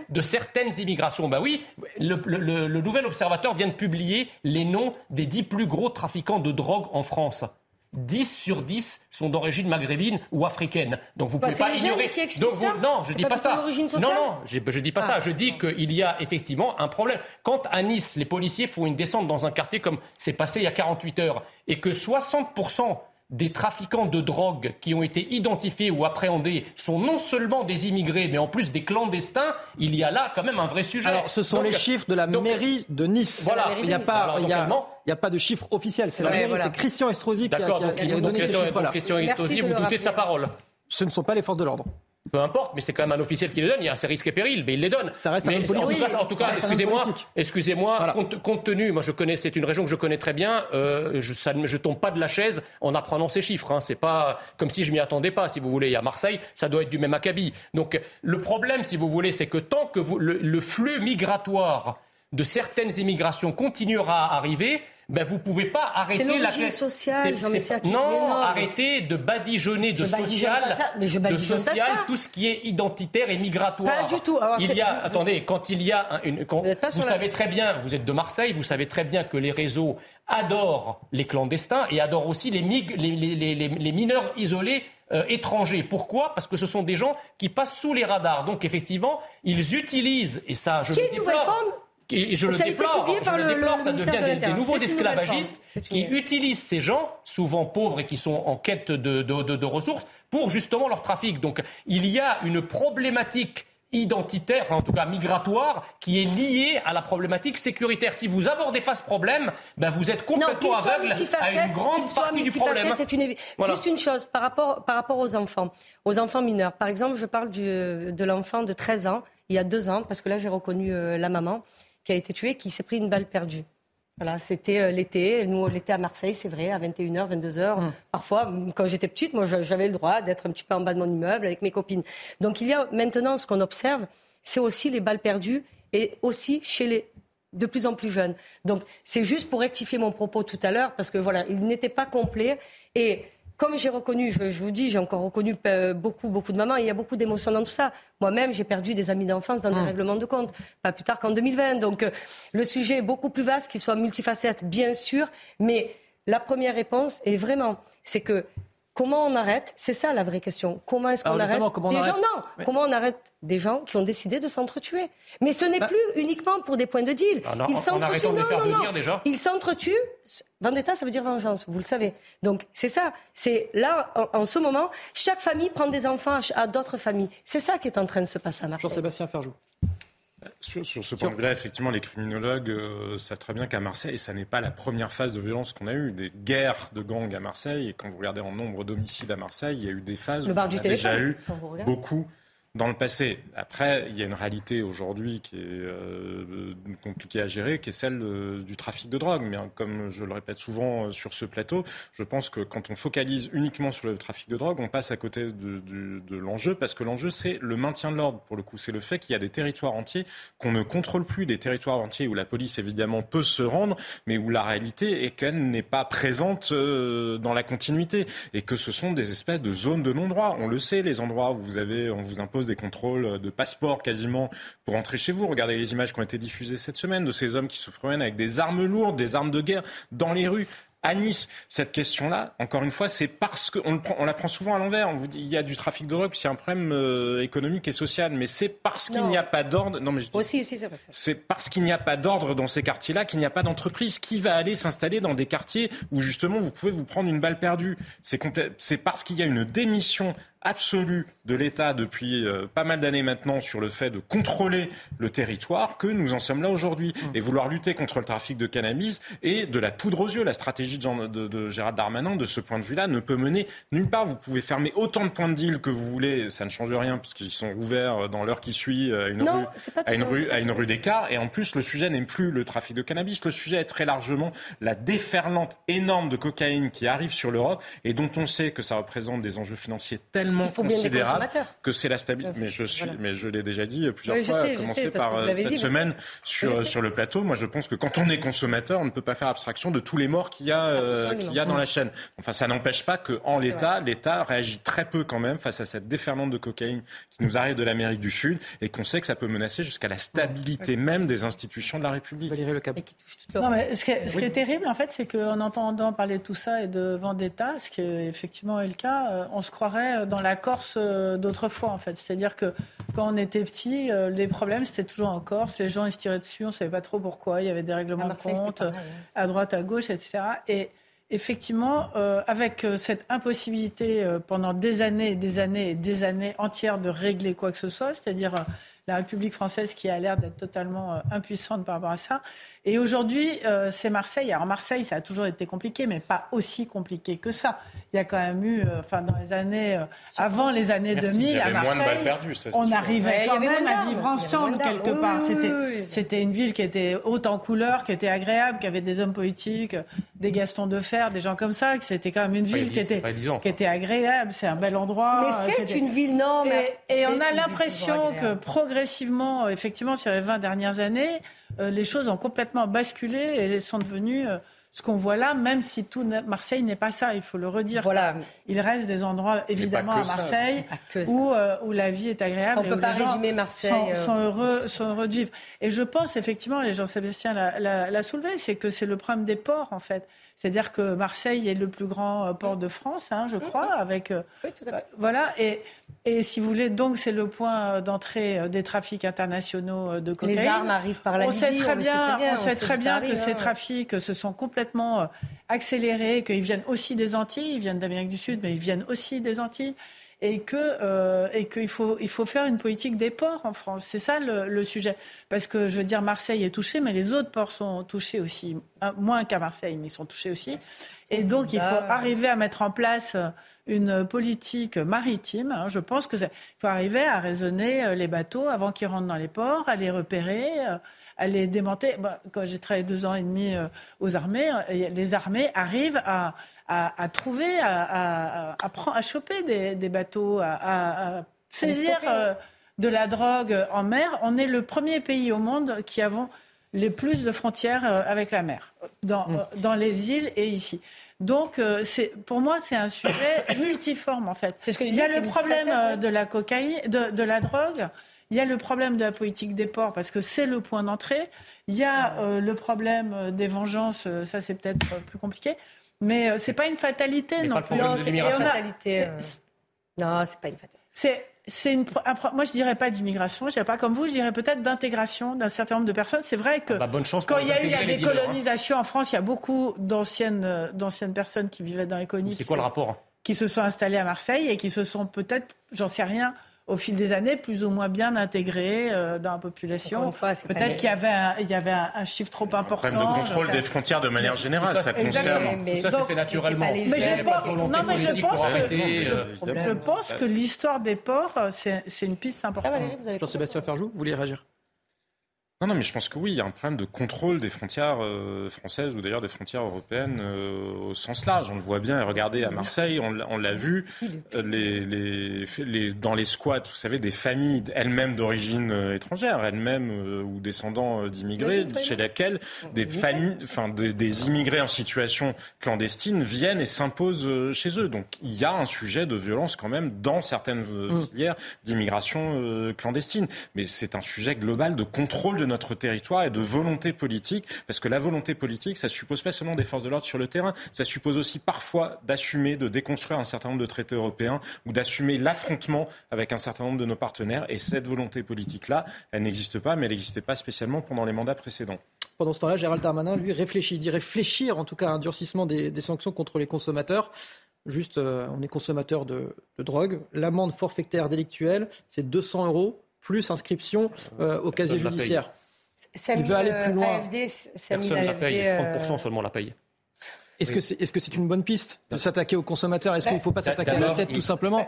de, certaines immigrations. Ben oui, le, nouvel observateur vient de publier les noms des dix plus gros trafiquants de drogue en France. 10 sur 10 sont d'origine maghrébine ou africaine. Donc vous ne bah, pouvez pas ignorer. Donc non, je dis pas, ça. Non, non, je, ne dis pas ça. Ah. Je dis qu'il y a effectivement un problème. Quand à Nice, les policiers font une descente dans un quartier comme c'est passé il y a 48 heures, et que 60 des trafiquants de drogue qui ont été identifiés ou appréhendés sont non seulement des immigrés, mais en plus des clandestins, il y a là quand même un vrai sujet. Alors, ce sont les chiffres de la mairie de Nice. Voilà. Il n'y a, pas, il y a, pas de chiffre officiel. C'est la mairie, c'est Christian Estrosi qui a, donné ces chiffres-là. Christian Estrosi, vous doutez de sa parole Ce ne sont pas les forces de l'ordre. Peu importe, mais c'est quand même un officiel qui les donne. Il y a ses risques et périls, mais il les donne. Ça reste mais un en, tout cas, en tout cas, excusez-moi, excusez-moi, compte, tenu, moi je connais, c'est une région que je connais très bien. Euh, je, ça, je tombe pas de la chaise en apprenant ces chiffres. Hein. C'est pas comme si je m'y attendais pas. Si vous voulez, à Marseille, ça doit être du même acabit. Donc le problème, si vous voulez, c'est que tant que vous, le flux migratoire de certaines immigrations continuera à arriver, ben vous pouvez pas arrêter la sociale. non, arrêtez de badigeonner de social, de social tout ce qui est identitaire et migratoire. Pas du tout. il y a, attendez, quand il y a une, vous, savez très bien, vous êtes de Marseille, vous savez très bien que les réseaux adorent les clandestins et adorent aussi les, les, mineurs isolés euh, étrangers. Pourquoi? Parce que ce sont des gens qui passent sous les radars. Donc effectivement, ils utilisent, et ça je qui le déplore, et je le déplore, je le, déplore ça devient des, nouveaux esclavagistes qui utilisent ces gens, souvent pauvres et qui sont en quête de, de, ressources, pour justement leur trafic. Donc il y a une problématique identitaire, en tout cas migratoire, qui est liée à la problématique sécuritaire. Si vous abordez pas ce problème, ben vous êtes complètement aveugle à une grande partie du problème. C'est une... Juste une chose par rapport, par rapport aux enfants, aux enfants mineurs. Par exemple, je parle du, de l'enfant de 13 ans, il y a deux ans, parce que là j'ai reconnu euh, la maman qui a été tué, qui s'est pris une balle perdue. Voilà, c'était euh, l'été. Nous, l'été à Marseille, c'est vrai, à 21h, 22h. Hum. Parfois, quand j'étais petite, moi, j'avais le droit d'être un petit peu en bas de mon immeuble avec mes copines. Donc, il y a maintenant, ce qu'on observe, c'est aussi les balles perdues et aussi chez les de plus en plus jeunes. Donc, c'est juste pour rectifier mon propos tout à l'heure, parce que voilà, il n'était pas complet. Et comme j'ai reconnu, je, vous dis, j'ai encore reconnu euh, beaucoup, beaucoup de mamans, il y a beaucoup d'émotions dans tout ça. Moi-même, j'ai perdu des amis d'enfance dans des mmh. règlements de compte, pas plus tard qu'en 2020. Donc, euh, le sujet est beaucoup plus vaste, qu'il soit multifacette, bien sûr, mais la première réponse est vraiment, c'est que Comment on arrête? C'est ça la vraie question. Comment est-ce qu'on arrête des gens? Non. Comment on arrête des gens qui ont décidé de s'entretuer? Mais ce n'est bah plus uniquement pour des points de deal. Ils s'entretuent. Non, non, non. Déjà. Ils s'entretuent. Vendetta, ça veut dire vengeance. Vous le savez. Donc c'est ça. C'est là, en, ce moment, chaque famille prend des enfants à, d'autres familles. C'est ça qui est en train de se passer à Marseille. Jean-Sébastien Ferjou. Sur, ce point de vue-là, effectivement, les criminologues euh, savent très bien qu'à Marseille, ça n'est pas la première phase de violence qu'on a eue. Des guerres de gangs à Marseille, et quand vous regardez en nombre d'homicides à Marseille, il y a eu des phases où on a déjà eu beaucoup dans le passé. Après, il y a une réalité aujourd'hui qui est euh, compliquée à gérer, qui est celle euh, du trafic de drogue. Mais hein, comme je le répète souvent euh, sur ce plateau, je pense que quand on focalise uniquement sur le trafic de drogue, on passe à côté de, de l'enjeu, parce que l'enjeu, c'est le maintien de l'ordre. Pour le coup, c'est le fait qu'il y a des territoires entiers qu'on ne contrôle plus, des territoires entiers où la police, évidemment, peut se rendre, mais où la réalité est qu'elle n'est pas présente dans la continuité, et que ce sont des espèces de zones de non-droit. On le sait, les endroits où vous avez, on vous impose des contrôles de passeport quasiment pour entrer chez vous. Regardez les images qui ont été diffusées cette semaine de ces hommes qui se promènent avec des armes lourdes, des armes de guerre dans les rues à Nice. Cette question-là, encore une fois, c'est parce qu'on on la prend souvent à l'envers. On vous dit il y a du trafic de drogue, c'est un problème euh, économique et social, mais c'est parce qu'il n'y a pas d'ordre. Non, mais je dis, aussi, c'est C'est parce qu'il n'y a pas d'ordre dans ces quartiers-là qu'il n'y a pas d'entreprise qui va aller s'installer dans des quartiers où justement vous pouvez vous prendre une balle perdue. C'est parce qu'il y a une démission absolue de l'État depuis euh, pas mal d'années maintenant sur le fait de contrôler le territoire que nous en sommes là aujourd'hui. Mmh. Et vouloir lutter contre le trafic de cannabis et de la poudre aux yeux, la stratégie de, de, de Gérard Darmanin, de ce point de vue-là, ne peut mener nulle part. Vous pouvez fermer autant de points de deal que vous voulez, ça ne change rien puisqu'ils sont ouverts dans l'heure qui suit à une rue, à une rue, à une rue d'écart. Et en plus, le sujet n'est plus le trafic de cannabis. Le sujet est très largement la déferlante énorme de cocaïne qui arrive sur l'Europe et dont on sait que ça représente des enjeux financiers tellement considérables que c'est la stabilité. Mais je suis, mais je l'ai déjà dit plusieurs fois, à commencer par euh, cette semaine sur, sur le plateau. Moi, je pense que quand on est consommateur, on ne peut pas faire abstraction de tous les morts qu'il y a, euh, qu'il y a dans la chaîne. Enfin, ça n'empêche pas qu'en l'état, l'État réagit très peu quand même face à cette déferlante de cocaïne qui nous arrive de l'Amérique du Sud et qu'on sait que ça peut menacer jusqu'à la stabilité même des institutions de la République. Le non, mais ce qui est, ce qui est terrible, en fait, c'est qu'en entendant parler de tout ça et de vendetta, ce qui est effectivement est le cas, euh, on se croirait dans la Corse d'autrefois, en fait. C'est-à-dire que quand on était petit, euh, les problèmes, c'était toujours en Corse. Les gens, ils se tiraient dessus, on ne savait pas trop pourquoi. Il y avait des règlements de compte à droite, à gauche, etc. Et effectivement, euh, avec euh, cette impossibilité pendant des années et des années et des années entières de régler quoi que ce soit, c'est-à-dire la République française qui a l'air d'être totalement impuissante par rapport à ça. Et aujourd'hui, c'est Marseille. Alors Marseille, ça a toujours été compliqué, mais pas aussi compliqué que ça il y a quand même eu, euh, enfin dans les années, euh, avant les années 2000, à Marseille, on arrivait quand même à vivre ensemble quelque part. C'était, c'était une ville qui était haute en couleurs, qui était agréable, qui avait des hommes politiques, des Gastons de fer, des gens comme ça. Que c'était quand même une ville qui était, qui était agréable. C'est un bel endroit. Mais c'est une ville non. Et, et on a l'impression que progressivement, effectivement, sur les 20 dernières années, euh, les choses ont complètement basculé et sont devenues ce qu'on voit là, même si tout Marseille n'est pas ça, il faut le redire. Voilà. Il reste des endroits, évidemment, à Marseille, où, euh, où, la vie est agréable. On ne peut pas résumer Marseille. Euh. Sont, heureux, sont heureux de vivre. Et je pense, effectivement, et Jean-Sébastien l'a soulevé, c'est que c'est le problème des ports, en fait. C'est-à-dire que Marseille est le plus grand euh, port de France, hein, je crois, avec oui, tout à fait. voilà. Et, et si vous voulez, donc c'est le point d'entrée des trafics internationaux de cocaïne. Les armes arrivent par la on sait très bien, on, sait très bien, que ces trafics se sont complètement accélérés, qu'ils viennent aussi des Antilles, ils viennent d'Amérique du Sud, mais ils viennent aussi des Antilles et que euh, et qu'il faut il faut faire une politique des ports en France. C'est ça le, sujet. Parce que je veux dire Marseille est touché, mais les autres ports sont touchés aussi, moins qu'à Marseille, mais ils sont touchés aussi. Et donc il faut arriver à mettre en place une politique maritime. Hein. Je pense que il faut arriver à raisonner euh, les bateaux avant qu'ils rentrent dans les ports, à les repérer. Euh, à les démonter. quand j'ai travaillé deux ans et demi aux armées, les armées arrivent à, à, trouver, à, à, à, choper des, des bateaux, à, saisir euh, de la drogue en mer. On est le premier pays au monde qui avons les plus de frontières euh, avec la mer, dans, mm. euh, dans les îles et ici. Donc, pour moi, c'est un sujet multiforme, en fait. C'est ce que je Il y a le problème de la cocaïne, de, de, la drogue. Il y a le problème de la politique des ports, parce que c'est le point d'entrée. Il y a le problème des vengeances, ça c'est peut-être plus compliqué. Mais euh, c'est pas une fatalité non plus. Non, c'est pas une fatalité. Non, c'est pas une fatalité. C'est une, moi, je dirais pas d'immigration, je dirais pas comme vous, je dirais peut-être d'intégration d'un certain nombre de personnes. C'est vrai que ah bah, bonne chance quand il y a eu la hein. décolonisation en France, il y a beaucoup d'anciennes, euh, d'anciennes personnes qui vivaient dans les colonies. C'est quoi le rapport? Qui se sont installées à Marseille et qui se sont peut-être, j'en sais rien, au fil des années plus ou moins bien intégrés dans la population. Peut-être qu'il y avait, un, il y avait un, chiffre trop important. Un problème de contrôle des frontières de manière générale, ça, concerne. ça, c'est fait naturellement. Mais je pense, non, mais je pense que, je pense que l'histoire des ports, c'est une piste importante. Jean-Sébastien Ferjou, vous voulez réagir? Non, non, mais je pense que oui, il y a un problème de contrôle des frontières euh, françaises ou d'ailleurs des frontières européennes euh, au sens large. On le voit bien. Et regardez à Marseille, on l'a vu, euh, les, les, les, dans les squats, vous savez, des familles elles-mêmes d'origine étrangère, elles-mêmes ou descendants d'immigrés, chez lesquelles des familles, enfin des, des, immigrés en situation clandestine viennent et s'imposent chez eux. Donc il y a un sujet de violence quand même dans certaines mm. filières d'immigration clandestine. Mais c'est un sujet global de contrôle de de notre territoire et de volonté politique, parce que la volonté politique, ça suppose pas seulement des forces de l'ordre sur le terrain, ça suppose aussi parfois d'assumer, de déconstruire un certain nombre de traités européens ou d'assumer l'affrontement avec un certain nombre de nos partenaires. Et cette volonté politique-là, elle n'existe pas, mais elle n'existait pas spécialement pendant les mandats précédents. Pendant ce temps-là, Gérald Darmanin, lui, réfléchit. Il dit réfléchir, en tout cas, à un durcissement des, sanctions contre les consommateurs. Juste, euh, on est consommateur de, de drogue. L'amende forfaitaire délictuelle, c'est 200 euros plus inscription euh, au casier judiciaire. Il veut aller plus loin. Personne ne la paye, 30% seulement la paye. Est-ce que c'est est -ce une bonne piste de s'attaquer aux consommateurs? Est-ce qu'il ne faut pas s'attaquer à la tête tout simplement?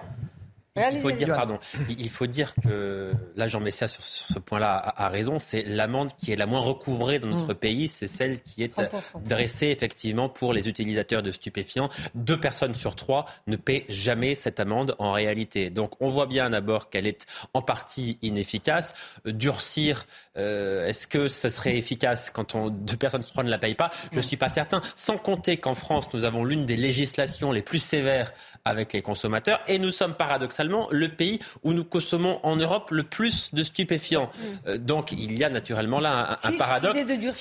il faut, dire, pardon, il faut dire que, là Jean Messia sur, ce point-là a, raison, c'est l'amende qui est la moins recouvrée dans notre mm. pays, c'est celle qui est dressée effectivement pour les utilisateurs de stupéfiants. Deux personnes sur trois ne paient jamais cette amende en réalité. Donc on voit bien d'abord qu'elle est en partie inefficace. Durcir, euh, est-ce que ce serait efficace quand on, deux personnes sur trois ne la payent pas? Je ne suis pas certain. Sans compter qu'en France, nous avons l'une des législations les plus sévères avec les consommateurs et nous sommes paradoxalement le pays où nous consommons en Europe le plus de stupéfiants. Mm. Euh, donc il y a naturellement là un, paradoxe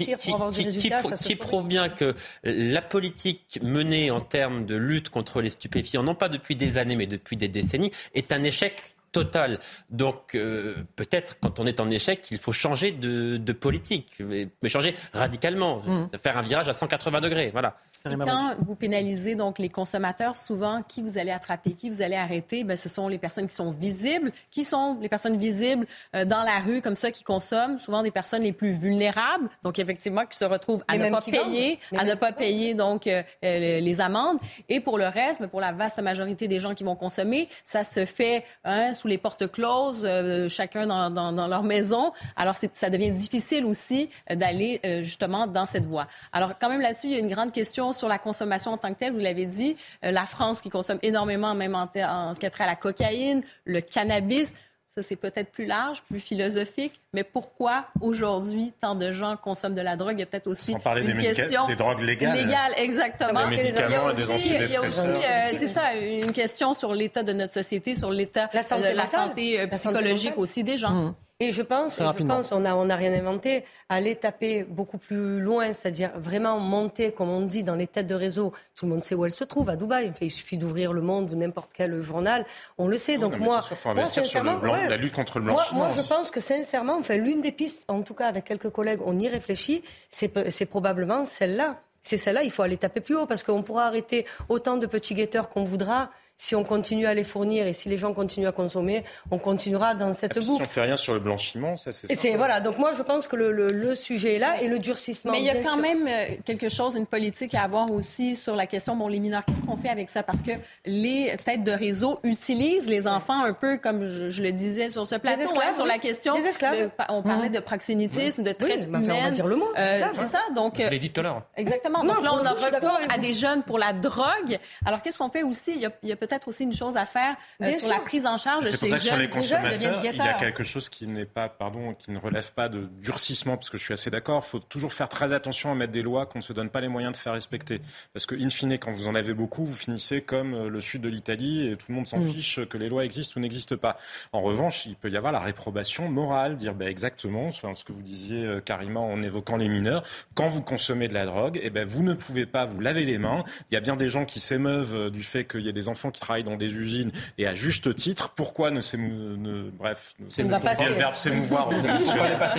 qui, prouve bien que la politique menée en termes de lutte contre les stupéfiants, non pas depuis des années mais depuis des décennies, est un échec total. Donc euh, peut-être quand on est en échec, il faut changer de, politique, mais, changer radicalement, mm. faire un virage à 180 degrés. Voilà. quand vous pénalisez donc les consommateurs, souvent qui vous allez attraper, qui vous allez arrêter, ben, ce sont les personnes qui sont visibles. Qui sont les personnes visibles euh, dans la rue comme ça qui consomment Souvent des personnes les plus vulnérables, donc effectivement qui se retrouvent à ne pas payer, à ne pas payer donc euh, les amendes. Et pour le reste, mais ben, pour la vaste majorité des gens qui vont consommer, ça se fait hein, les portes closes, euh, chacun dans, leur maison. Alors, ça devient difficile aussi euh, d'aller euh, justement dans cette voie. Alors, quand même là-dessus, il y a une grande question sur la consommation en tant que telle. Vous l'avez dit, la France qui consomme énormément, même en, en ce qui a trait à la cocaïne, le cannabis. Ça, c'est peut-être plus large, plus philosophique, mais pourquoi aujourd'hui tant de gens consomment de la drogue? Il y a peut-être aussi une question... Des drogues légales. Légales, exactement. Des médicaments il y a aussi, il y a aussi euh, c'est ça, une question sur l'état de notre société, sur l'état de euh, la santé, euh, psychologique aussi des gens. Mmh. Et je pense, je pense, on n'a on a rien inventé, aller taper beaucoup plus loin, c'est-à-dire vraiment monter, comme on dit, dans les têtes de réseau. Tout le monde sait où elle se trouve, à Dubaï. il suffit d'ouvrir le monde ou n'importe quel journal, on le sait. Donc moi, faut investir sur le blanc, la lutte contre le blanchiment. Moi, moi, je pense que sincèrement, enfin, l'une des pistes, en tout cas avec quelques collègues, on y réfléchit, c'est probablement celle-là. C'est celle-là, il faut aller taper plus haut parce qu'on pourra arrêter autant de petits guetteurs qu'on voudra si on continue à les fournir et si les gens continuent à consommer, on continuera dans cette boucle. Si on fait rien sur le blanchiment, ça c'est. C'est voilà. Donc moi je pense que le, le, sujet est là et le durcissement. Mais il y a quand même euh, quelque chose, une politique à avoir aussi sur la question bon les mineurs. Qu'est-ce qu'on fait avec ça? Parce que les têtes de réseau utilisent les enfants un peu comme je, le disais sur ce plateau, hein, sur la question. Les esclaves. on parlait de proxénétisme, de traite oui, humaine. On va dire le mot. Euh, c'est ça? Donc. Je l'ai dit tout à l'heure. Exactement. donc là on a recours à des jeunes pour la drogue. Alors qu'est-ce qu'on fait aussi? Il y a, il y a peut-être aussi une chose à faire euh, sur la prise en charge de ces jeunes. Sur les consommateurs, il y a quelque chose qui n'est pas, pardon, qui ne relève pas de durcissement, parce que je suis assez d'accord. Il faut toujours faire très attention à mettre des lois qu'on ne se donne pas les moyens de faire respecter, parce que in fine, quand vous en avez beaucoup, vous finissez comme euh, le sud de l'Italie et tout le monde s'en mm. fiche que les lois existent ou n'existent pas. En revanche, il peut y avoir la réprobation morale, dire ben, exactement ce que vous disiez euh, carrément en évoquant les mineurs. Quand vous consommez de la drogue, eh ben, vous ne pouvez pas vous laver les mains. Il y a bien des gens qui s'émeuvent du fait qu'il y a des enfants qui travaillent dans des usines et à juste titre. Pourquoi ne s'émouvoir Bref, ne va pas le verbe s'émouvoir Pourquoi ne pas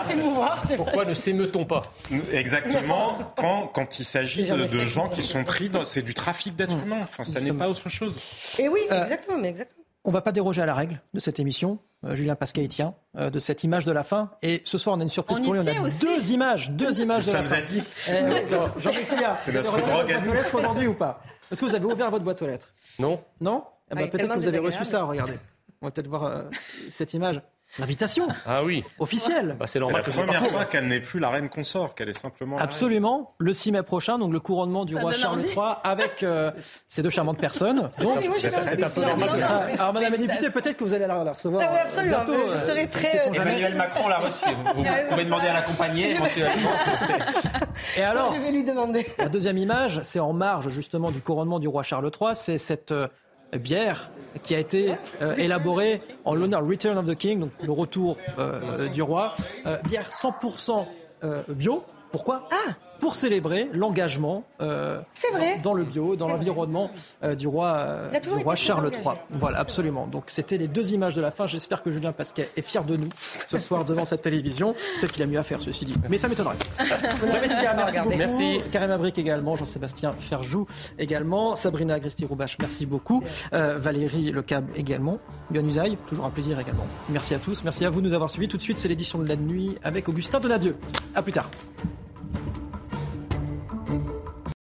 s'émouvoir Pourquoi ne s'émeut-on pas Exactement. Quand, quand il s'agit de, gens qui sont pris dans. C'est du trafic d'êtres humains. Enfin, ça n'est pas autre chose. Et oui, euh, exactement, mais exactement. on va pas déroger à la règle de cette émission. Euh, Julien Pascal y tient euh, de cette image de la fin. Et ce soir, on a une surprise pour lui. On a deux images, deux images de la fin. Eh, Jean C'est notre drogue à nous. aujourd'hui ou pas? Est-ce que vous avez ouvert votre boîte aux lettres? Non. Non? Eh ben, Peut-être que vous avez reçu ça. Regardez. On va peut-être voir euh, cette image. L'invitation. Ah oui. Officielle. Bah, c'est normal. la première fois qu'elle n'est plus la reine consort, qu'elle est simplement. Absolument. Le 6 mai prochain, donc le couronnement du roi Charles III avec euh, ces deux charmantes personnes. C'est un, peu normal. Alors, Madame la députée, peut-être que vous allez la, recevoir. Ah oui, absolument. Bientôt, je serai euh, très. Emmanuel Macron l'a reçue. Vous, pouvez demander à l'accompagner éventuellement. Et alors, je vais lui demander. La deuxième image, c'est en marge justement du couronnement du roi Charles III. C'est cette euh, bière qui a été euh, élaborée en l'honneur Return of the King, donc le retour euh, du roi. bière 100% bio. Pourquoi? Ah pour célébrer l'engagement euh, dans le bio, dans l'environnement euh, du roi, euh, du roi Charles III. Voilà, absolument. Donc c'était les deux images de la fin. J'espère que Julien Pasquet est fier de nous ce soir devant cette télévision. Peut-être qu'il a mieux à faire, ceci dit. Mais ça m'étonnerait. merci beaucoup. Merci. Karim Abric également, Jean-Sébastien Ferjou également, Sabrina Agresti-Roubache, merci beaucoup. Valérie Lecab également. Yann Usaï, toujours un plaisir également. Merci à tous. Merci à vous de nous avoir suivis. Tout de suite, c'est l'édition de la nuit avec Augustin Donadieu. À plus tard.